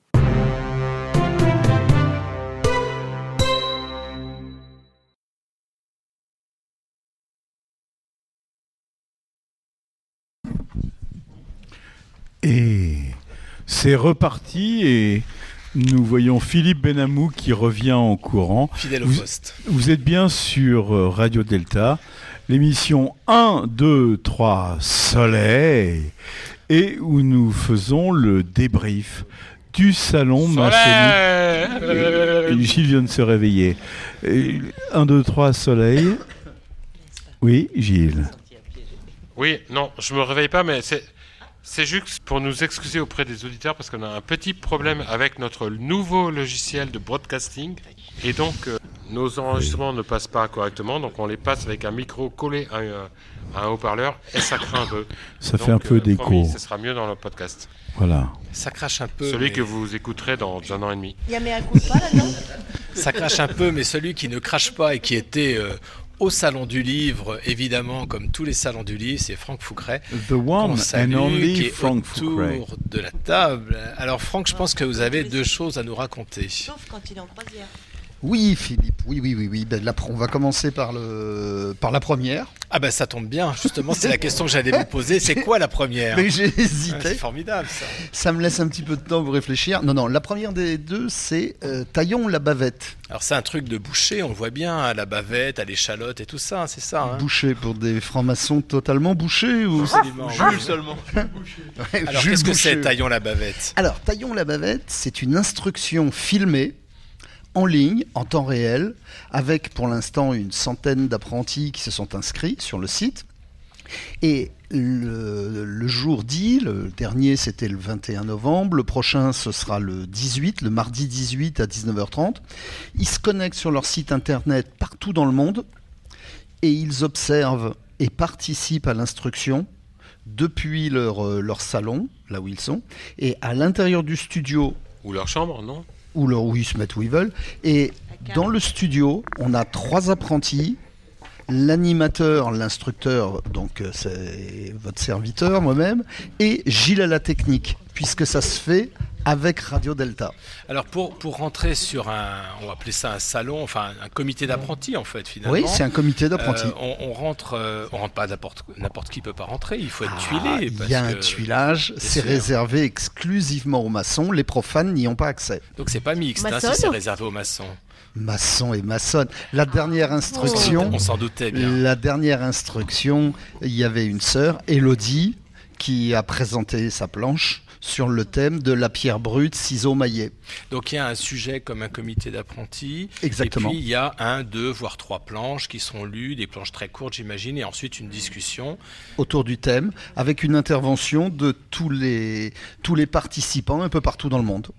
C'est reparti et nous voyons Philippe Benamou qui revient en courant.
Fidèle au
vous,
poste.
Vous êtes bien sur euh, Radio Delta, l'émission 1, 2, 3 Soleil, et où nous faisons le débrief du salon maçonnique. Et- Gilles vient de se réveiller. Et 1, 2, 3 Soleil. Oui, Gilles.
Oui, non, je me réveille pas, mais c'est. C'est juste pour nous excuser auprès des auditeurs parce qu'on a un petit problème avec notre nouveau logiciel de broadcasting et donc euh, nos enregistrements ne passent pas correctement, donc on les passe avec un micro collé à, un- à un haut-parleur et ça craint un peu.
Ça fait un peu d'écho.
promis, Ce sera mieux dans le podcast.
Voilà.
Ça crache un peu.
Celui
mais-
que vous écouterez dans un an et demi.
Il y a mais un coup pas là-dedans
Ça crache un peu, mais celui qui ne crache pas et qui était euh, au salon du livre, évidemment, comme tous les salons du livre, c'est Franck Foucret.
The one and only
qui est
Franck
autour
Foucret.
de la table. Alors Franck, je pense que vous avez deux choses à nous raconter.
Sauf quand il est en croisière.
Oui, Philippe, oui, oui, oui, oui. Ben, on va commencer par, le, par la première.
Ah ben ça tombe bien, justement, c'est la question que j'allais vous poser. C'est quoi la première?
Mais j'ai hésité.
C'est formidable ça.
Ça me laisse un petit peu de temps pour réfléchir. Non, non, la première des deux, c'est euh, Taillon la bavette.
Alors c'est un truc de boucher, on le voit bien, à la bavette, à l'échalote et tout ça, c'est ça. hein?
Bouché pour des francs-maçons totalement bouchés ou
Absolument,
Jules
oui.
seulement. Ouais,
Alors qu'est-ce que
Boucher?
c'est Taillon la bavette?
Alors, Taillon la bavette, c'est une instruction filmée en ligne, en temps réel, avec pour l'instant une centaine d'apprentis qui se sont inscrits sur le site. Et le, jour dit, le dernier c'était le 21 novembre, le prochain ce sera le 18, le mardi 18 à 19h30. Ils se connectent sur leur site internet partout dans le monde et ils observent et participent à l'instruction depuis leur, euh, leur salon, là où ils sont, et à l'intérieur du studio
Ou leur chambre, non?
Ou où ils se mettent où ils veulent. Et dans le studio, on a trois apprentis. L'animateur, l'instructeur, donc euh, c'est votre serviteur, moi-même, et Gilles à la technique, puisque ça se fait avec Radio Delta.
Alors pour, pour rentrer sur un, on va appeler ça un salon, enfin un comité d'apprentis en fait finalement.
Oui, c'est un comité d'apprentis.
Euh, on, on rentre, euh, on rentre pas n'importe n'importe qui peut pas rentrer. Il faut être
Ah,
tuilé.
Il
parce
y a un
que-
tuilage, c'est
sûr.
réservé exclusivement aux maçons, les profanes n'y ont pas accès.
Donc c'est pas mixte, hein, si c'est réservé aux maçons.
Maçon et maçonne. La dernière instruction,
On s'en doutait bien.
la dernière instruction, il y avait une sœur, Elodie, qui a présenté sa planche sur le thème de la pierre brute, ciseaux maillés.
Donc il y a un sujet comme un comité d'apprentis.
Exactement.
Et puis il y a un, deux, voire trois planches qui sont lues, des planches très courtes j'imagine, et ensuite une discussion.
autour du thème, avec une intervention de tous les, tous les participants un peu partout dans le monde.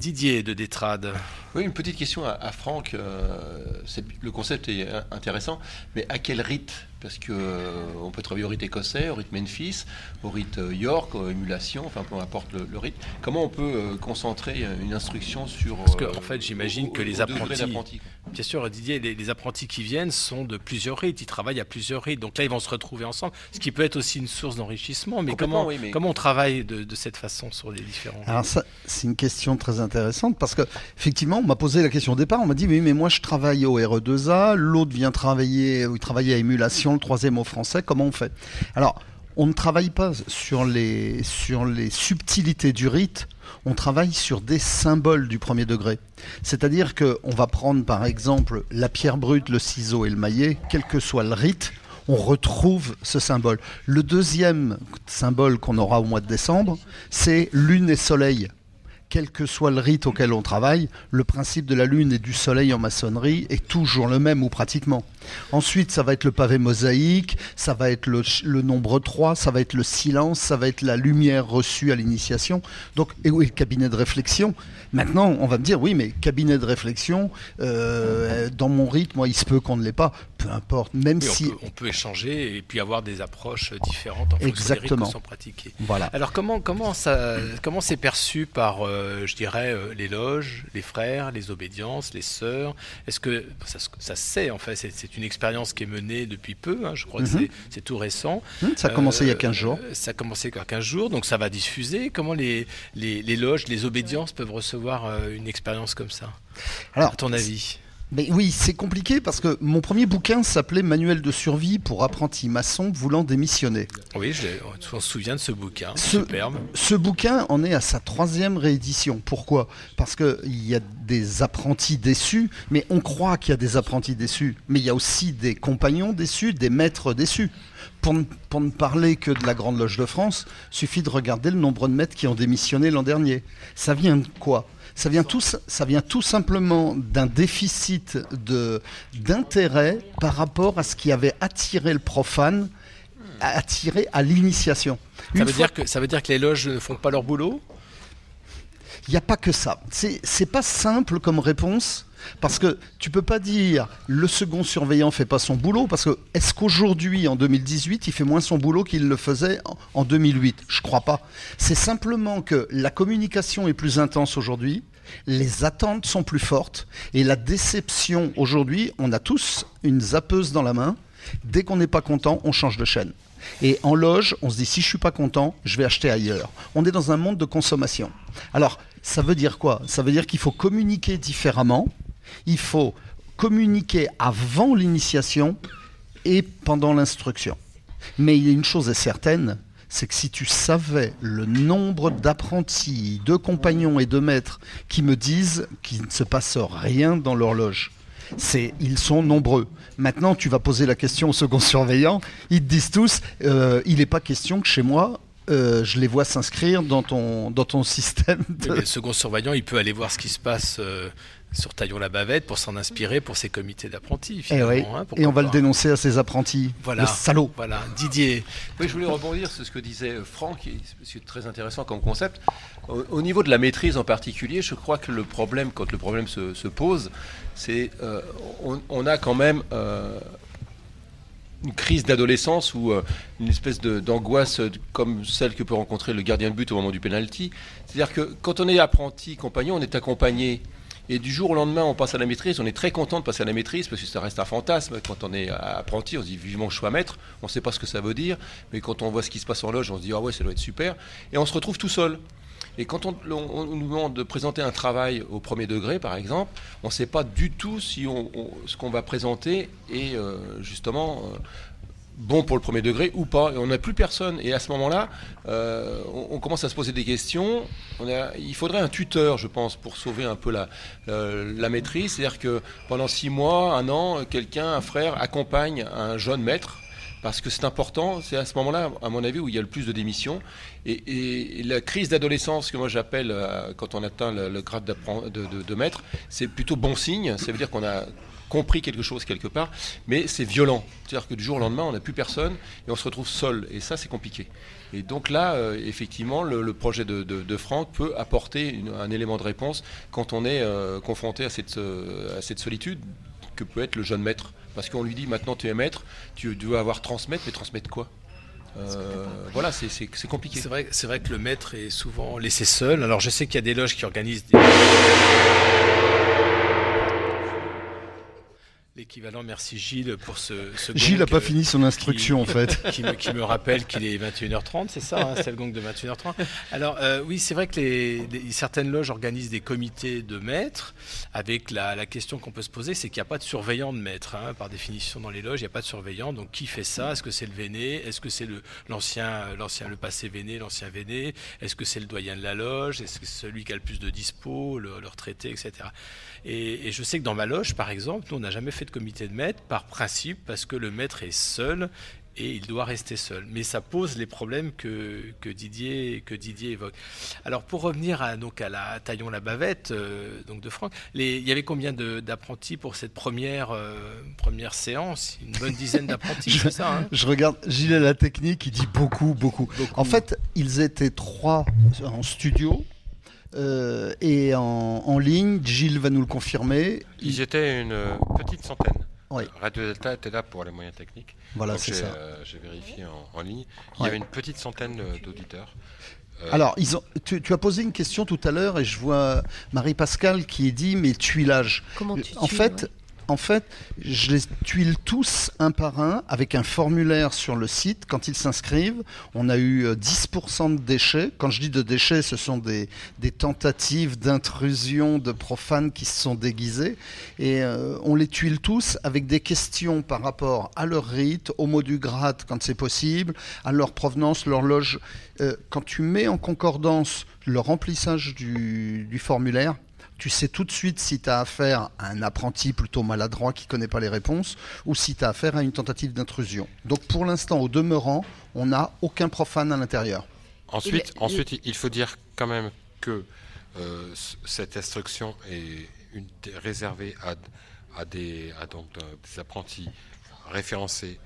Didier de Détrade.
Oui, une petite question à, à Franck. euh, le concept est euh, intéressant, mais à quel rite Parce que euh, on peut travailler au rite écossais, au rite Memphis, au rite euh, York, aux émulations, enfin peu importe le, le rite. Comment on peut euh, concentrer une instruction sur
Parce que
euh,
en fait j'imagine que les apprentis, bien sûr Didier, les, les apprentis qui viennent sont de plusieurs rites, ils travaillent à plusieurs rites. Donc là ils vont se retrouver ensemble, ce qui peut être aussi une source d'enrichissement. Mais comment,
oui, mais-
comment on travaille de, de cette façon sur les différents
Alors ça, c'est une question très intéressante parce que effectivement, on m'a posé la question au départ. On m'a dit oui, mais moi je travaille au RE2A, l'autre vient travailler, ou il travaille à émulation, le troisième au français. Comment on fait? Alors, on ne travaille pas sur les sur les subtilités du rite. On travaille sur des symboles du premier degré. C'est-à-dire que on va prendre par exemple la pierre brute, le ciseau et le maillet, quel que soit le rite. On retrouve ce symbole. Le deuxième symbole qu'on aura au mois de décembre, c'est lune et soleil quel que soit le rite auquel on travaille, le principe de la lune et du soleil en maçonnerie est toujours le même ou pratiquement. Ensuite, ça va être le pavé mosaïque, ça va être le, nombre 3, ça va être le silence, ça va être la lumière reçue à l'initiation. Donc, et oui, le cabinet de réflexion. Maintenant, on va me dire, oui, mais cabinet de réflexion, euh, dans mon rite, moi, il se peut qu'on ne l'ait pas. Peu importe, même
Oui, on
si...
peut- on, peut, échanger et puis avoir des approches différentes en fonction des rites qui sont.
Voilà.
Alors comment comment ça comment c'est perçu par euh, je dirais euh, les loges, les frères, les obédiences, les sœurs? Est-ce que ça, ça sait en fait c'est, c'est une expérience qui est menée depuis peu. hein, je crois
Mhm.
que c'est, c'est tout récent.
Mhm, ça a commencé il y a 15 jours.
euh, Ça a commencé il y a 15 jours donc ça va diffuser. Comment les les, les loges, les obédiences peuvent recevoir euh, une expérience comme ça?
Alors,
À ton avis?
Mais oui, c'est compliqué parce que mon premier bouquin s'appelait Manuel de survie pour apprentis maçons voulant démissionner.
Oui, je on se souvient de ce bouquin.
Ce,
Superbe.
ce bouquin en est à sa troisième réédition. Pourquoi? Parce qu'il y a des apprentis déçus, mais on croit qu'il y a des apprentis déçus. Mais il y a aussi des compagnons déçus, des maîtres déçus. Pour ne, pour ne parler que de la Grande Loge de France, suffit de regarder le nombre de maîtres qui ont démissionné l'an dernier. Ça vient de quoi? Ça vient, tout, ça vient tout simplement d'un déficit d'intérêt par rapport à ce qui avait attiré le profane, attiré à l'initiation.
Ça veut,
fois
dire que, ça veut dire que les loges ne font pas leur boulot?
Il n'y a pas que ça. C'est pas simple comme réponse. Parce que tu peux pas dire le second surveillant fait pas son boulot parce que est-ce qu'aujourd'hui en 2018 il fait moins son boulot qu'il le faisait en- en 2008 Je crois pas. C'est simplement que la communication est plus intense aujourd'hui, les attentes sont plus fortes et la déception aujourd'hui, on a tous une zappeuse dans la main. Dès qu'on n'est pas content, on change de chaîne. Et en loge, on se dit si je suis pas content, je vais acheter ailleurs. On est dans un monde de consommation. Alors, ça veut dire quoi? Ça veut dire qu'il faut communiquer différemment. Il faut communiquer avant l'initiation et pendant l'instruction. Mais une chose est certaine, c'est que si tu savais le nombre d'apprentis, de compagnons et de maîtres qui me disent qu'il ne se passe rien dans leur loge, c'est, ils sont nombreux. Maintenant, tu vas poser la question au second surveillant, ils te disent tous, euh, il n'est pas question que chez moi, euh, je les vois s'inscrire dans ton, dans ton système. De-
le second surveillant, il peut aller voir ce qui se passe euh, sur Taillon la Bavette pour s'en inspirer pour ses comités d'apprentis.
Oui.
hein,
et on va le dénoncer à ses apprentis.
Voilà.
Le salaud.
Voilà, Didier.
Oui, je voulais rebondir sur ce que disait Franck, c'est très intéressant comme concept. Au, au niveau de la maîtrise en particulier, je crois que le problème, quand le problème se, se pose, c'est euh, on, on a quand même euh, une crise d'adolescence ou euh, une espèce d'angoisse euh, comme celle que peut rencontrer le gardien de but au moment du penalty. C'est-à-dire que quand on est apprenti compagnon, on est accompagné. Et du jour au lendemain, on passe à la maîtrise. On est très content de passer à la maîtrise parce que ça reste un fantasme. Quand on est apprenti, on se dit vivement je sois maître. On ne sait pas ce que ça veut dire. Mais quand on voit ce qui se passe en loge, on se dit ah ouais, ça doit être super. Et on se retrouve tout seul. Et quand on, nous demande de présenter un travail au premier degré, par exemple, on ne sait pas du tout si on- ce qu'on va présenter est euh, justement euh, bon pour le premier degré ou pas. Et on n'a plus personne. Et à ce moment-là, euh, on, commence à se poser des questions. Il faudrait un tuteur, je pense, pour sauver un peu la, euh, la maîtrise. C'est-à-dire que pendant six mois, un an, quelqu'un, un frère, accompagne un jeune maître. Parce que c'est important, c'est à ce moment-là, à mon avis, où il y a le plus de démissions. Et, la crise d'adolescence que moi j'appelle, euh, quand on atteint le, grade de- de maître, c'est plutôt bon signe. Ça veut dire qu'on a compris quelque chose quelque part, mais c'est violent. C'est-à-dire que du jour au lendemain, on n'a plus personne et on se retrouve seul. Et ça, c'est compliqué. Et donc là, euh, effectivement, le, le projet de, de- de Franck peut apporter une- un élément de réponse quand on est euh, confronté à cette, euh, à cette solitude que peut être le jeune maître. Parce qu'on lui dit maintenant tu es maître, tu dois avoir transmettre, mais transmettre quoi? Euh, Voilà, c'est- compliqué.
C'est vrai, c'est vrai que le maître est souvent laissé seul. Alors je sais qu'il y a des loges qui organisent des... L'équivalent, merci Gilles pour ce, ce
Gilles n'a pas
euh,
fini son instruction, en fait.
Qui me, qui me rappelle qu'il est 21h30, c'est ça, hein, c'est le gong de 21h30. Alors euh, oui, c'est vrai que les, les- certaines loges organisent des comités de maîtres, avec la, la question qu'on peut se poser, c'est qu'il n'y a pas de surveillant de maître. hein. Par définition, dans les loges, il n'y a pas de surveillant. Donc qui fait ça? Est-ce que c'est le Véné? Est-ce que c'est le, l'ancien, l'ancien, le passé Véné, l'ancien Véné? Est-ce que c'est le doyen de la loge? Est-ce que c'est celui qui a le plus de dispo, le, le retraité, etc. Et, et je sais que dans ma loge, par exemple, nous, on n'a jamais fait de comité de maître par principe, parce que le maître est seul et il doit rester seul. Mais ça pose les problèmes que, que, Didier, que Didier évoque. Alors pour revenir à, donc à la Taillon la Bavette euh, donc de Franck, les, il y avait combien d'apprentis pour cette première, euh, première séance? Une bonne dizaine d'apprentis, c'est ça hein?
Je regarde Gilles à la technique, il dit beaucoup, beaucoup, En fait, ils étaient trois en studio euh, et en, en ligne. Gilles va nous le confirmer.
Ils étaient une euh, petite centaine.
Oui.
Radio Delta était là pour les moyens techniques.
Voilà, c'est
j'ai,
ça.
euh, J'ai vérifié en, en ligne. Il
Ouais.
y avait une petite centaine d'auditeurs. Euh,
Alors, ils ont, tu, tu as posé une question tout à l'heure et je vois Marie-Pascale qui dit mais tuilage.
Comment tu
En fait,
ouais.
En fait, je les tuile tous un par un avec un formulaire sur le site. Quand ils s'inscrivent, on a eu euh, 10% de déchets. Quand je dis de déchets, ce sont des, tentatives d'intrusion de profanes qui se sont déguisés. Et euh, on les tuile tous avec des questions par rapport à leur rite, au mot du grade quand c'est possible, à leur provenance, leur loge. Euh, quand tu mets en concordance le remplissage du formulaire, tu sais tout de suite si tu as affaire à un apprenti plutôt maladroit qui ne connaît pas les réponses ou si tu as affaire à une tentative d'intrusion. Donc pour l'instant, au demeurant, on n'a aucun profane à l'intérieur.
Ensuite, ensuite, il faut dire quand même que euh, cette instruction est une, réservée à, à des, à donc, euh, des apprentis référencés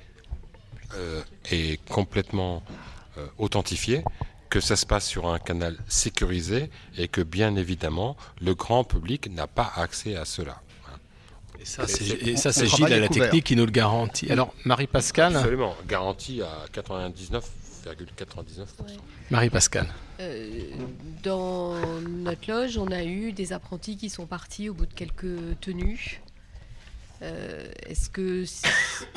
euh, et complètement euh, authentifiés, que ça se passe sur un canal sécurisé et que bien évidemment le grand public n'a pas accès à cela.
Et ça, c'est, Gilles à la
couvert.
technique qui nous le garantit. Alors, Marie-Pascale
Absolument, garantie à 99,99%.
Marie-Pascale.
Euh, dans notre loge, on a eu des apprentis qui sont partis au bout de quelques tenues. Euh, Est-ce que, si-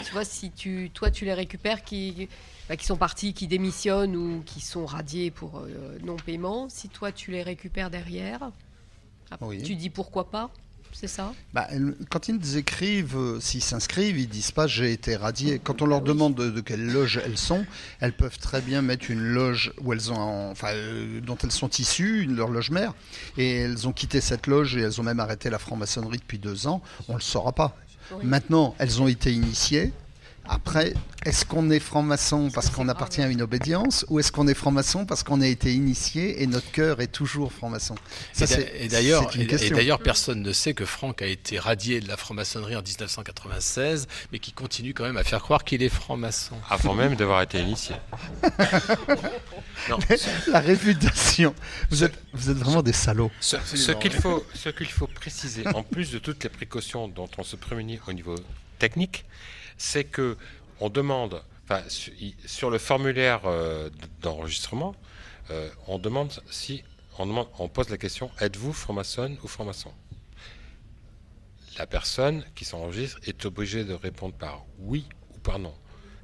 tu vois, si tu, toi tu les récupères qui, bah, qui sont partis, qui démissionnent ou qui sont radiés pour euh, non-paiement, si toi tu les récupères derrière, après,
Oui.
tu dis pourquoi pas, c'est ça?
Bah, quand ils écrivent, euh, s'ils s'inscrivent, ils disent pas j'ai été radié. Quand on leur demande de, de quelle loge elles sont, elles peuvent très bien mettre une loge où elles ont, enfin, euh, dont elles sont issues, une- leur loge mère, et elles ont quitté cette loge et elles ont même arrêté la franc-maçonnerie depuis deux ans. On le saura pas. Maintenant, elles ont été initiées. Après, est-ce qu'on est franc-maçon parce qu'on appartient à une obédience ou est-ce qu'on est franc-maçon parce qu'on a été initié et notre cœur est toujours franc-maçon?
Et d'a- Et d'ailleurs, et- et d'ailleurs, personne ne sait que Franck a été radié de la franc-maçonnerie en 1996, mais qui continue quand même à faire croire qu'il est franc-maçon.
Avant même d'avoir été initié. Non.
La réputation. Vous êtes, vous êtes vraiment des salauds.
Ce, ce qu'il faut, ce qu'il faut préciser, en plus de toutes les précautions dont on se prémunit au niveau technique, c'est que on demande, sur le formulaire euh, d'enregistrement, euh, on demande si on, demande, on pose la question êtes-vous franc-maçonne ou franc-maçon? La personne qui s'enregistre est obligée de répondre par oui ou par non.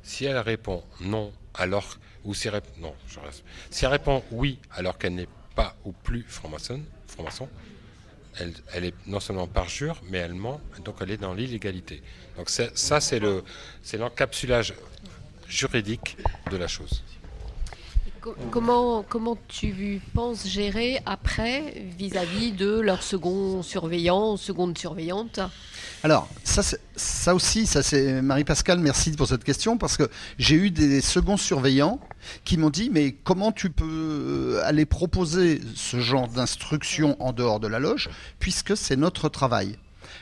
Si elle répond non, alors ou. Si elle répond oui alors qu'elle n'est pas ou plus franc-maçonne, franc-maçon, elle, est non seulement parjure, mais elle ment, donc elle est dans l'illégalité. Donc ça, c'est le, l'encapsulage juridique de la chose.
Co- Comment, comment tu penses gérer après vis-à-vis de leur second surveillant, seconde surveillante?
Alors, ça, ça aussi, ça c'est Marie-Pascale, merci pour cette question, parce que j'ai eu des seconds surveillants qui m'ont dit, mais comment tu peux aller proposer ce genre d'instruction en dehors de la loge, puisque c'est notre travail?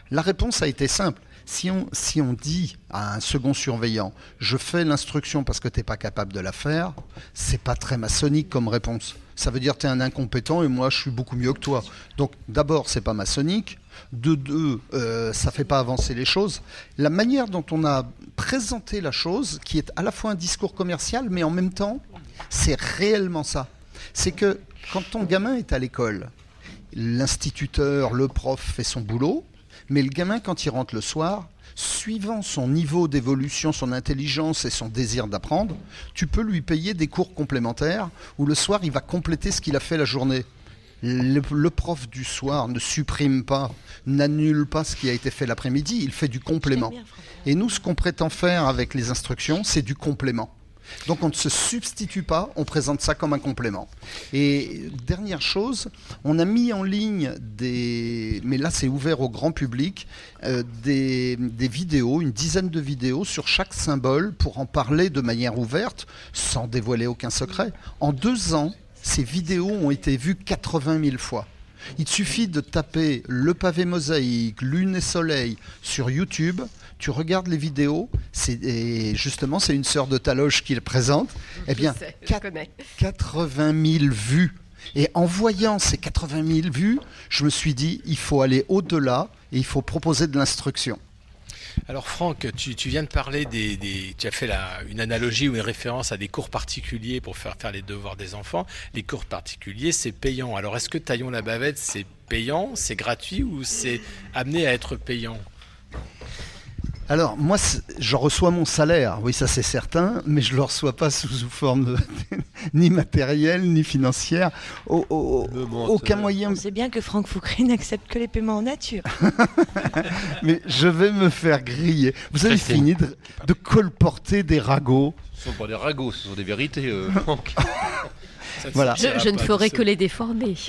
La réponse a été simple. Si on, si on dit à un second surveillant, je fais l'instruction parce que tu n'es pas capable de la faire, c'est pas très maçonnique comme réponse. Ça veut dire que tu es un incompétent et moi je suis beaucoup mieux que toi. Donc d'abord, c'est pas maçonnique. De deux, euh, ça fait pas avancer les choses. La manière dont on a présenté la chose, qui est à la fois un discours commercial, mais en même temps, c'est réellement ça. C'est que quand ton gamin est à l'école, l'instituteur, le prof fait son boulot, mais le gamin, quand il rentre le soir, suivant son niveau d'évolution, son intelligence et son désir d'apprendre, tu peux lui payer des cours complémentaires où le soir, il va compléter ce qu'il a fait la journée. Le, le prof du soir ne supprime pas, n'annule pas ce qui a été fait l'après-midi, il fait du complément. Et nous, ce qu'on prétend faire avec les instructions, c'est du complément. Donc on ne se substitue pas, on présente ça comme un complément. Et dernière chose, on a mis en ligne des, mais là c'est ouvert au grand public, euh, des, des vidéos, une dizaine de vidéos sur chaque symbole pour en parler de manière ouverte, sans dévoiler aucun secret. En deux ans, ces vidéos ont été vues 80 000 fois. Il suffit de taper le pavé mosaïque, lune et soleil sur YouTube. Tu regardes les vidéos, c'est et justement c'est une sœur de Taloche qui le présente. Eh bien,
sais, je
quatre-
connais.
80 000 vues. Et en voyant ces 80 000 vues, je me suis dit il faut aller au-delà et il faut proposer de l'instruction.
Alors Franck, tu, viens de parler des, tu as fait une analogie ou une référence à des cours particuliers pour faire faire les devoirs des enfants. Les cours particuliers, c'est payant. Alors est-ce que Taillon la bavette, c'est payant, c'est gratuit ou c'est amené à être payant?
Alors, moi, je reçois mon salaire, oui, ça c'est certain, mais je ne le reçois pas sous, sous forme de- ni matérielle, ni financière. Au- au- aucun moyen.
C'est bien que Franck Foucré n'accepte que les paiements en nature.
Mais je vais me faire griller. Vous avez fini de, de colporter des ragots.
Ce ne sont pas des ragots, ce sont des vérités, euh, Franck.
Voilà.
Je, je ne ferai que les déformer.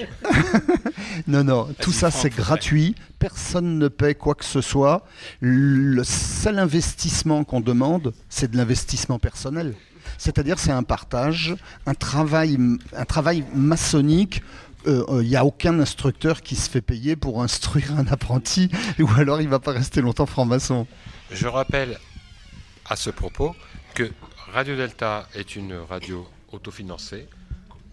Non, non, tout ça c'est gratuit, personne ne paie quoi que ce soit. Le seul investissement qu'on demande, c'est de l'investissement personnel. C'est-à-dire c'est un partage, un travail, un travail maçonnique. Euh, Il n'y a aucun instructeur qui se fait payer pour instruire un apprenti, ou alors il va pas rester longtemps franc-maçon.
Je rappelle à ce propos que Radio Delta est une radio autofinancée,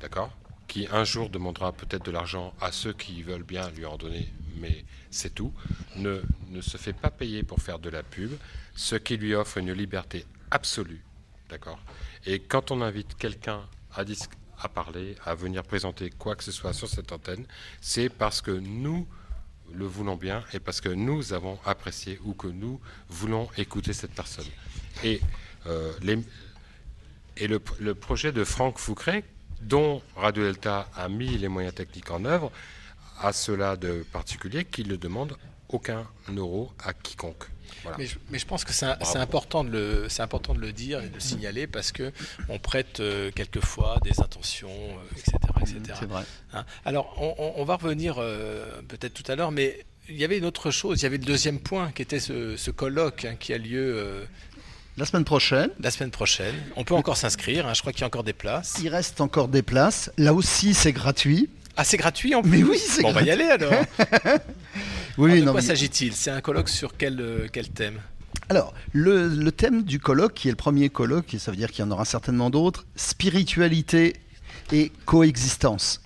d'accord Qui un jour demandera peut-être de l'argent à ceux qui veulent bien lui en donner, mais c'est tout. Ne, ne se fait pas payer pour faire de la pub, ce qui lui offre une liberté absolue, d'accord Et quand on invite quelqu'un à, à parler, à venir présenter quoi que ce soit sur cette antenne, c'est parce que nous le voulons bien et parce que nous avons apprécié ou que nous voulons écouter cette personne. Et, euh, les- et le, le projet de Franck Foucret, dont Radio Delta a mis les moyens techniques en œuvre, a cela de particulier qu'il ne demande aucun euro à quiconque. Voilà.
Mais je, mais je pense que c'est important, de le- c'est important de le dire et de le signaler parce que on prête euh, quelquefois des intentions, euh, etc. etc.
C'est vrai.
Hein. Alors, on, on- on va revenir euh, peut-être tout à l'heure, mais il y avait une autre chose. Il y avait le deuxième point qui était ce, ce colloque hein, qui a lieu euh,
La semaine prochaine.
La semaine prochaine. On peut encore s'inscrire, hein, je crois qu'il y a encore des places.
Il reste encore des places. Là aussi, c'est gratuit.
Ah, c'est gratuit en plus
Mais oui, c'est
Bon, on va y aller alors.
Oui,
Alors, de
non,
quoi
mais-
s'agit-il? C'est un colloque sur quel, euh, quel thème?
Alors, le, le thème du colloque, qui est le premier colloque, et ça veut dire qu'il y en aura certainement d'autres, spiritualité et coexistence.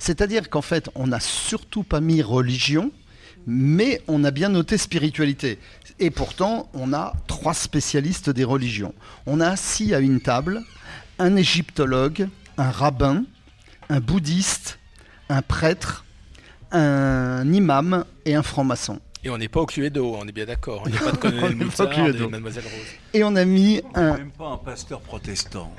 C'est-à-dire qu'en fait, on n'a surtout pas mis religion, mais on a bien noté spiritualité. Et pourtant, on a trois spécialistes des religions. On a assis à une table un égyptologue, un rabbin, un bouddhiste, un prêtre, un imam et un franc-maçon.
Et on n'est pas au Cluedo, on est bien d'accord. Il n'y a pas de
On
colonel
n'est pas au
Moutarde
Cluedo.
et Mademoiselle Rose.
Et on a mis un,
Même pas un pasteur protestant.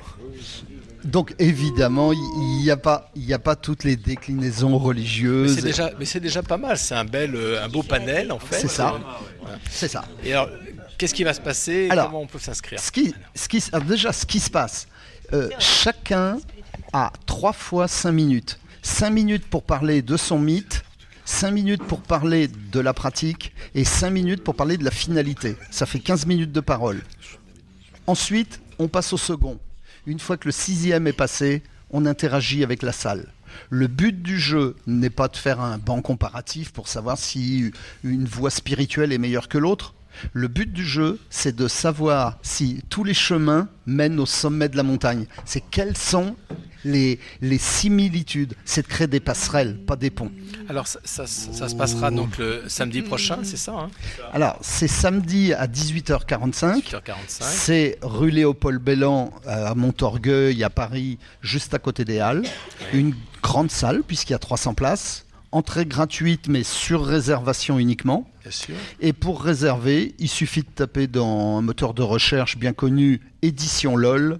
Donc évidemment, il n'y a, pas- il y a pas toutes les déclinaisons
Mais
religieuses.
c'est déjà, mais c'est déjà pas mal. C'est un bel, euh, un beau panel en fait.
C'est ça.
Voilà.
C'est ça.
Et alors, qu'est-ce qui va se passer
Alors,
Comment on peut s'inscrire
Ce qui, ce qui, alors déjà, ce qui se passe, euh, chacun a trois fois cinq minutes. Cinq minutes pour parler de son mythe, cinq minutes pour parler de la pratique et cinq minutes pour parler de la finalité. Ça fait 15 minutes de parole. Ensuite, on passe au second. Une fois que le sixième est passé, on interagit avec la salle. Le but du jeu n'est pas de faire un banc comparatif pour savoir si une voie spirituelle est meilleure que l'autre. Le but du jeu, c'est de savoir si tous les chemins mènent au sommet de la montagne. C'est quelles sont les, les similitudes. C'est de créer des passerelles, pas des ponts.
Alors, ça, ça- ça se passera donc le samedi prochain, c'est ça hein?
Alors, c'est samedi à 18h45.
18h45.
C'est rue Léopold Bellan euh, à Montorgueil, à Paris, juste à côté des Halles. Une grande salle, puisqu'il y a 300 places. Entrée gratuite, mais sur réservation uniquement.
Bien sûr.
Et pour réserver, il suffit de taper dans un moteur de recherche bien connu, Édition LOL,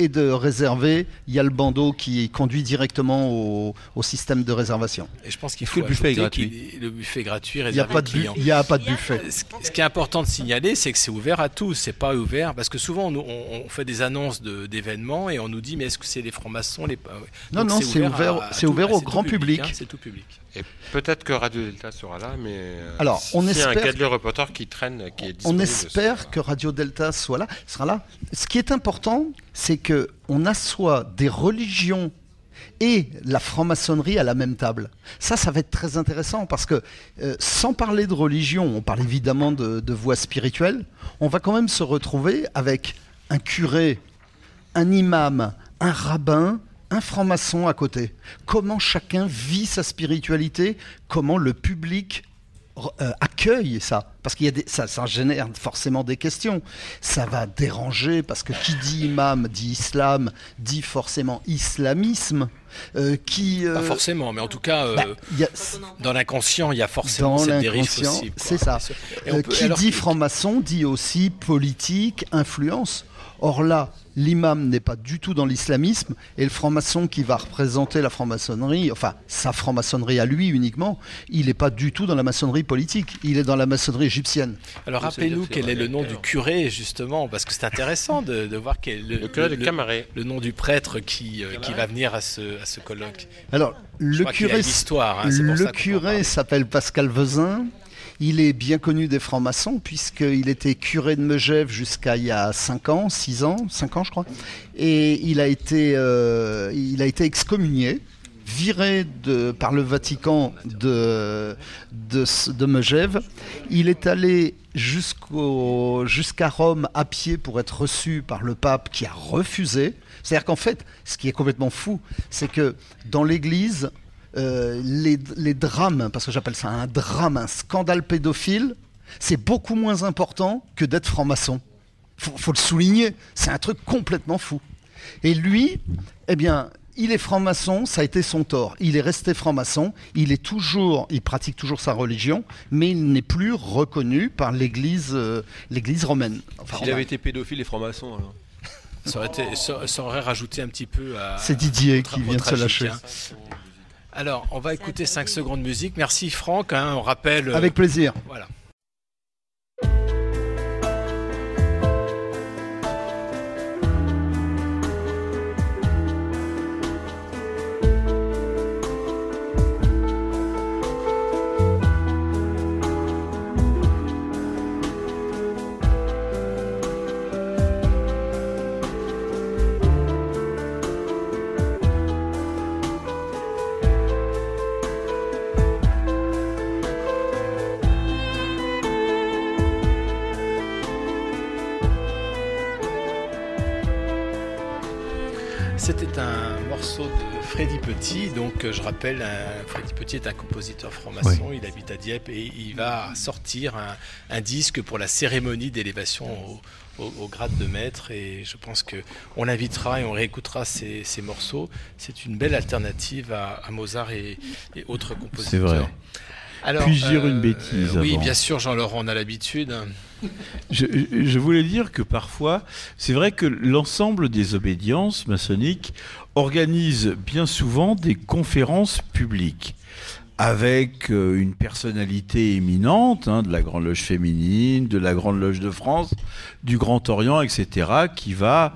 et de réserver. Il y a le bandeau qui conduit directement au, au système de réservation.
Et je pense qu'il faut
que le buffet est gratuit
Le buffet est gratuit,
Il y a pas de y a pas buffet.
Ce, ce qui est important de signaler, c'est que c'est ouvert à tous. C'est pas ouvert parce que souvent on, on- on fait des annonces de- d'événements et on nous dit mais est-ce que c'est les francs-maçons les ouais.
Non,
Donc,
non, c'est ouvert-
à- à
c'est
tout-
ouvert au grand public.
hein, c'est tout public.
Et peut-être que Radio Delta sera là, mais euh,
Alors, on
s'il y a un
espère-
reporter qui traîne, qui est
On espère que Radio Delta soit là, sera là. Ce qui est important, c'est que on assoit des religions et la franc-maçonnerie à la même table. Ça, ça va être très intéressant parce que euh, sans parler de religion, on parle évidemment de, de voie spirituelle, on va quand même se retrouver avec un curé, un imam, un rabbin, un franc-maçon à côté. Comment chacun vit sa spiritualité, comment le public euh, accueille ça parce qu'il y a des, ça, ça génère forcément des questions ça va déranger parce que qui dit imam dit islam dit forcément islamisme Euh, qui
Pas
euh,
forcément, mais en tout cas, euh,
bah, il y a-
dans l'inconscient, il y a forcément
dans
cette dérive possible.
c'est ça.
Et peut-
qui
alors,
dit franc-maçon dit aussi politique, influence. Or là, l'imam n'est pas du tout dans l'islamisme et le franc-maçon qui va représenter la franc-maçonnerie, enfin sa franc-maçonnerie à lui uniquement, il n'est pas du tout dans la maçonnerie politique, il est dans la maçonnerie égyptienne.
Alors rappelez-nous quel est le nom du curé justement, parce que c'est intéressant de, de voir quel le,
Le curé de Camaret.
le nom du prêtre qui, euh, qui va venir à ce, à ce colloque.
Alors,
Je
le curé,
hein,
le curé s'appelle Pascal Vezin. Il est bien connu des francs-maçons puisqu'il était curé de Megève jusqu'à il y a 5 ans, 6 ans, 5 ans je crois. Et il a été, euh, excommunié, viré par le Vatican de, Megève. Il est allé jusqu'à Rome à pied pour être reçu par le pape qui a refusé. C'est-à-dire qu'en fait, ce qui est complètement fou, c'est que dans l'Église, euh, les, les drames, parce que j'appelle ça un drame, un scandale pédophile, c'est beaucoup moins important que d'être franc-maçon. Faut, faut le souligner, c'est un truc complètement fou. Et lui, eh bien, il est franc-maçon, ça a été son tort. Il est resté franc-maçon, il est toujours, il pratique toujours sa religion, mais il n'est plus reconnu par l'Église, euh, l'Église romaine. Enfin,
S'il avait été pédophile et franc-maçon, alors.
Ça aurait, été- ça- ça aurait rajouté un petit peu à.
C'est Didier qui vient de se lâcher.
Alors, on va écouter 5 secondes de musique. Merci Franck. hein, on rappelle. euh,
Avec plaisir.
Voilà. Petit. Donc, euh, je rappelle, un- Freddy Petit est un compositeur franc-maçon. Il habite à Dieppe et il va sortir un, un disque pour la cérémonie d'élévation au, au- au grade de maître. Et je pense que on l'invitera et on réécoutera ces morceaux. C'est une belle alternative à, à Mozart et, et autres compositeurs.
C'est vrai. Puis-je dire une bêtise
Oui,
avant
bien sûr, Jean-Laurent, on a l'habitude.
Je, je voulais dire que parfois, c'est vrai que l'ensemble des obédiences maçonniques organise bien souvent des conférences publiques avec euh, une personnalité éminente hein, de la Grande Loge féminine, de la Grande Loge de France, du Grand Orient, etc., qui va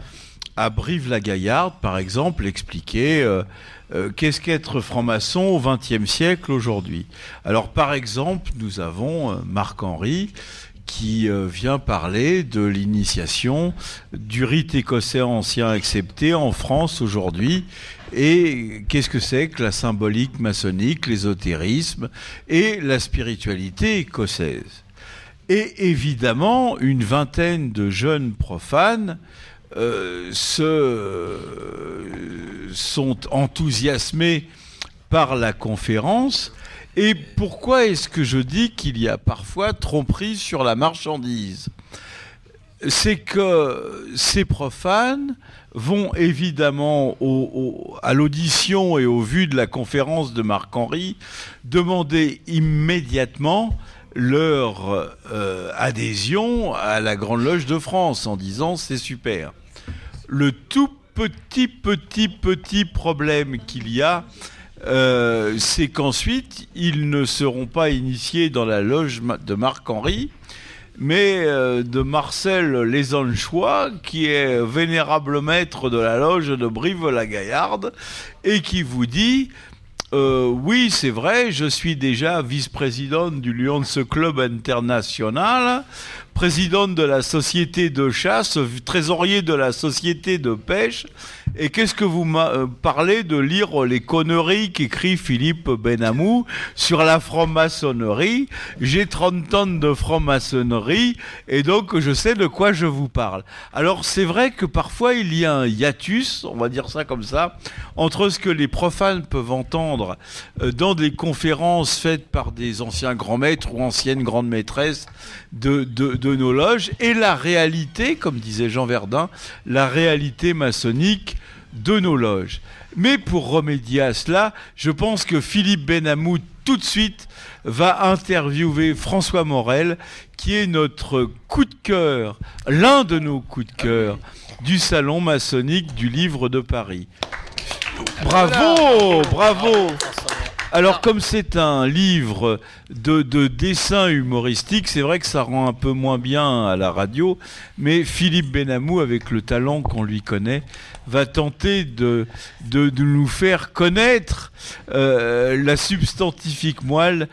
à Brive-la-Gaillarde, par exemple, expliquer euh, euh, qu'est-ce qu'être franc-maçon au XXe siècle aujourd'hui? Alors, par exemple, nous avons euh, Marc-Henri qui euh, vient parler de l'initiation du rite écossais ancien accepté en France aujourd'hui. Et qu'est-ce que c'est que la symbolique maçonnique, l'ésotérisme et la spiritualité écossaise? Et évidemment, une vingtaine de jeunes profanes euh, se, sont enthousiasmés par la conférence. Et pourquoi est-ce que je dis qu'il y a parfois tromperie sur la marchandise? C'est que ces profanes vont évidemment à l'audition et au vu de la conférence de Marc-Henri demander immédiatement leur euh, adhésion à la Grande Loge de France en disant c'est super. Le tout petit, petit, petit problème qu'il y a, euh, c'est qu'ensuite, ils ne seront pas initiés dans la loge de Marc-Henri, mais euh, de Marcel Lesanchois, qui est vénérable maître de la loge de Brive-la-Gaillarde, et qui vous dit euh, oui, c'est vrai, je suis déjà vice-président du Lions Club International, président de la société de chasse, trésorier de la société de pêche. Et qu'est-ce que vous euh, parlez de lire les conneries qu'écrit Philippe Benamou sur la franc-maçonnerie? J'ai 30 ans de franc-maçonnerie et donc je sais de quoi je vous parle. Alors c'est vrai que parfois il y a un hiatus, on va dire ça comme ça, entre ce que les profanes peuvent entendre euh, dans des conférences faites par des anciens grands maîtres ou anciennes grandes maîtresses de, de nos loges et la réalité, comme disait Jean Verdun, la réalité maçonnique de nos loges. Mais pour remédier à cela, je pense que Philippe Benamou tout de suite va interviewer François Morel, qui est notre coup de cœur, l'un de nos coups de cœur du salon maçonnique du livre de Paris. Bravo, bravo. Alors comme c'est un livre de, de dessin humoristique, c'est vrai que ça rend un peu moins bien à la radio, mais Philippe Benamou, avec le talent qu'on lui connaît, va tenter de, de, de nous faire connaître euh, la substantifique moelle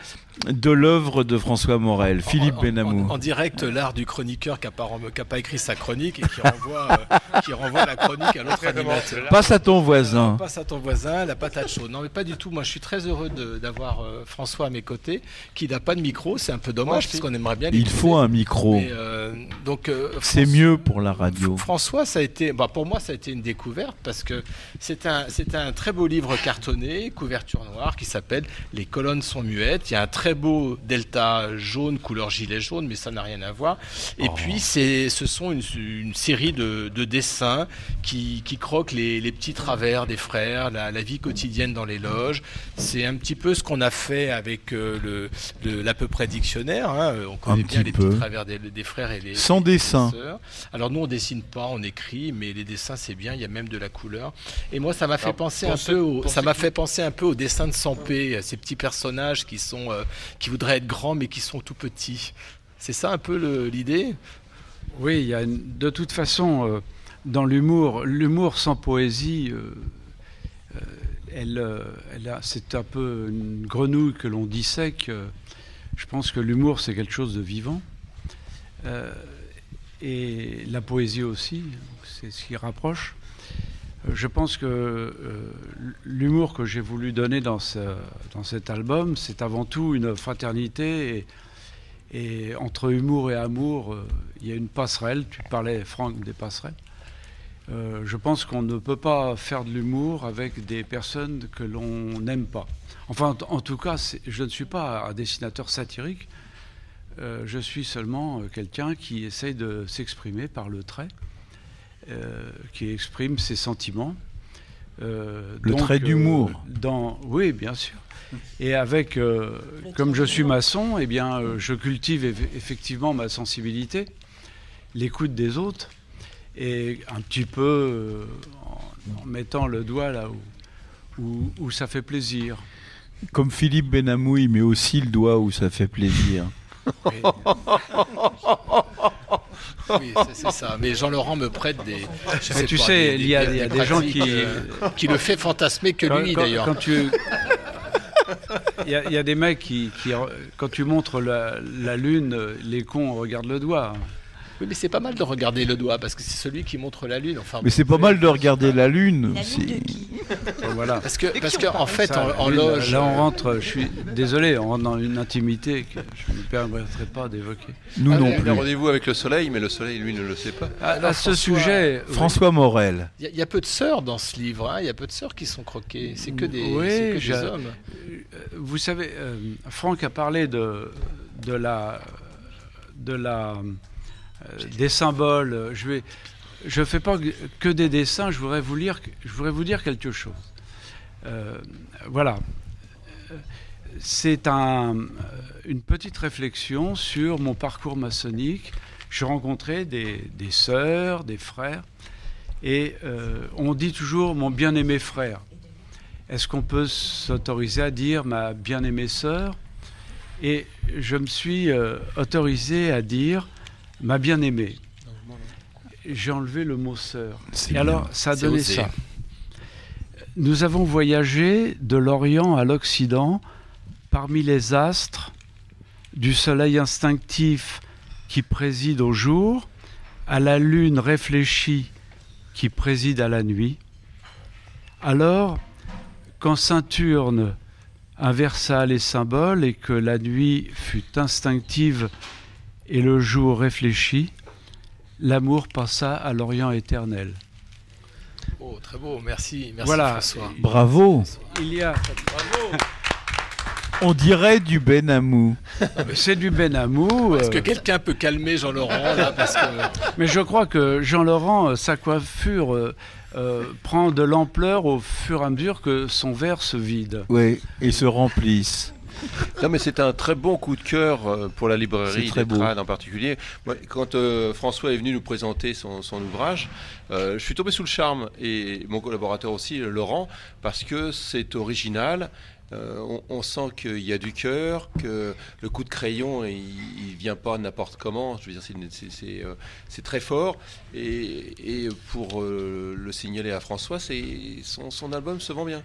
de l'œuvre de François Morel, Philippe Benamou.
En direct, l'art du chroniqueur qui n'a pas, écrit sa chronique et qui renvoie, euh, qui renvoie la chronique à l'autre animateur.
Passe à ton voisin.
Passe à ton voisin, la patate chaude. Non, mais pas du tout. Moi, je suis très heureux d'avoir euh, François à mes côtés, qui n'a pas de micro. C'est un peu dommage, parce qu'on aimerait bien
Il faut un micro.
Mais, euh, donc, euh,
C'est mieux pour la radio.
François, ça a été, bah, pour moi, ça a été une découverte parce que c'est un, c'est un très beau livre cartonné, couverture noire, qui s'appelle Les colonnes sont muettes. Il y a un très beau delta jaune, couleur gilet jaune, mais ça n'a rien à voir. Et
Oh.
puis, c'est, ce sont une, une série de, de dessins qui, qui croquent les, les petits travers des frères, la, la vie quotidienne dans les loges. C'est un petit peu ce qu'on a fait avec euh, le, le- l'à peu près dictionnaire. hein. On connaît bien
petit
les
peu.
petits travers des, des frères et les
Sans dessin.
sœurs. Alors nous on dessine pas, on écrit, mais les dessins c'est bien, il y a même de la couleur. Et moi ça m'a fait
Alors,
penser un peu, au, ça m'a fait penser un peu au dessin de Sampé, ces petits personnages qui sont, euh, qui voudraient être grands mais qui sont tout petits. C'est ça un peu l'idée?
Oui, il y a de toute façon, euh, dans l'humour, l'humour sans poésie, euh, euh, elle, c'est un peu une grenouille que l'on dissèque. je pense que l'humour, c'est quelque chose de vivant. Et la poésie aussi, c'est ce qui rapproche. Je pense que euh, l'humour que j'ai voulu donner dans, ce- dans cet album, c'est avant tout une fraternité. Et, entre humour et amour, euh, il y a une passerelle. Tu parlais, Franck, des passerelles.
euh, je pense qu'on ne peut pas faire de l'humour avec des personnes que l'on n'aime pas. Enfin, en, tout cas, je ne suis pas un dessinateur satirique. Je suis seulement quelqu'un qui essaye de s'exprimer par le trait, qui exprime ses sentiments. Euh,
Le trait d'humour.
dans, oui, bien sûr. Et avec, euh, comme je suis maçon, eh bien, euh, je cultive eff- effectivement ma sensibilité, l'écoute des autres, et un petit peu euh, en, en mettant le doigt là où, où, où ça fait plaisir.
Comme Philippe Benamou, il met aussi le doigt où ça fait plaisir.
Oui, c'est- c'est ça. Mais Jean-Laurent me prête des. je
tu
pas,
sais, il y a- des gens qui-
euh, qui le fait fantasmer que
Quand-
lui d'ailleurs.
quand tu- Il y, a- il y a des mecs qui, qui, quand tu montres la, la lune, les cons regardent le doigt.
Oui, mais c'est pas mal de regarder le doigt parce que c'est celui qui montre la lune. Enfin,
Mais c'est pas mal de regarder la lune. c'est-
Voilà.
Parce que, parce que en fait,
Ça,
en, loge.
Là, on rentre, je suis désolé, on rentre dans une intimité que je ne me permettrai pas d'évoquer.
Nous
Ah,
non
il y a
plus.
un rendez-vous avec le soleil, mais le soleil, lui, ne le sait pas.
À,
Alors,
à ce
François-
sujet,
François Morel.
Il y, a- il y a peu de sœurs dans ce livre. hein, Il y a peu de sœurs qui sont croquées. C'est que des,
Oui,
que des hommes.
Euh, Vous savez, euh, Franck a parlé de, de la, de la, euh, des symboles. Je vais, je fais pas que des dessins. Je voudrais vous je dire quelque chose. Euh, voilà. Euh, C'est un, euh, une petite réflexion sur mon parcours maçonnique. J'ai rencontré des, sœurs, des frères, et euh, on dit toujours mon bien-aimé frère. Est-ce qu'on peut s'autoriser à dire ma bien-aimée sœur? Et je me suis euh, autorisé à dire ma bien-aimée. J'ai enlevé le mot sœur.
C'est
Et
bien.
alors, ça a donné
osé.
ça. Nous avons voyagé de l'Orient à l'Occident parmi les astres, du soleil instinctif qui préside au jour, à la lune réfléchie qui préside à la nuit. Alors, quand Saturne inversa les symboles et que la nuit fut instinctive et le jour réfléchi, l'amour passa à l'Orient éternel.
Oh, très beau. Merci, merci
Voilà.
François.
Bravo.
Il y a.
On dirait du Benamou.
C'est du Benamou.
Est-ce
euh,
que quelqu'un peut calmer Jean-Laurent là parce que
Mais je crois que Jean-Laurent, euh, sa coiffure euh, euh, prend de l'ampleur au fur et à mesure que son verre se vide.
Oui, et se remplissent.
Non, mais c'est un très bon coup de cœur euh, pour la librairie
très beau.
En particulier. Quand euh, François est venu nous présenter son, son ouvrage, euh, je suis tombé sous le charme, et mon collaborateur aussi, Laurent, parce que c'est original. Euh, on, on sent qu'il y a du cœur, que le coup de crayon, il, il vient pas n'importe comment. Je veux dire, c'est euh, très fort. Et, et pour euh, le signaler à François, son album se vend bien.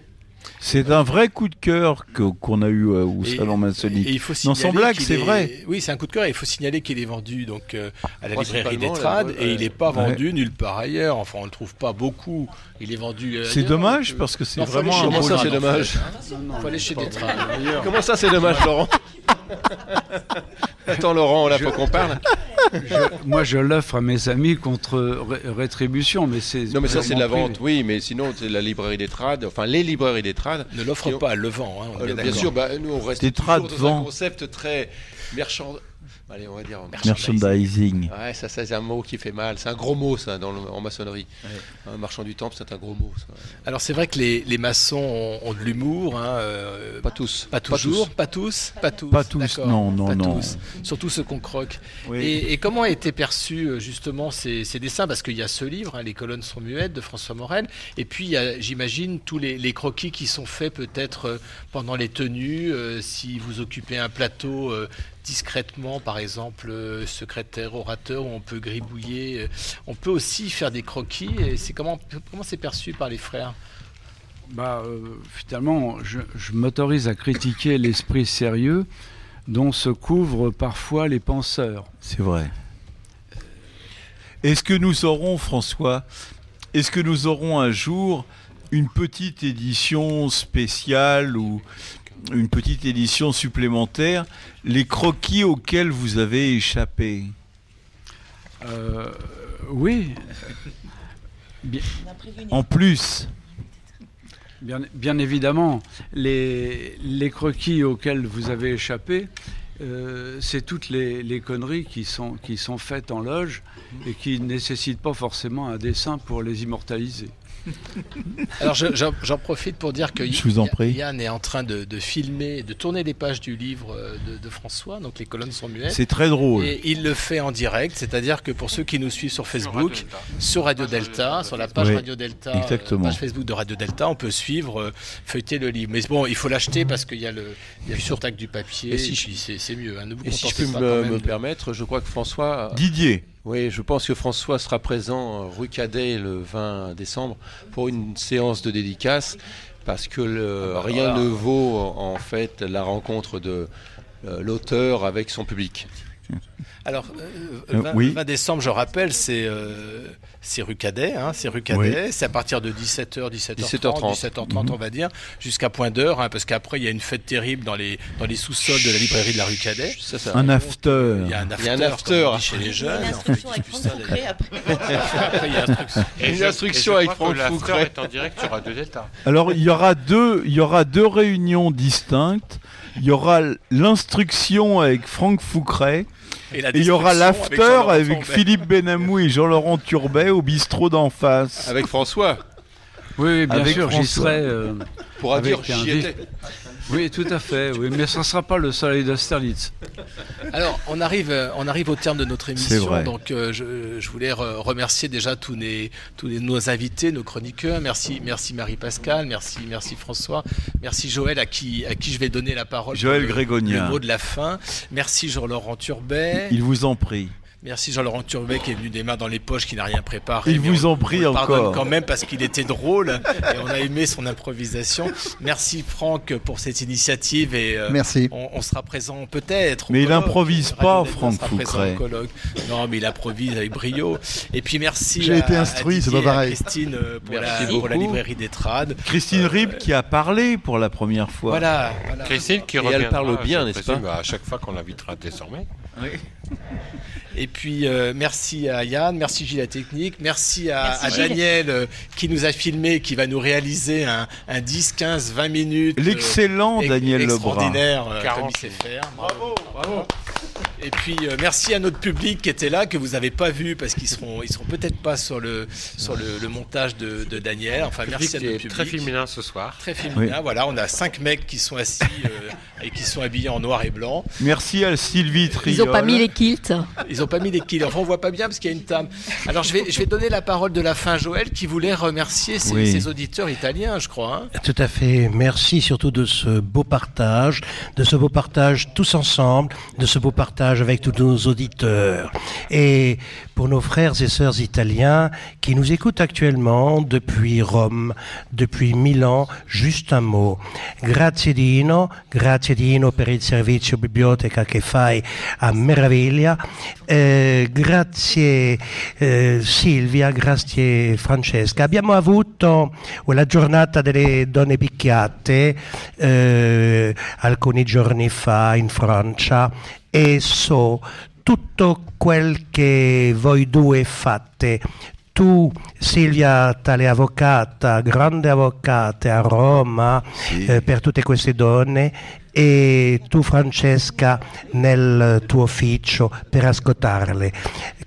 C'est un vrai coup de cœur qu'on a eu euh, au
Et-
salon maçonnique.
Et il faut
non,
signaler
sans blague,
qu'il
c'est
est-
vrai.
Oui, c'est un coup de cœur. et Il faut signaler qu'il est vendu donc euh, à la librairie Trades
ouais.
et il n'est pas
Ouais.
vendu nulle part ailleurs. Enfin, on le trouve pas beaucoup. Il est vendu. euh,
C'est dommage
euh,
parce que c'est vraiment un
Comment ça, c'est dommage.
Faut aller chez des.
Comment ça, c'est dommage, Laurent Attends, Laurent, là, faut qu'on parle.
Je- moi, je l'offre à mes amis contre ré- rétribution, mais c'est.
Non, mais ça, c'est de la vente,
privé.
oui, mais sinon, c'est la librairie des trades, enfin, les librairies des trades.
Ne l'offre pas, le vend. hein, on est
Euh,
bien
sûr, bah, nous, on reste
Des
toujours dans
vend.
un concept très merchand. Allez, on va dire
Merchandising.
Ouais, ça, ça, c'est un mot qui fait mal. C'est un gros mot, ça, dans le- en maçonnerie. Un marchand du temple, c'est un gros mot. ça.
Alors c'est vrai que les, les maçons ont, ont de l'humour. hein, euh,
Pas tous.
Pas toujours. Pas tous. Pas tous.
Pas tous, non, non,
pas
non.
tous. Surtout ceux qu'on croque.
Oui.
Et, et comment a été perçu euh, justement ces, ces dessins? Parce qu'il y a ce livre, hein, Les colonnes sont muettes de François Morel. Et puis il y a, j'imagine, tous les, les croquis qui sont faits peut-être euh, pendant les tenues. euh, si vous occupez un plateau euh, discrètement, par exemple, euh, secrétaire, orateur, où on peut gribouiller. euh, on peut aussi faire des croquis. Et c'est comment comment c'est perçu par les frères?
Bah, euh, finalement, je, je m'autorise à critiquer l'esprit sérieux dont se couvrent parfois les penseurs.
C'est vrai. Est-ce que nous aurons, François, est-ce que nous aurons un jour une petite édition spéciale ou une petite édition supplémentaire, les croquis auxquels vous avez échappé
Euh, oui, Bien,
En plus.
bien, bien évidemment, les, les croquis auxquels vous avez échappé, euh, c'est toutes les, les conneries qui sont, qui sont faites en loge et qui ne nécessitent pas forcément un dessin pour les immortaliser.
Alors je- j'en profite pour dire que
Je vous en
Ya-
prie.
Yann est en train de, de filmer, de tourner les pages du livre euh, de, de François, donc les colonnes sont muettes.
C'est très drôle.
Et il le fait en direct, c'est-à-dire que pour ceux qui nous suivent sur Facebook, sur Radio Delta, sur la page
Oui,
Radio Delta, euh,
exactement.
page Facebook de Radio Delta, on peut suivre, euh, feuilleter le livre. Mais bon, il faut l'acheter parce qu'il y a le, il y a le surtac du papier,
Et si
c'est mieux. hein. Ne vous
Et si je peux me, me
de-
permettre, je crois que François.
Didier.
Oui, je pense que François sera présent euh, rue Cadet le 20 décembre pour une séance de dédicace parce que le-
bah,
rien
voilà.
ne vaut en en fait la rencontre de euh, l'auteur avec son public.
Alors, euh,
Euh,
20,
oui.
20 décembre, je rappelle, c'est euh, c'est rue Cadet, hein, c'est rue Cadet, c'est à partir de 17h, 17h30,
17h30.
17h30 on va dire, jusqu'à point d'heure, hein, parce qu'après il y a une fête terrible dans les, dans les sous-sols de la librairie de la rue Cadet.
Un after.
Il y a un after,
Il y a un after.
chez les jeunes.
Une
on
instruction avec Franck
ça,
Foucret.
est en direct sur Radio Delta.
Alors il y aura deux, il y aura deux réunions distinctes. Il y aura l'instruction avec Franck Foucret.
Et
il y aura
avec
l'after avec. Philippe Benamou et Jean-Laurent Turbet au bistrot d'en face.
Avec François.
Oui, bien
Avec
sûr, j'y serai. euh,
dire,
un
j'y étais.
Oui, tout à fait, oui, mais ça ne sera pas le soleil d'Austerlitz.
Alors, on arrive, euh, on arrive au terme de notre émission.
vrai.
Donc, euh, je, je voulais re- remercier déjà tous, les, tous les- nos invités, nos chroniqueurs. Merci, merci Marie-Pascale, merci, merci François, merci Joël, à qui, à qui je vais donner la parole. pour
Joël Grégognat.
Le mot de la fin. Merci Jean-Laurent Turbet.
Il vous en prie.
Merci Jean-Laurent Turbet qui est venu des mains dans les poches, qui n'a rien préparé.
Il vous
on-
en prie
on le pardonne
encore.
quand même parce qu'il était drôle et on a aimé son improvisation. Merci Franck pour cette initiative et euh,
Merci.
On, on sera présent peut-être.
Mais il improvise pas, Franck
sera présent
Foucret.
au colloque. Non, mais il improvise avec brio. Et puis merci.
J'ai
à-
été instruit, c'est pas pareil.
Christine euh, pour, la, pour la
beaucoup.
librairie des trades.
Christine Rib qui a parlé pour la première fois.
Voilà, voilà.
Christine qui
Et elle parle bien, n'est-ce pas
À chaque fois qu'on l'invitera désormais.
Et puis euh, merci à Yann, merci Gilles la technique, merci à,
Merci
à
Gilles.
Daniel euh, qui nous a filmé, qui va nous réaliser un, un 10, 15, 20 minutes. euh,
L'excellent
ex-
Daniel Lebrun.
Extraordinaire, euh,
40.
comme il sait faire. Bravo, bravo. Et puis euh, merci à notre public qui était là, que vous n'avez pas vu parce qu'ils seront, ils seront peut-être pas sur le, sur le, le montage de, de Daniel. Enfin,
Le
merci à
public
notre
est
public.
très féminin ce soir.
Très féminin.
Oui.
Voilà, on a cinq mecs qui sont assis euh, et qui sont habillés en noir et blanc.
Merci à Sylvie Triol.
Ils n'ont pas mis les kilts.
Ils n'ont pas mis les kills. Enfin, on voit pas bien parce qu'il y a une table. Alors, je vais, je vais donner la parole de la fin à Joël qui voulait remercier ses,
Oui.
ses auditeurs italiens, je crois. hein.
Tout à fait. Merci surtout de ce beau partage, de ce beau partage tous ensemble, de ce beau partage avec tous nos auditeurs. Et pour nos frères et sœurs italiens qui nous écoutent actuellement depuis Rome, depuis Milan, juste un mot. Grazie Dino, grazie Dino per il servizio biblioteca che fai a meraviglia. Eh, grazie eh, Silvia, grazie Francesca. Abbiamo avuto la giornata delle donne picchiate eh, alcuni giorni fa in Francia e so tutto quel che voi due fate. Tu, Silvia, tale avvocata, grande avvocata a Roma eh, per tutte queste donne, e tu, Francesca, nel tuo ufficio per ascoltarle.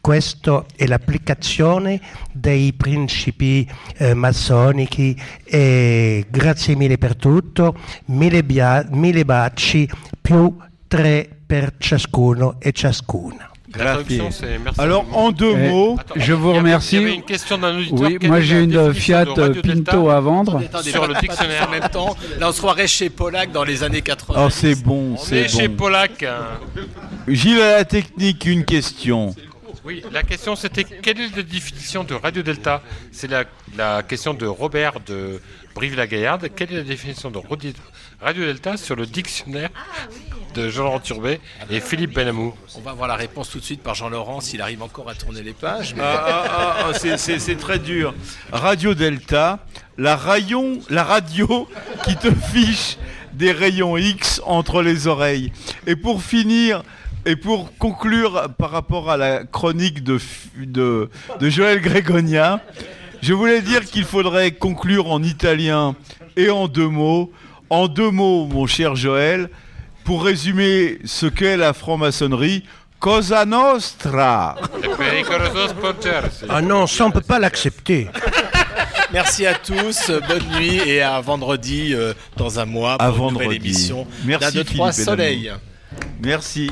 Questa è l'applicazione dei principi eh, massonici e grazie mille per tutto, mille, mille baci più tre per ciascuno e ciascuna.
Alors, en deux
Eh,
mots,
Attends,
je vous remercie.
Il y avait une question d'un auditeur.
Oui, moi j'ai une Fiat
Radio Delta
Pinto à vendre.
Attendez,
Sur le dictionnaire.
En même temps, là, on se croirait chez Pollack dans les années 80.
Oh, c'est bon,
On
c'est
est chez
bon.
Pollack. hein.
Gilles à la technique, une question.
Oui, la question c'était quelle est la définition de Radio Delta? C'est la, la question de Robert de Brive-la-Gaillarde. Quelle est la définition de Rodi- Radio Delta sur le dictionnaire de Jean-Laurent Turbet et Philippe Benamou
On va avoir la réponse tout de suite par Jean-Laurent s'il arrive encore à tourner les pages. mais-
Ah, ah, ah, ah, c'est- c'est c'est très dur. Radio Delta, la, rayon, la radio qui te fiche des rayons X entre les oreilles. Et pour finir, et pour conclure par rapport à la chronique de, de, de Joël Grégonia, Je voulais dire qu'il faudrait conclure en italien et en deux mots. En deux mots, mon cher Joël, pour résumer ce qu'est la franc-maçonnerie, Cosa Nostra.
Ah non, ça on peut pas l'accepter.
Merci à tous, bonne nuit et à vendredi euh, dans un mois pour
À
une nouvelle émission
Merci,
d'un, deux, trois
Philippe
soleil.
Hénamon. Merci.